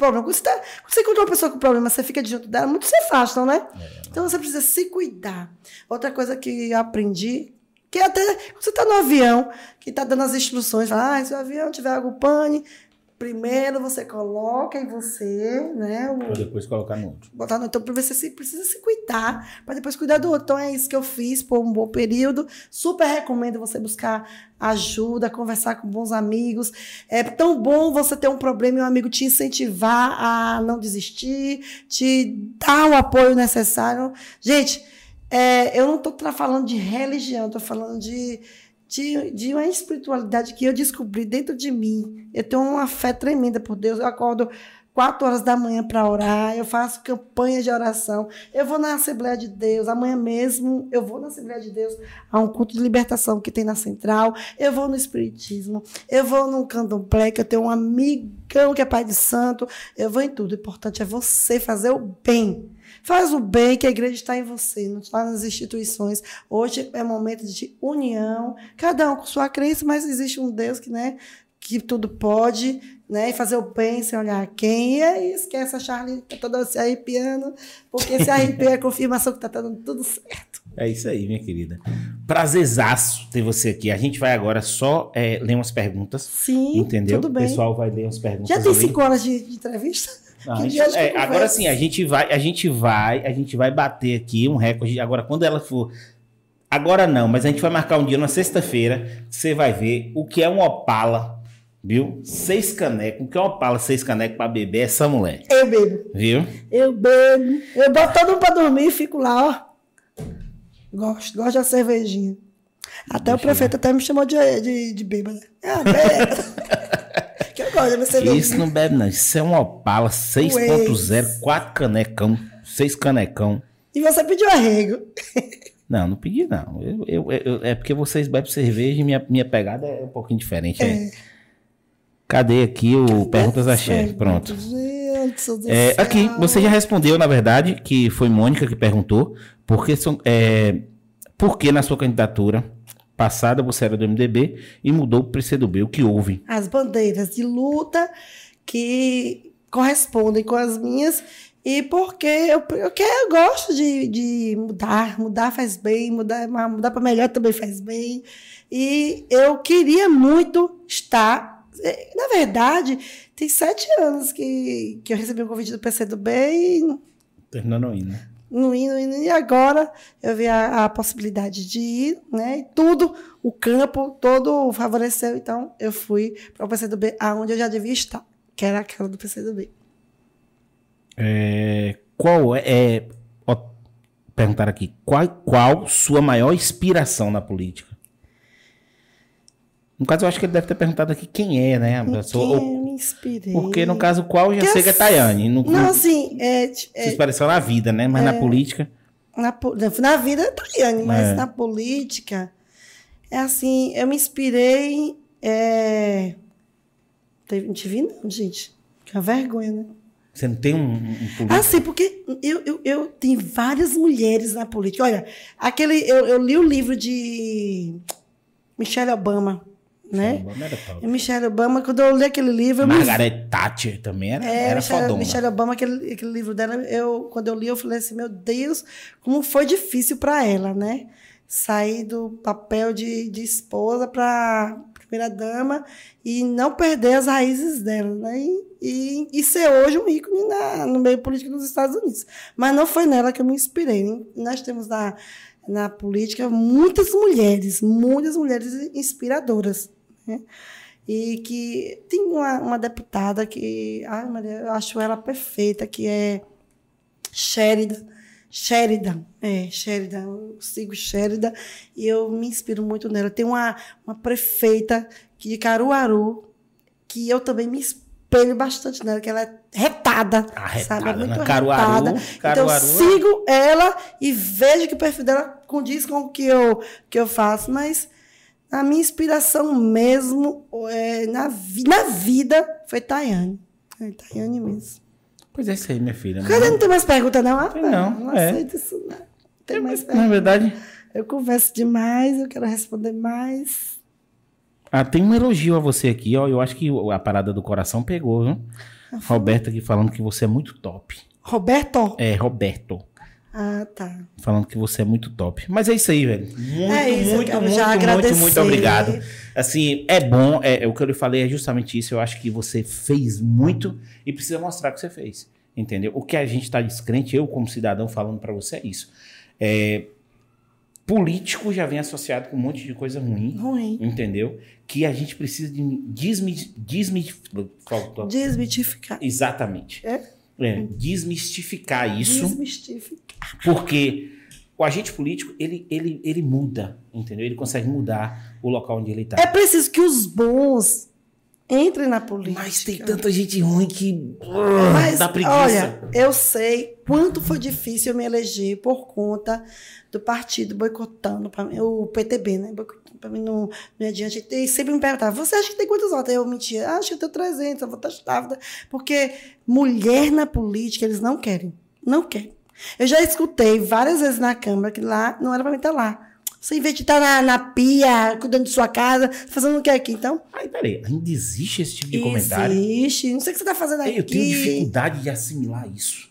Problema. Quando você, tá, quando você encontra uma pessoa com problema, você fica junto dela, muitos se afastam, né? Então você precisa se cuidar. Outra coisa que eu aprendi, que é até você está no avião, que está dando as instruções, ah, se o avião tiver água pane, primeiro você coloca em você, né? o- Pra depois colocar no outro. botar no então você se, precisa se cuidar para depois cuidar do outro. Então é isso que eu fiz por um bom período. Super recomendo você buscar ajuda, conversar com bons amigos. É tão bom você ter um problema e um amigo te incentivar a não desistir, te dar o apoio necessário. Gente, é, eu não estou falando de religião, estou falando de de, de uma espiritualidade que eu descobri dentro de mim. Eu tenho uma fé tremenda por Deus. Eu acordo quatro horas da manhã para orar, eu faço campanha de oração, eu vou na Assembleia de Deus, amanhã mesmo eu vou na Assembleia de Deus, a um culto de libertação que tem na Central, eu vou no Espiritismo, eu vou no Candomblé, que eu tenho um amigão que é pai de santo, eu vou em tudo. O importante é você fazer o bem. Faz o bem, que a igreja está em você, não está nas instituições. Hoje é momento de união, cada um com sua crença, mas existe um Deus que, né, que tudo pode, né, e fazer o bem sem olhar quem. E aí, esquece a Charlie, tá toda se arrepiando, porque se arrepia é confirmação que tá dando tudo certo. É isso aí, minha querida. Prazerzaço ter você aqui. A gente vai agora só é, ler umas perguntas. Sim, entendeu? tudo bem. O pessoal vai ler umas perguntas. Já tem ali. cinco horas de, de entrevista? Não, gente- de é, agora sim, a gente vai, a gente vai, a gente vai bater aqui um recorde. Agora, quando ela for. Agora não, mas a gente vai marcar um dia na sexta-feira. Você vai ver o que é um Opala, viu? Seis canecos. O que é um Opala, seis canecos pra beber? É essa mulher, Eu bebo. viu? Eu bebo. Eu boto todo mundo pra dormir e fico lá, ó. Gosto, gosto da cervejinha. Até o Deixa eu prefeito até me chamou de, de, de bêbada. Ah, bêbada. que eu gosto de cervejinha. Isso não bebe, não. Isso é um Opala 6.0, quatro canecão, seis canecão. E você pediu arrego. Não, não pedi, não. Eu, eu- eu- é porque vocês bebem cerveja e minha, minha pegada é um pouquinho diferente. é. Cadê aqui o Perguntas da Chefe? Pronto. Souza. É, aqui, você já respondeu, na verdade, que foi Mônica que perguntou, porque, são, é, por que na sua candidatura passada você era do MDB e mudou para o PCdoB? O que houve? As bandeiras de luta que correspondem com as minhas e porque eu, porque eu gosto de, de mudar, mudar faz bem, mudar, mudar para melhor também faz bem. E eu queria muito estar. eh, Na verdade, tem sete anos que, que eu recebi um convite do PCdoB e Terminando indo, né? Não indo, indo, e agora eu vi a, a possibilidade de ir, né? E tudo, o campo todo favoreceu, então eu fui para o PCdoB, aonde eu já devia estar, que era aquela do PCdoB. É, qual é, é ó, perguntar aqui, qual, qual sua maior inspiração na política? No caso, eu acho que ele deve ter perguntado aqui quem é, né? a pessoa, me inspirei? porque no caso, qual já sei que é Tayane. No, Não, assim, é, é, inspiração na vida, né? Mas na política. na, na vida é Tayane, mas É. na política, é assim, eu me inspirei. É... Não te vi, não, gente. Que é vergonha, né? Você não tem um, um político. Ah, sim, porque eu, eu, eu tenho várias mulheres na política. Olha, aquele, eu, eu li o livro de Michelle Obama, né? Não era top. E Michelle Obama, quando eu li aquele livro, eu me Margaret Thatcher também era, É, era Michelle, fodona. Michelle Obama, aquele, aquele livro dela, eu, quando eu li, eu falei assim, meu Deus, como foi difícil para ela, né? Sair do papel de, de esposa para primeira dama e não perder as raízes dela, né? E, e, e ser hoje um ícone na, no meio político dos Estados Unidos. Mas não foi nela que eu me inspirei. né? Nós temos na, na política muitas mulheres, muitas mulheres inspiradoras, né? E que tem uma, uma deputada que, ai Maria, eu acho ela perfeita, que é Sheridan. Sheridan, é, Sheridan, eu sigo Sheridan e eu me inspiro muito nela. Tem uma, uma prefeita que de Caruaru, que eu também me espelho bastante nela, que ela é retada, Arretada, sabe? É muito né? Caruaru, retada. Caruaru. Então, eu sigo ela e vejo que o perfil dela condiz com o que eu, que eu faço, mas a minha inspiração mesmo é, na, vi- na vida foi Tayane. É Tayane mesmo. Pois é isso aí, minha filha. Cadê? Não tem mais pergunta, não? Ah, não, não é. aceito isso, não. Tem mais Na pergunta. verdade, Eu converso demais, eu quero responder mais. ah, tem um elogio a você aqui, ó. Eu acho que a parada do coração pegou, viu? Roberto aqui falando que você é muito top. Roberto? É, Roberto. Ah, tá. Falando que você é muito top. Mas é isso aí, velho. Muito, É isso, muito, muito, muito, muito obrigado. Assim, é bom, é, é o que eu lhe falei é justamente isso. Eu acho que você fez muito e precisa mostrar que você fez. Entendeu? O que a gente tá descrente, eu como cidadão falando pra você é isso. É, político já vem associado com um monte de coisa ruim. Ruim. Entendeu? Que a gente precisa de desmi- desmi- faltou- Desmitificar. Exatamente. É? É, desmistificar isso. Desmistificar. Porque o agente político, ele, ele, ele muda, entendeu? Ele consegue mudar o local onde ele É está. preciso que os bons entrem na política. Mas tem tanta gente ruim que Mas, dá preguiça. olha, eu sei quanto foi difícil eu me eleger por conta do partido boicotando o PTB, né? Para mim não, não ir adiante. E sempre me perguntava, você acha que tem quantos votos? Eu mentia, ah, acho que eu tenho 300, eu vou testar. Porque mulher na política, eles não querem. Não querem. Eu já escutei várias vezes na Câmara que lá não era para mim estar lá. Você, em vez de estar na, na pia, cuidando de sua casa, fazendo o que aqui? Então, Aí, peraí, ainda existe esse tipo de comentário? existe. Não sei o que você está fazendo aqui. Eu tenho dificuldade de assimilar isso.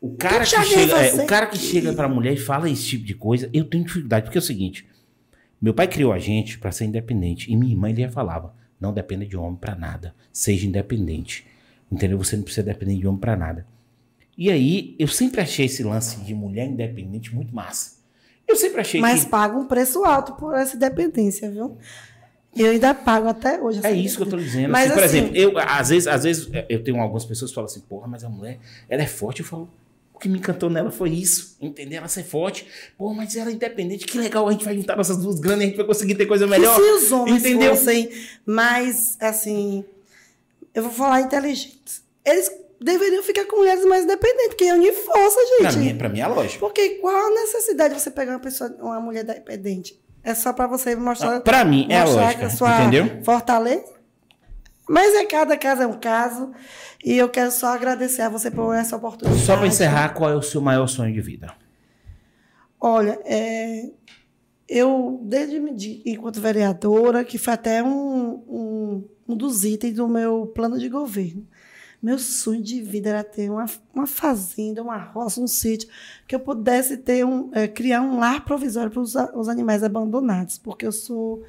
O cara, que vi chega, é, o cara que chega pra mulher e fala esse tipo de coisa, eu tenho dificuldade, porque é o seguinte: meu pai criou a gente pra ser independente, e minha irmã ele falava: não dependa de homem pra nada, seja independente. Entendeu? Você não precisa depender de homem pra nada. E aí, eu sempre achei esse lance de mulher independente muito massa. Eu sempre achei Mas que. paga um preço alto por essa dependência, viu? Eu ainda pago até hoje. É isso que eu tô dizendo. Mas assim, por assim- exemplo, eu, às, vezes, às vezes eu tenho algumas pessoas que falam assim, porra, mas a mulher, ela é forte. Eu falo, que me encantou nela foi isso, entendeu? Ela ser forte. Porra, mas ela é independente. Que legal, a gente vai juntar nossas duas granas e a gente vai conseguir ter coisa melhor. E se os homens entendeu? fossem mais, assim, eu vou falar inteligentes. Eles deveriam ficar com mulheres mais independentes, porque é unir força, Pra gente. mim, pra mim é lógico. Porque qual a necessidade de você pegar uma pessoa, uma mulher dependente? É só pra você mostrar, Pra mim é mostrar a sua entendeu? fortaleza? Mas é cada caso é um caso. E eu quero só agradecer a você por essa oportunidade. Só para encerrar, qual é o seu maior sonho de vida? Olha, é, eu, desde de, enquanto vereadora, que foi até um, um, um dos itens do meu plano de governo, meu sonho de vida era ter uma, uma fazenda, uma roça, um sítio, que eu pudesse ter um, é, criar um lar provisório para os, os animais abandonados, porque eu sou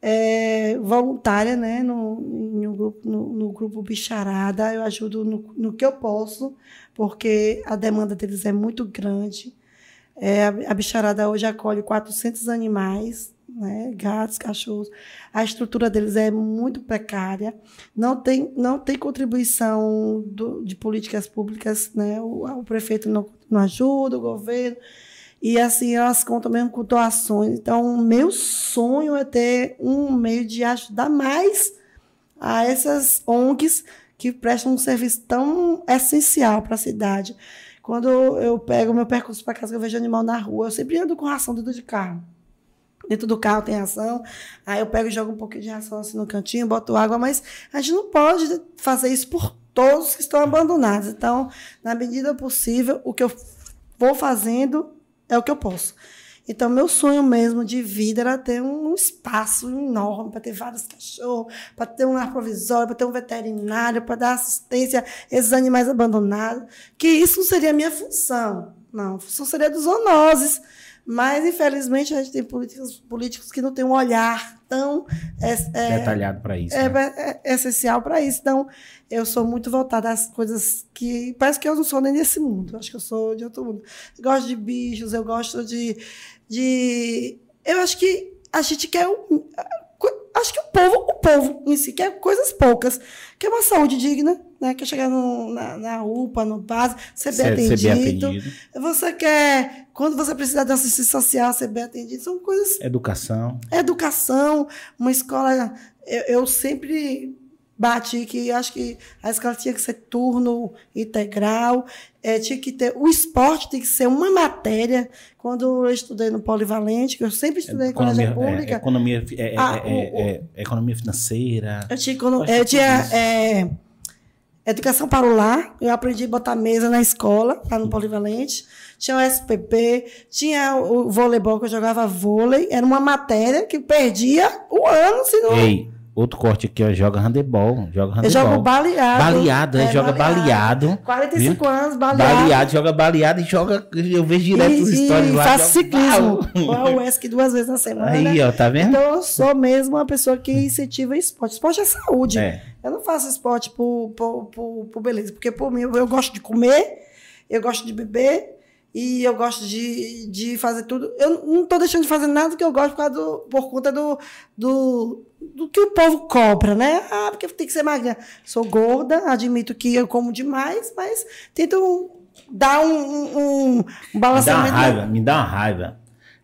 é, voluntária né, no, no, grupo, no, no, grupo Bicharada, eu ajudo no, no que eu posso, porque a demanda deles é muito grande. É, a bicharada hoje acolhe 400 animais, né, gatos, cachorros. A estrutura deles é muito precária. Não tem, não tem contribuição do, de políticas públicas. Né, o, o prefeito não, não ajuda, o governo. E assim, elas contam mesmo com doações. Então, meu sonho é ter um meio de ajudar mais a essas ONGs que prestam um serviço tão essencial para a cidade. Quando eu pego o meu percurso para casa, eu vejo animal na rua, eu sempre ando com ração dentro de carro. Dentro do carro tem ração, aí eu pego e jogo um pouquinho de ração assim no cantinho, boto água, mas a gente não pode fazer isso por todos que estão abandonados. Então, na medida possível, o que eu vou fazendo é o que eu posso. Então, meu sonho mesmo de vida era ter um espaço enorme para ter vários cachorros, para ter um lar provisório, para ter um veterinário, para dar assistência a esses animais abandonados. Que isso não seria a minha função. Não, a função seria dos zoonoses. Mas, infelizmente, a gente tem políticos, políticos que não têm um olhar tão é, é, detalhado para isso. É, né? é, é essencial para isso. Então, eu sou muito voltada às coisas que. Parece que eu não sou nem desse mundo. Acho que eu sou de outro mundo. Eu gosto de bichos, eu gosto de de. Eu acho que a gente quer. Acho que o povo, o povo em si, quer coisas poucas. Quer uma saúde digna, né? Quer chegar no, na, na UPA, no base, ser bem, atendido. ser bem atendido. Você quer, quando você precisar de assistência social, ser bem atendido. São coisas. Educação. Educação, uma escola. eu, eu sempre bati que acho que a escola tinha que ser turno integral, é, tinha que ter o esporte tem que ser uma matéria. Quando eu estudei no Polivalente, que eu sempre estudei economia, em colégio pública, é, economia, é, ah, é, o, é, economia financeira. Eu tinha, eu tinha educação para o lar, eu aprendi a botar mesa na escola, lá no Polivalente. Tinha o SPP, tinha o voleibol que eu jogava vôlei, era uma matéria que perdia o ano se não. Ei Outro corte aqui, ó, joga handebol. Joga handebol. Eu jogo baleado. Baleado, é, é joga baleado. baleado 45 viu? anos, baleado. Baleado, joga baleado e joga. Eu vejo direto e, os stories lá. Faço ciclismo. o ESC duas vezes na semana. Aí, ó, tá vendo? Então eu sou mesmo uma pessoa que incentiva esporte. Esporte é saúde. É. Eu não faço esporte por, por, por, por beleza, porque por mim eu gosto de comer, eu gosto de beber e eu gosto de, de fazer tudo. Eu não estou deixando de fazer nada que eu gosto por, do, por conta do, do, do que o povo cobra, né? Ah, porque tem que ser magrinha. Sou gorda, admito que eu como demais, mas tento dar um, um, um balanceamento. Me dá uma raiva, me dá uma raiva.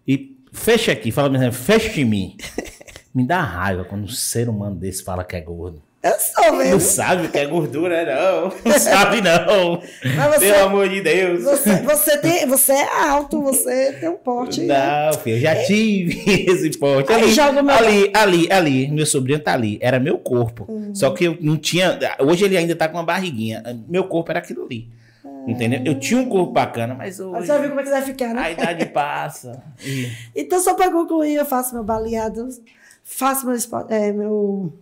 E fecha aqui, fala mesmo, fecha em mim. me dá raiva quando um ser humano desse fala que é gordo. Eu sou mesmo. Não sabe o que é gordura, não. Não sabe, não. Você, Pelo amor de Deus. Você, você, tem, você é alto, você tem um porte. Não, filho, eu já tive esse porte. Ali, joga meu... ali, ali, ali. Meu sobrinho tá ali. Era meu corpo. Uhum. Só que eu não tinha. Hoje ele ainda tá com uma barriguinha. Meu corpo era aquilo ali. Entendeu? Eu tinha um corpo bacana, mas hoje. Você já viu como é que vai ficar, né? A idade passa. E... Então, só para concluir, eu faço meu baleado, faço meu, é, meu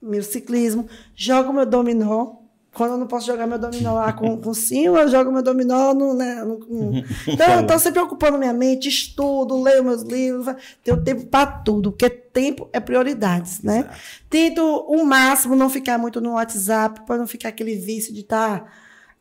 meu ciclismo, jogo meu dominó. Quando eu não posso jogar meu dominó lá com, com cima, eu jogo meu dominó no. Né, no, no... Então, eu estou sempre ocupando minha mente, estudo, leio meus livros, tenho tempo para tudo, porque tempo é prioridades, né? Exato. Tento o máximo não ficar muito no WhatsApp, para não ficar aquele vício de estar. Tá,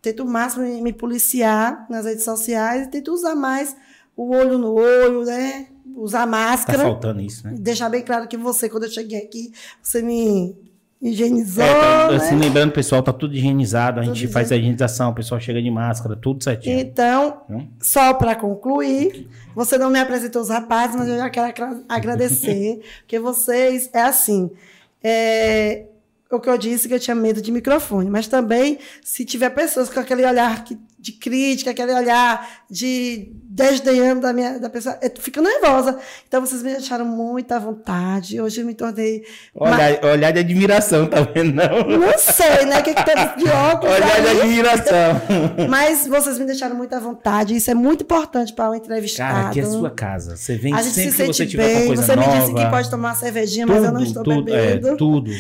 tento o máximo me, me policiar nas redes sociais e tento usar mais o olho no olho, né? Usar máscara. Tá faltando isso, né? Deixar bem claro que você, quando eu cheguei aqui, você me higienizou. É, tá, né? assim, lembrando, pessoal, tá tudo higienizado, a tudo gente faz a higienização, o pessoal chega de máscara, tudo certinho. Então, hum? só para concluir, você não me apresentou os rapazes, mas eu já quero agradecer, porque vocês, é assim, é, o que eu disse que eu tinha medo de microfone, mas também se tiver pessoas com aquele olhar de crítica, aquele olhar de desdenhando da minha da pessoa, eu fico nervosa. Então vocês me deixaram muito à vontade. Hoje eu me tornei Olhar, olhar de admiração, tá vendo? Não, não sei, né? O que, que tem de óculos olhar de admiração. Mas vocês me deixaram muito à vontade. Isso é muito importante para o entrevistado. Cara, aqui é sua casa. Você vem A gente sempre se que você sente tiver bem. coisa Você nova. me disse que pode tomar cervejinha, mas eu não estou tudo, bebendo. É, tudo.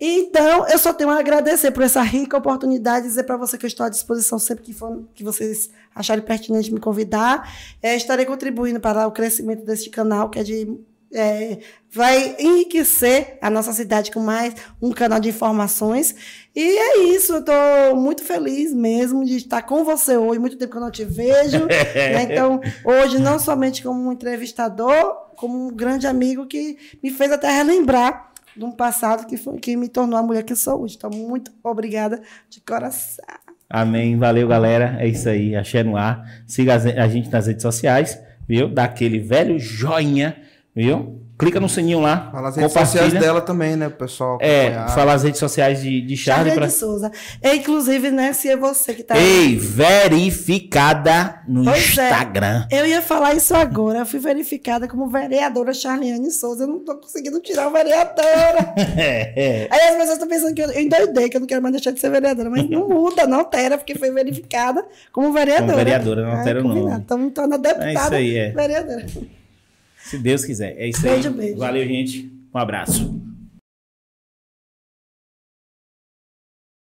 Então, eu só tenho a agradecer por essa rica oportunidade, dizer para você que eu estou à disposição sempre que, for, que vocês acharem pertinente me convidar. É, estarei contribuindo para o crescimento deste canal, que é de. é, vai enriquecer a nossa cidade com mais um canal de informações. E é isso, eu estou muito feliz mesmo de estar com você hoje, muito tempo que eu não te vejo. né? Então, hoje, não somente como um entrevistador, como um grande amigo que me fez até relembrar de um passado que, foi, que me tornou a mulher que sou hoje. Então, muito obrigada de coração. Amém. Valeu, galera. É isso aí. Axé no ar. Siga a gente nas redes sociais, viu? Dá aquele velho joinha, viu? Clica no sininho lá. Fala as redes sociais dela também, né, pessoal É, fala as redes sociais de, de Charlie. Charlie Pra... Souza. É, inclusive, né, se é você que está Ei, verificada no Pois é. Instagram. Eu ia falar isso agora. Eu fui verificada como vereadora Charliane Souza. Eu não tô conseguindo tirar o vereadora. É, é. Aí as pessoas estão pensando que eu, eu endoidei, que eu não quero mais deixar de ser vereadora. Mas não muda, não altera, porque foi verificada como vereadora. Como vereadora, não altera o nome. Então me torna deputada É isso aí, é. vereadora. Se Deus quiser. É isso Beijo, aí. beijo. Valeu, gente. Um abraço.